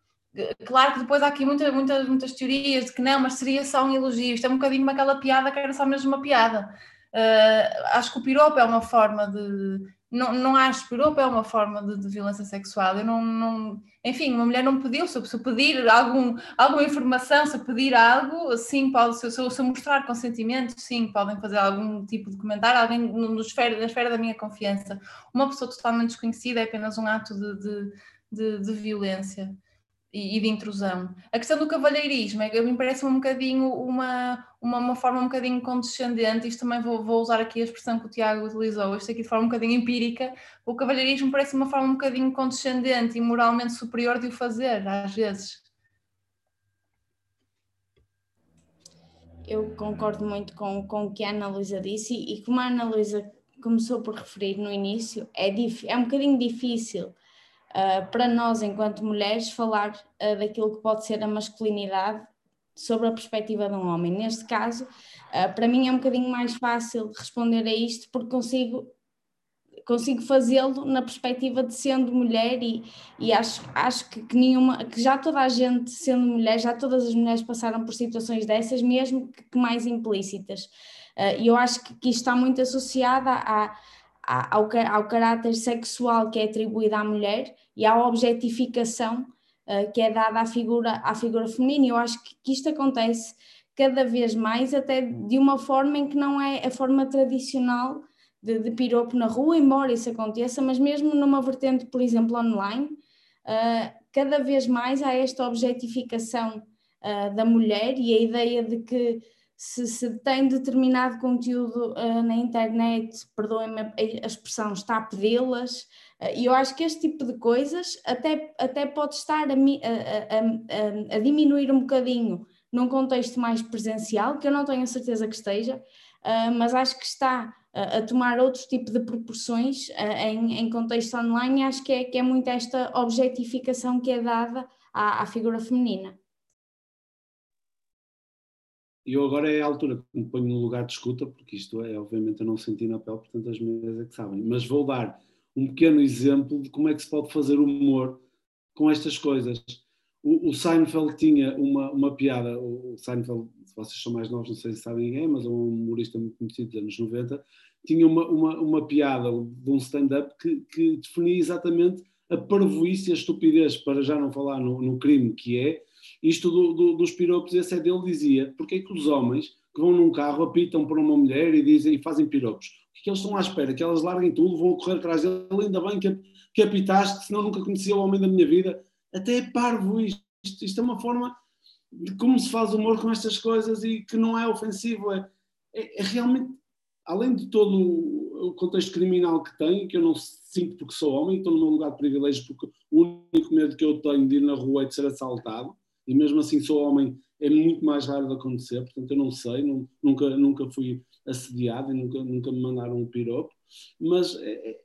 Claro que depois há aqui muitas, muitas, muitas teorias de que não, mas seria só um elogio. Isto é um bocadinho como aquela piada que era só mesmo uma piada. Uh, acho que o piropo é uma forma de. Não, não acho que o piropo é uma forma de, de, violência sexual. Eu não, não, enfim, uma mulher não pediu. Se, se pedir algum, alguma informação, se pedir algo, sim, pode. Se, se, se mostrar consentimento, sim, podem fazer algum tipo de comentário. Alguém no, no esfera, na esfera da minha confiança. Uma pessoa totalmente desconhecida é apenas um ato de, de, de, de violência e, de intrusão. A questão do cavalheirismo é me parece um bocadinho uma, uma, uma, forma um bocadinho condescendente, isto também vou, vou, usar aqui a expressão que o Tiago utilizou, isto aqui de forma um bocadinho empírica, o cavalheirismo parece uma forma um bocadinho condescendente e moralmente superior de o fazer, às vezes. Eu concordo muito com, com o que a Ana Luísa disse e, e como a Ana Luísa começou por referir no início, é, é um bocadinho difícil uh, para nós, enquanto mulheres, falar uh, daquilo que pode ser a masculinidade sobre a perspectiva de um homem. Neste caso, uh, para mim é um bocadinho mais fácil responder a isto porque consigo consigo fazê-lo na perspectiva de sendo mulher e, e acho, acho que, que, nenhuma, que já toda a gente sendo mulher, já todas as mulheres passaram por situações dessas, mesmo que, que mais implícitas. E eu acho que, que isto está muito associado à, ao, ao caráter sexual que é atribuído à mulher e à objetificação uh, que é dada à figura, à figura feminina. Eu acho que, que isto acontece cada vez mais, até de uma forma em que não é a forma tradicional de, de piropo na rua, embora isso aconteça, mas mesmo numa vertente, por exemplo, online, uh, cada vez mais há esta objetificação uh, da mulher e a ideia de que se, se tem determinado conteúdo uh, na internet, perdoem-me a expressão, está a pedi-las, uh, e eu acho que este tipo de coisas até, até pode estar a, a, a, a, diminuir um bocadinho num contexto mais presencial, que eu não tenho a certeza que esteja, uh, mas acho que está a tomar outro tipo de proporções em, em, contexto online, e acho que é, que é muito esta objetificação que é dada à, à figura feminina. Eu agora é a altura que me ponho no lugar de escuta, porque isto é, obviamente, eu não senti na pele, portanto as minhas é que sabem. Mas vou dar um pequeno exemplo de como é que se pode fazer humor com estas coisas. O, o Seinfeld tinha uma, uma piada, o, Seinfeld, se vocês são mais novos, não sei se sabem quem é, mas é um humorista muito conhecido dos anos 90, tinha uma, uma, uma piada de um stand-up que, que definia exatamente a parvoíce e a estupidez, para já não falar no, no crime que é, isto do, do, dos piropos, esse é dele, dizia, porque é que os homens que vão num carro apitam por uma mulher e dizem e fazem piropos? O que, é eles estão à espera? Que elas larguem tudo, vão correr atrás dele, ainda bem que, que apitaste, senão nunca conhecia o homem da minha vida. Até é parvo isto, isto é uma forma de como se faz humor com estas coisas e que não é ofensivo, é, é, é realmente, além de todo o contexto criminal que tem, que eu não sinto porque sou homem, estou meu lugar de privilégio, porque o único medo que eu tenho de ir na rua é de ser assaltado, e mesmo assim sou homem, é muito mais raro de acontecer, portanto eu não sei, não, nunca, nunca fui assediado e nunca, nunca me mandaram um piropo, mas é, é,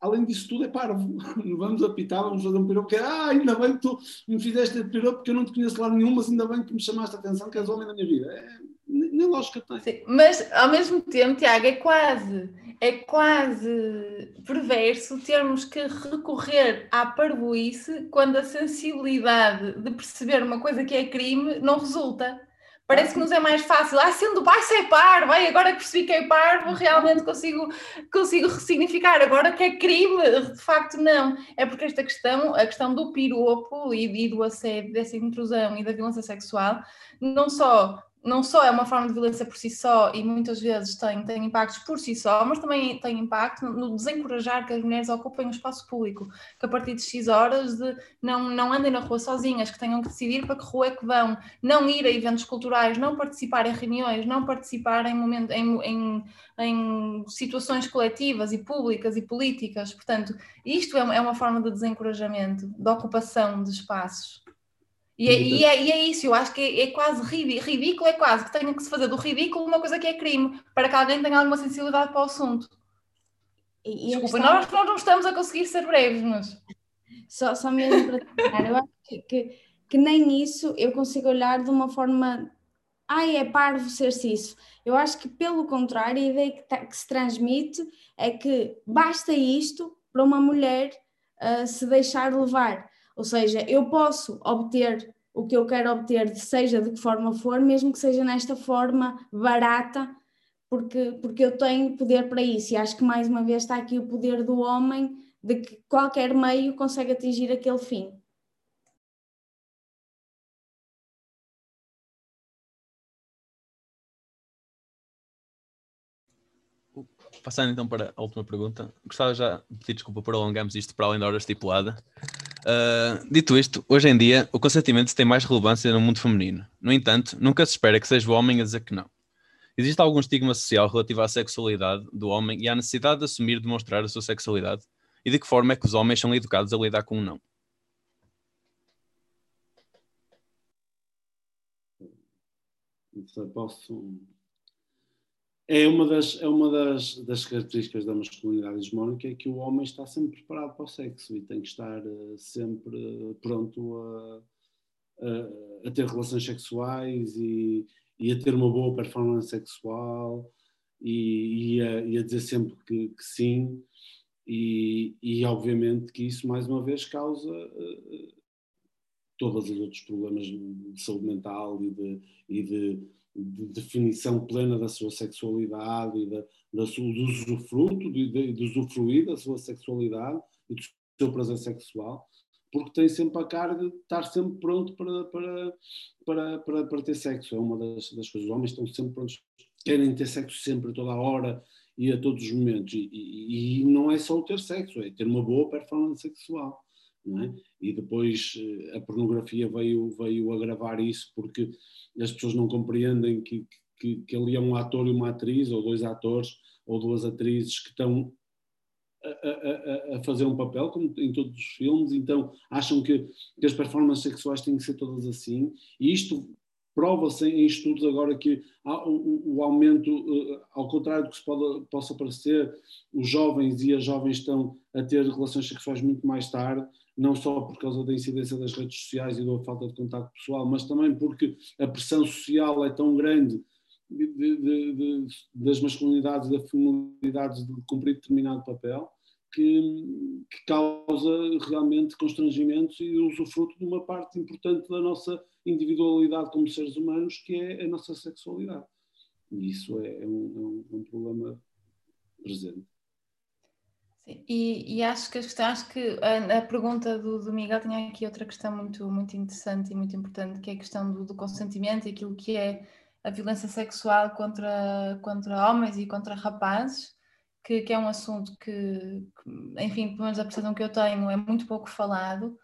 além disso tudo é parvo, vamos apitar, vamos fazer um piropo, que é, ah, ainda bem que tu me fizeste piropo, porque eu não te conheço lá nenhum, mas ainda bem que me chamaste a atenção, que és homem da minha vida. É, nem lógica tem. Sim, mas ao mesmo tempo, Tiago, é quase, é quase perverso termos que recorrer à parvoíce quando a sensibilidade de perceber uma coisa que é crime não resulta. Parece que nos é mais fácil, ah, sendo vai ser parvo, ai, agora que percebi que é parvo, realmente consigo, consigo ressignificar, agora que é crime, de facto não. É porque esta questão, a questão do piropo e, e do assédio, dessa intrusão e da violência sexual, não só não só é uma forma de violência por si só e muitas vezes tem, tem impactos por si só, mas também tem impacto no desencorajar que as mulheres ocupem o espaço público, que a partir de X horas de não, não andem na rua sozinhas, que tenham que decidir para que rua é que vão, não ir a eventos culturais, não participar em reuniões, não participar em, momento, em, em, em situações coletivas e públicas e políticas. Portanto, isto é, é uma forma de desencorajamento, de ocupação de espaços. E é, e, é, e é, isso, eu acho que é, é, quase ridículo, é quase que tenha que se fazer do ridículo uma coisa que é crime, para que alguém tenha alguma sensibilidade para o assunto. E, Desculpa, questão... nós, nós não estamos a conseguir ser breves, mas. Só, só mesmo para terminar, eu acho que, que, que, nem isso eu consigo olhar de uma forma. Ai, é parvo ser-se isso. Eu acho que, pelo contrário, a ideia que, tá, que se transmite é que basta isto para uma mulher uh, se deixar levar ou seja, eu posso obter o que eu quero obter, seja de que forma for, mesmo que seja nesta forma barata, porque, porque eu tenho poder para isso. E acho que mais uma vez está aqui o poder do homem de que qualquer meio consegue atingir aquele fim. Passando então para a última pergunta, gostava já de pedir desculpa por alongarmos isto para além da hora estipulada. Uh, dito isto, hoje em dia o consentimento tem mais relevância no mundo feminino. No entanto, nunca se espera que seja o homem a dizer que não. Existe algum estigma social relativo à sexualidade do homem e à necessidade de assumir e demonstrar a sua sexualidade? E de que forma é que os homens são educados a lidar com o não? Posso é uma das, é uma das, das características da masculinidade hegemónica é que o homem está sempre preparado para o sexo e tem que estar uh, sempre pronto a, a, a, ter relações sexuais e, e, a ter uma boa performance sexual e, e, a, e a, dizer sempre que, que sim. E, obviamente que isso mais uma vez causa uh, todos os outros problemas de saúde mental e de, e de de definição plena da sua sexualidade e da, da sua, do usufruto, de, de, de usufruir da sua sexualidade e do seu prazer sexual, porque tem sempre a carga de estar sempre pronto para, para, para, para, para ter sexo. É uma das, das coisas. Os homens estão sempre prontos, querem ter sexo sempre, toda a hora e a todos os momentos. E, e, e não é só o ter sexo, é ter uma boa performance sexual. É? E depois eh, a pornografia veio, veio agravar isso porque as pessoas não compreendem que, que, que ali é um ator e uma atriz, ou dois atores, ou duas atrizes que estão a, a, a, fazer um papel, como em todos os filmes, então acham que, que, as performances sexuais têm que ser todas assim, e isto prova-se em estudos agora que o, o, aumento, eh, ao contrário do que se pode, possa parecer, os jovens e as jovens estão a ter relações sexuais muito mais tarde, não só por causa da incidência das redes sociais e da falta de contato pessoal, mas também porque a pressão social é tão grande de, de, de, das masculinidades da feminilidade de cumprir determinado papel que, que, causa realmente constrangimentos e usufruto de uma parte importante da nossa individualidade como seres humanos, que é a nossa sexualidade. E isso é, é um, é um, problema presente. E, e, acho que, acho que a, a pergunta do, do, Miguel tinha aqui outra questão muito, muito interessante e muito importante, que é a questão do, do consentimento e aquilo que é a violência sexual contra, contra homens e contra rapazes, que, que é um assunto que, que, enfim, pelo menos a percepção que eu tenho, é muito pouco falado,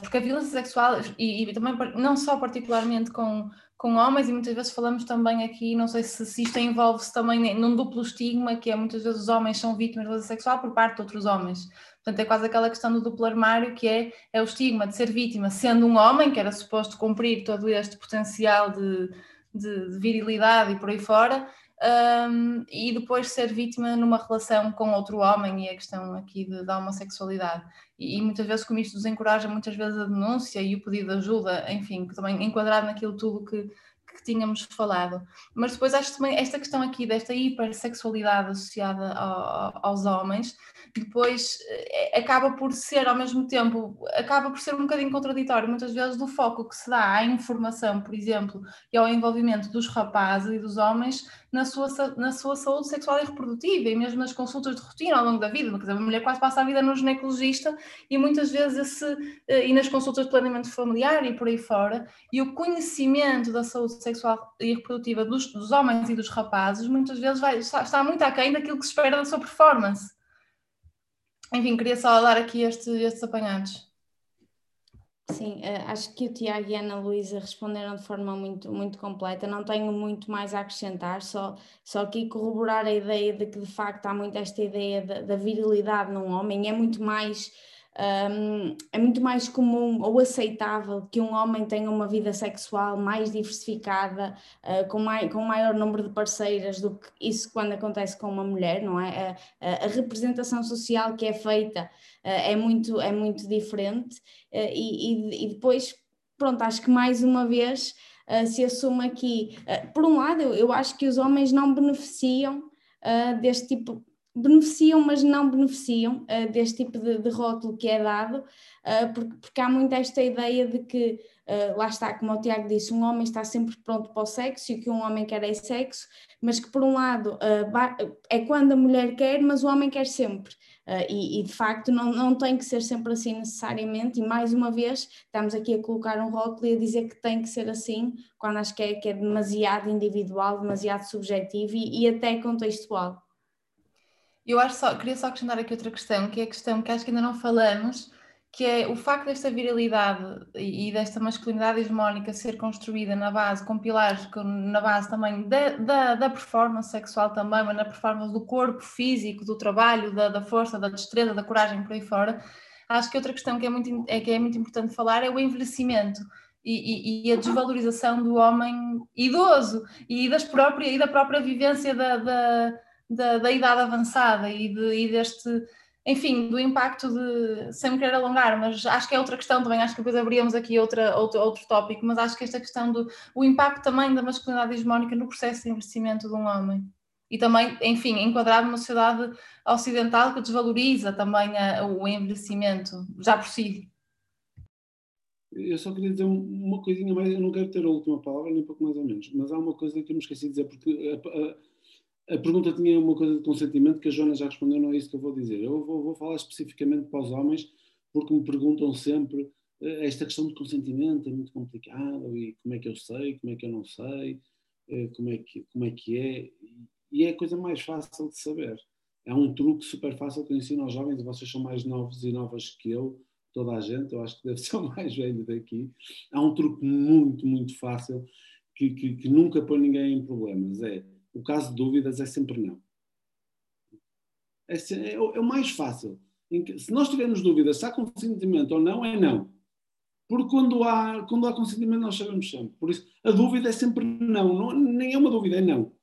porque a violência sexual, e, e, também não só particularmente com, com homens, e muitas vezes falamos também aqui, não sei se, se isto envolve-se também num duplo estigma, que é muitas vezes os homens são vítimas de violência sexual por parte de outros homens. Portanto, é quase aquela questão do duplo armário, que é, é o estigma de ser vítima sendo um homem, que era suposto cumprir todo este potencial de, de, de virilidade e por aí fora, um, e depois ser vítima numa relação com outro homem e a questão aqui de, da homossexualidade. E, e, muitas vezes como isto desencoraja muitas vezes a denúncia e o pedido de ajuda, enfim, também enquadrado naquilo tudo que, que tínhamos falado. Mas depois acho também esta questão aqui desta hipersexualidade associada ao, aos homens, depois eh, acaba por ser ao mesmo tempo, acaba por ser um bocadinho contraditório muitas vezes do foco que se dá à informação, por exemplo, e ao envolvimento dos rapazes e dos homens na sua, na sua saúde sexual e reprodutiva e mesmo nas consultas de rotina ao longo da vida. Dizer, uma mulher quase passa a vida no ginecologista e muitas vezes esse, eh, e nas consultas de planeamento familiar e por aí fora, e o conhecimento da saúde sexual e reprodutiva dos, dos homens e dos rapazes muitas vezes vai, está, está muito aquém daquilo que se espera da sua performance. Enfim, queria só dar aqui este, estes apanhados. Sim, eh, acho que o Tiago e a Ana Luísa responderam de forma muito, muito completa. Não tenho muito mais a acrescentar, só, só aqui corroborar a ideia de que de facto há muito esta ideia da, da virilidade num homem, é muito mais um, é muito mais comum ou aceitável que um homem tenha uma vida sexual mais diversificada, uh, com, mai, com maior número de parceiras do que isso quando acontece com uma mulher, não é? A, a representação social que é feita uh, é, muito, é muito diferente uh, e, e, e, depois, pronto, acho que mais uma vez se assume aqui, por um lado, eu, eu, acho que os homens não beneficiam deste tipo beneficiam, mas não beneficiam uh, deste tipo de, de, rótulo que é dado, uh, porque, porque, há muito esta ideia de que, uh, lá está, como o Tiago disse, um homem está sempre pronto para o sexo e o que um homem quer é sexo, mas que por um lado é quando a mulher quer, mas o homem quer sempre. E, e, de facto não, não tem que ser sempre assim necessariamente, e mais uma vez estamos aqui a colocar um rótulo e a dizer que tem que ser assim, quando acho que é, que é demasiado individual, demasiado subjetivo e, e até contextual. Eu acho só, queria só acrescentar aqui outra questão, que é a questão que acho que ainda não falamos, que é o facto desta virilidade e desta masculinidade hegemónica ser construída na base, com pilares na base também da, da, da performance sexual também, mas na performance do corpo físico, do trabalho, da, da força, da destreza, da coragem por aí fora. Acho que outra questão que é muito, é, que é muito importante falar é o envelhecimento. E, e, e, a desvalorização do homem idoso e, das própria, e da própria vivência da, da, da, da idade avançada e, de, e deste, enfim, do impacto de, sem me querer alongar, mas acho que é outra questão também, acho que depois abríamos aqui outra, outro, outro tópico, mas acho que esta questão do o impacto também da masculinidade hegemónica no processo de envelhecimento de um homem. E também, enfim, enquadrado numa sociedade ocidental que desvaloriza também a, o envelhecimento, já por si. Eu só queria dizer uma coisinha mais, eu não quero ter a última palavra, nem pouco mais ou menos, mas há uma coisa que eu me esqueci de dizer, porque a, a, a pergunta tinha uma coisa de consentimento que a Joana já respondeu, não é isso que eu vou dizer. Eu vou, vou falar especificamente para os homens, porque me perguntam sempre eh, esta questão de consentimento é muito complicada e como é que eu sei, como é que eu não sei, eh, como é que, como é, que é. E é a coisa mais fácil de saber. É um truque super fácil que eu ensino aos jovens, vocês são mais novos e novas que eu, toda a gente, eu acho que deve ser o mais velho daqui. Há um truque muito, muito fácil que, que, que nunca põe ninguém em problemas. É o caso de dúvidas é sempre não. É, é, é o mais fácil. se nós tivermos dúvidas se há consentimento ou não, é não. Porque quando há, quando há consentimento, nós sabemos sempre. Por isso, a dúvida é sempre não. não nem é uma dúvida, é não.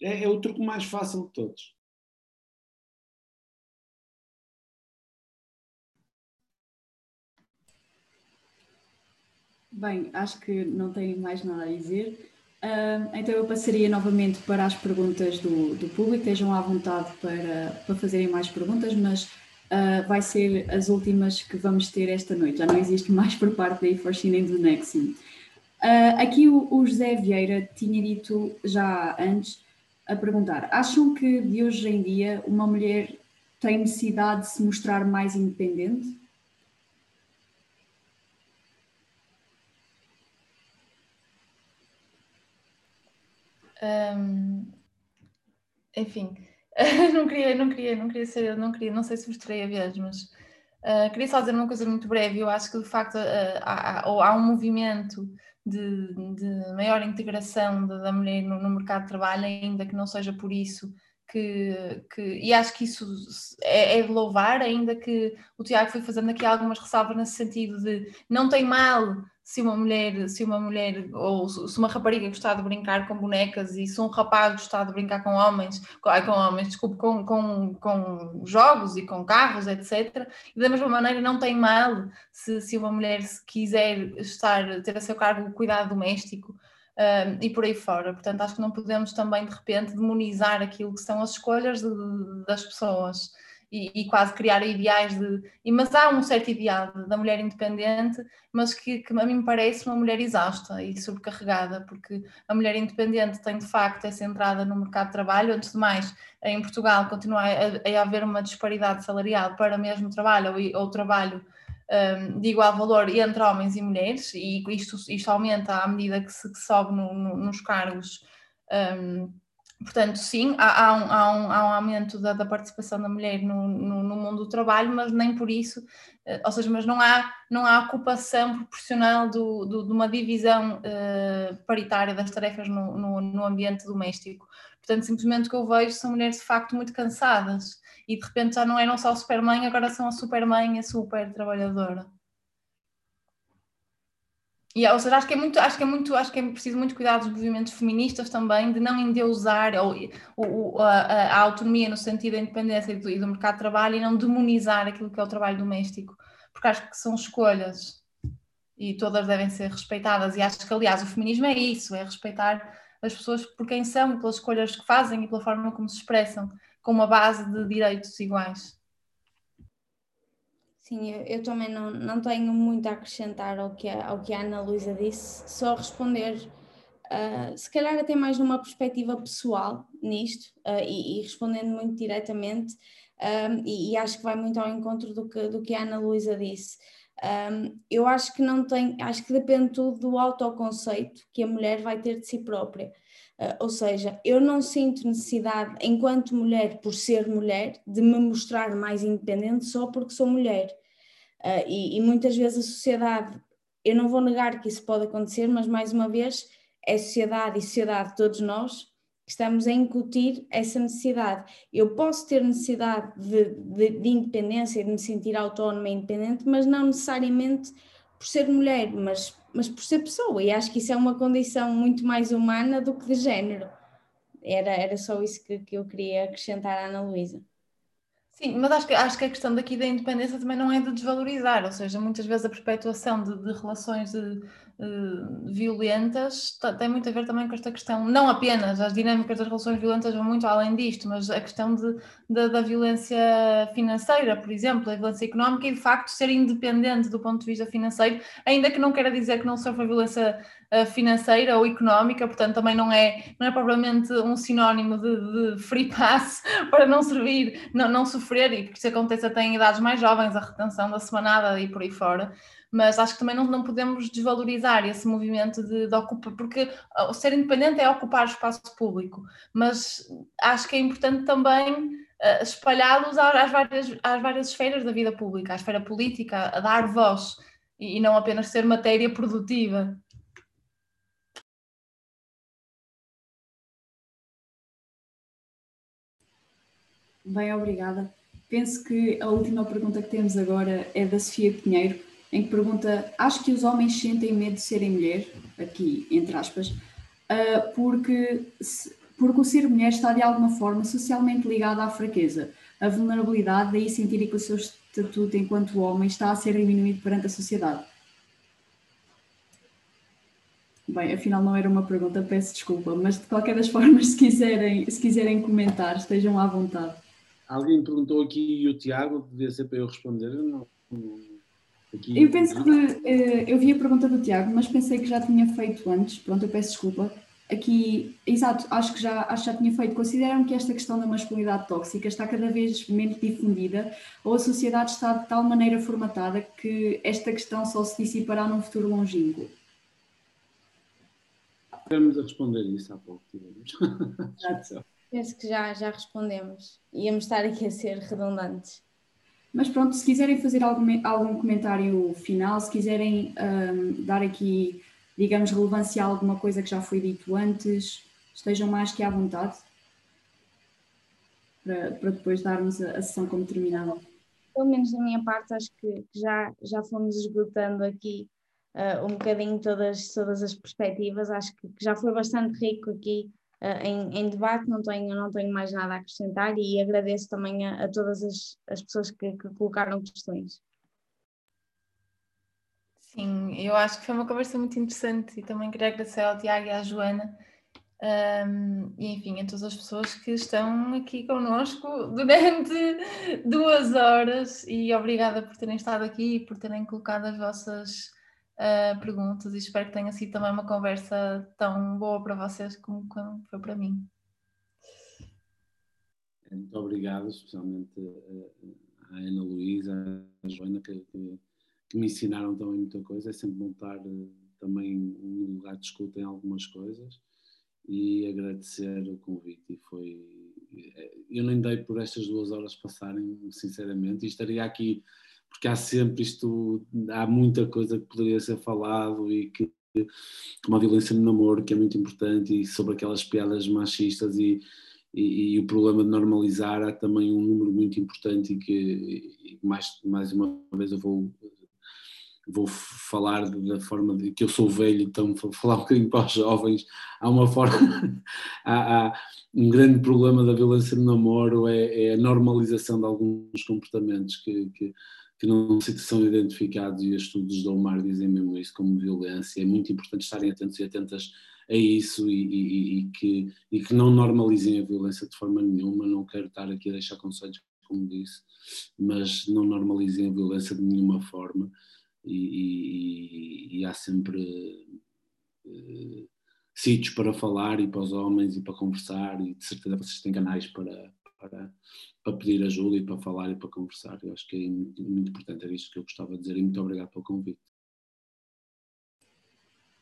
É, é o truque mais fácil de todos. Bem, acho que não tenho mais nada a dizer. Uh, então eu passaria novamente para as perguntas do, do público, estejam à vontade para, para fazerem mais perguntas, mas uh, vai ser as últimas que vamos ter esta noite, já não existe mais por parte da IFORCI nem do Nexium. Uh, aqui o, o, José Vieira tinha dito já antes a perguntar: acham que de hoje em dia uma mulher tem necessidade de se mostrar mais independente? Um, enfim, não queria, não queria, não queria ser, não queria, não sei se mostrei a vez, mas uh, queria só dizer uma coisa muito breve. Eu acho que de facto uh, há, há, um movimento de, de maior integração da, da mulher no, no, mercado de trabalho, ainda que não seja por isso que, que, e acho que isso é, é, de louvar, ainda que o Tiago foi fazendo aqui algumas ressalvas nesse sentido de não tem mal se uma mulher, se uma mulher ou se uma rapariga gostar de brincar com bonecas e se um rapaz gostar de brincar com homens, com, com homens, desculpe, com, com, com jogos e com carros, etc. E da mesma maneira não tem mal se, se uma mulher se quiser estar, ter a seu cargo o cuidado doméstico um, e por aí fora. Portanto, acho que não podemos também de repente demonizar aquilo que são as escolhas de, das pessoas e, e, quase criar ideais de. Mas há um certo ideal da mulher independente, mas que, que, a mim parece uma mulher exausta e sobrecarregada, porque a mulher independente tem de facto essa entrada no mercado de trabalho. Antes de mais, em Portugal continua a, a haver uma disparidade salarial para o mesmo trabalho ou, ou trabalho um, de igual valor entre homens e mulheres, e isto, isto aumenta à medida que se que sobe no, no, nos cargos. Um, Portanto, sim, há, há, um, há, um, há um, aumento da, da, participação da mulher no, no, no, mundo do trabalho, mas nem por isso, eh, ou seja, mas não há, não há ocupação proporcional do, do, de uma divisão uh, paritária das tarefas no, no, ambiente doméstico. Portanto, simplesmente o que eu vejo são mulheres de facto muito cansadas e de repente já não eram só supermãe, agora são a supermãe e a super trabalhadora. E, ou seja, acho que é muito, acho que é muito, acho que é preciso muito cuidado dos movimentos feministas também de não endeusar ou a, a, autonomia no sentido da independência e do, e do, mercado de trabalho e não demonizar aquilo que é o trabalho doméstico, porque acho que são escolhas e todas devem ser respeitadas. E acho que, aliás, o feminismo é isso, é respeitar as pessoas por quem são, pelas escolhas que fazem e pela forma como se expressam, com uma base de direitos iguais. Sim, eu, eu, também não, não tenho muito a acrescentar ao que a, ao que a Ana Luísa disse, só responder, uh, se calhar até mais numa perspectiva pessoal nisto, uh, e, e, respondendo muito diretamente, um, e, e, acho que vai muito ao encontro do que, do que a Ana Luísa disse. Um, eu acho que não tem, acho que depende tudo do autoconceito que a mulher vai ter de si própria. Uh, ou seja, eu não sinto necessidade, enquanto mulher, por ser mulher, de me mostrar mais independente só porque sou mulher. Uh, e, e, muitas vezes a sociedade, eu não vou negar que isso pode acontecer, mas mais uma vez, é sociedade e sociedade, todos nós, que estamos a incutir essa necessidade. Eu posso ter necessidade de, de, de independência, de me sentir autónoma e independente, mas não necessariamente por ser mulher, mas mas por ser pessoa, e acho que isso é uma condição muito mais humana do que de género. Era, era só isso que, que eu queria acrescentar à Ana Luísa. Sim, mas acho que, acho que a questão daqui da independência também não é de desvalorizar, ou seja, muitas vezes a perpetuação de, de relações de, uh, violentas tem muito a ver também com esta questão, não apenas as dinâmicas das relações violentas vão muito além disto, mas a questão de, de, da violência financeira, por exemplo, a violência económica e de facto ser independente do ponto de vista financeiro, ainda que não queira dizer que não sofra violência uh, financeira ou económica, portanto também não é, não é propriamente um sinónimo de, de free pass para não servir, não, não sofrer, e que isso acontece até em idades mais jovens, a retenção da semanada e por aí fora mas acho que também não, não podemos desvalorizar esse movimento de, de ocupar, porque o ser independente é ocupar espaço público, mas acho que é importante também uh, espalhá-los às várias, às várias esferas da vida pública, à esfera política, a dar voz e, e não apenas ser matéria produtiva. Bem, obrigada. Penso que a última pergunta que temos agora é da Sofia Pinheiro em que pergunta: Acho que os homens sentem medo de serem mulher, aqui entre aspas, uh, porque, porque o ser mulher está de alguma forma socialmente ligado à fraqueza, à vulnerabilidade, daí sentirem que o seu estatuto enquanto homem está a ser diminuído perante a sociedade. Bem, afinal não era uma pergunta, peço desculpa, mas de qualquer das formas, se quiserem, se quiserem comentar, estejam à vontade. Alguém perguntou aqui e o Tiago, devia ser para eu responder, não, Aqui... Eu penso que uh, eu vi a pergunta do Tiago, mas pensei que já tinha feito antes. Pronto, eu peço desculpa. Aqui, exato, acho que já, acho que já tinha feito. Consideram que esta questão da masculinidade tóxica está cada vez menos difundida ou a sociedade está de tal maneira formatada que esta questão só se dissipará num futuro longínquo? Tivemos a responder isso há pouco. Penso que já, já respondemos. Íamos estar aqui a ser redundantes. Mas pronto, se quiserem fazer algum, algum comentário final, se quiserem um, dar aqui, digamos, relevância a alguma coisa que já foi dito antes, estejam mais que à vontade para, para depois darmos a, a sessão como terminada. Pelo menos da minha parte, acho que, que já, já fomos esgotando aqui uh, um bocadinho todas, todas as perspectivas. Acho que, que já foi bastante rico aqui em, em, debate, não tenho, não tenho mais nada a acrescentar e agradeço também a, a todas as, as pessoas que, que colocaram questões. Sim, eu acho que foi uma conversa muito interessante e também queria agradecer ao Tiago e à Joana Um, e enfim, a todas as pessoas que estão aqui connosco durante duas horas e obrigada por terem estado aqui e por terem colocado as vossas uh, perguntas e espero que tenha sido também uma conversa tão boa para vocês como, como foi para mim. Muito obrigado, especialmente à Ana Luísa, à Joana, que, que, que, me ensinaram também muita coisa. É sempre bom estar eh, também num lugar de escuta em algumas coisas e agradecer o convite. E foi. Eh, eu nem dei por estas duas horas passarem, sinceramente, e estaria aqui porque há sempre isto, há muita coisa que poderia ser falado e que como a violência no namoro, que é muito importante, e sobre aquelas piadas machistas e, e, e o problema de normalizar, há também um número muito importante e que e mais, mais uma vez eu vou vou falar da forma de que eu sou velho, então vou falar um bocadinho para os jovens. Há uma forma, há, há, um grande problema da violência no namoro é, é a normalização de alguns comportamentos que, que, que não são identificados e os estudos da Omar dizem mesmo isso como violência. É muito importante estarem atentos e atentas a isso e, e, e, que, e que não normalizem a violência de forma nenhuma. Não quero estar aqui a deixar conselhos, como disse, mas não normalizem a violência de nenhuma forma e, há sempre uh, sítios para falar e para os homens e para conversar e de certeza vocês têm canais para, para, para pedir ajuda e para falar e para conversar. Eu acho que é muito, muito importante, era isto que eu gostava de dizer e muito obrigado pelo convite.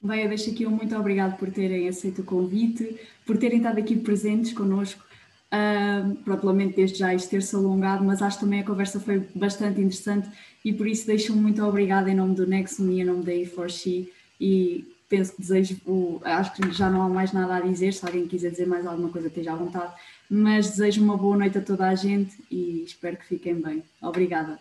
Bem, eu deixo aqui um muito obrigado por terem aceito o convite, por terem estado aqui presentes connosco. Uh, provavelmente desde já isto ter-se alongado, mas acho também a conversa foi bastante interessante e por isso deixo muito obrigado em nome do Nexum e em nome da A4She e penso que desejo, acho que já não há mais nada a dizer, se alguém quiser dizer mais alguma coisa esteja à vontade, mas desejo uma boa noite a toda a gente e espero que fiquem bem. Obrigada.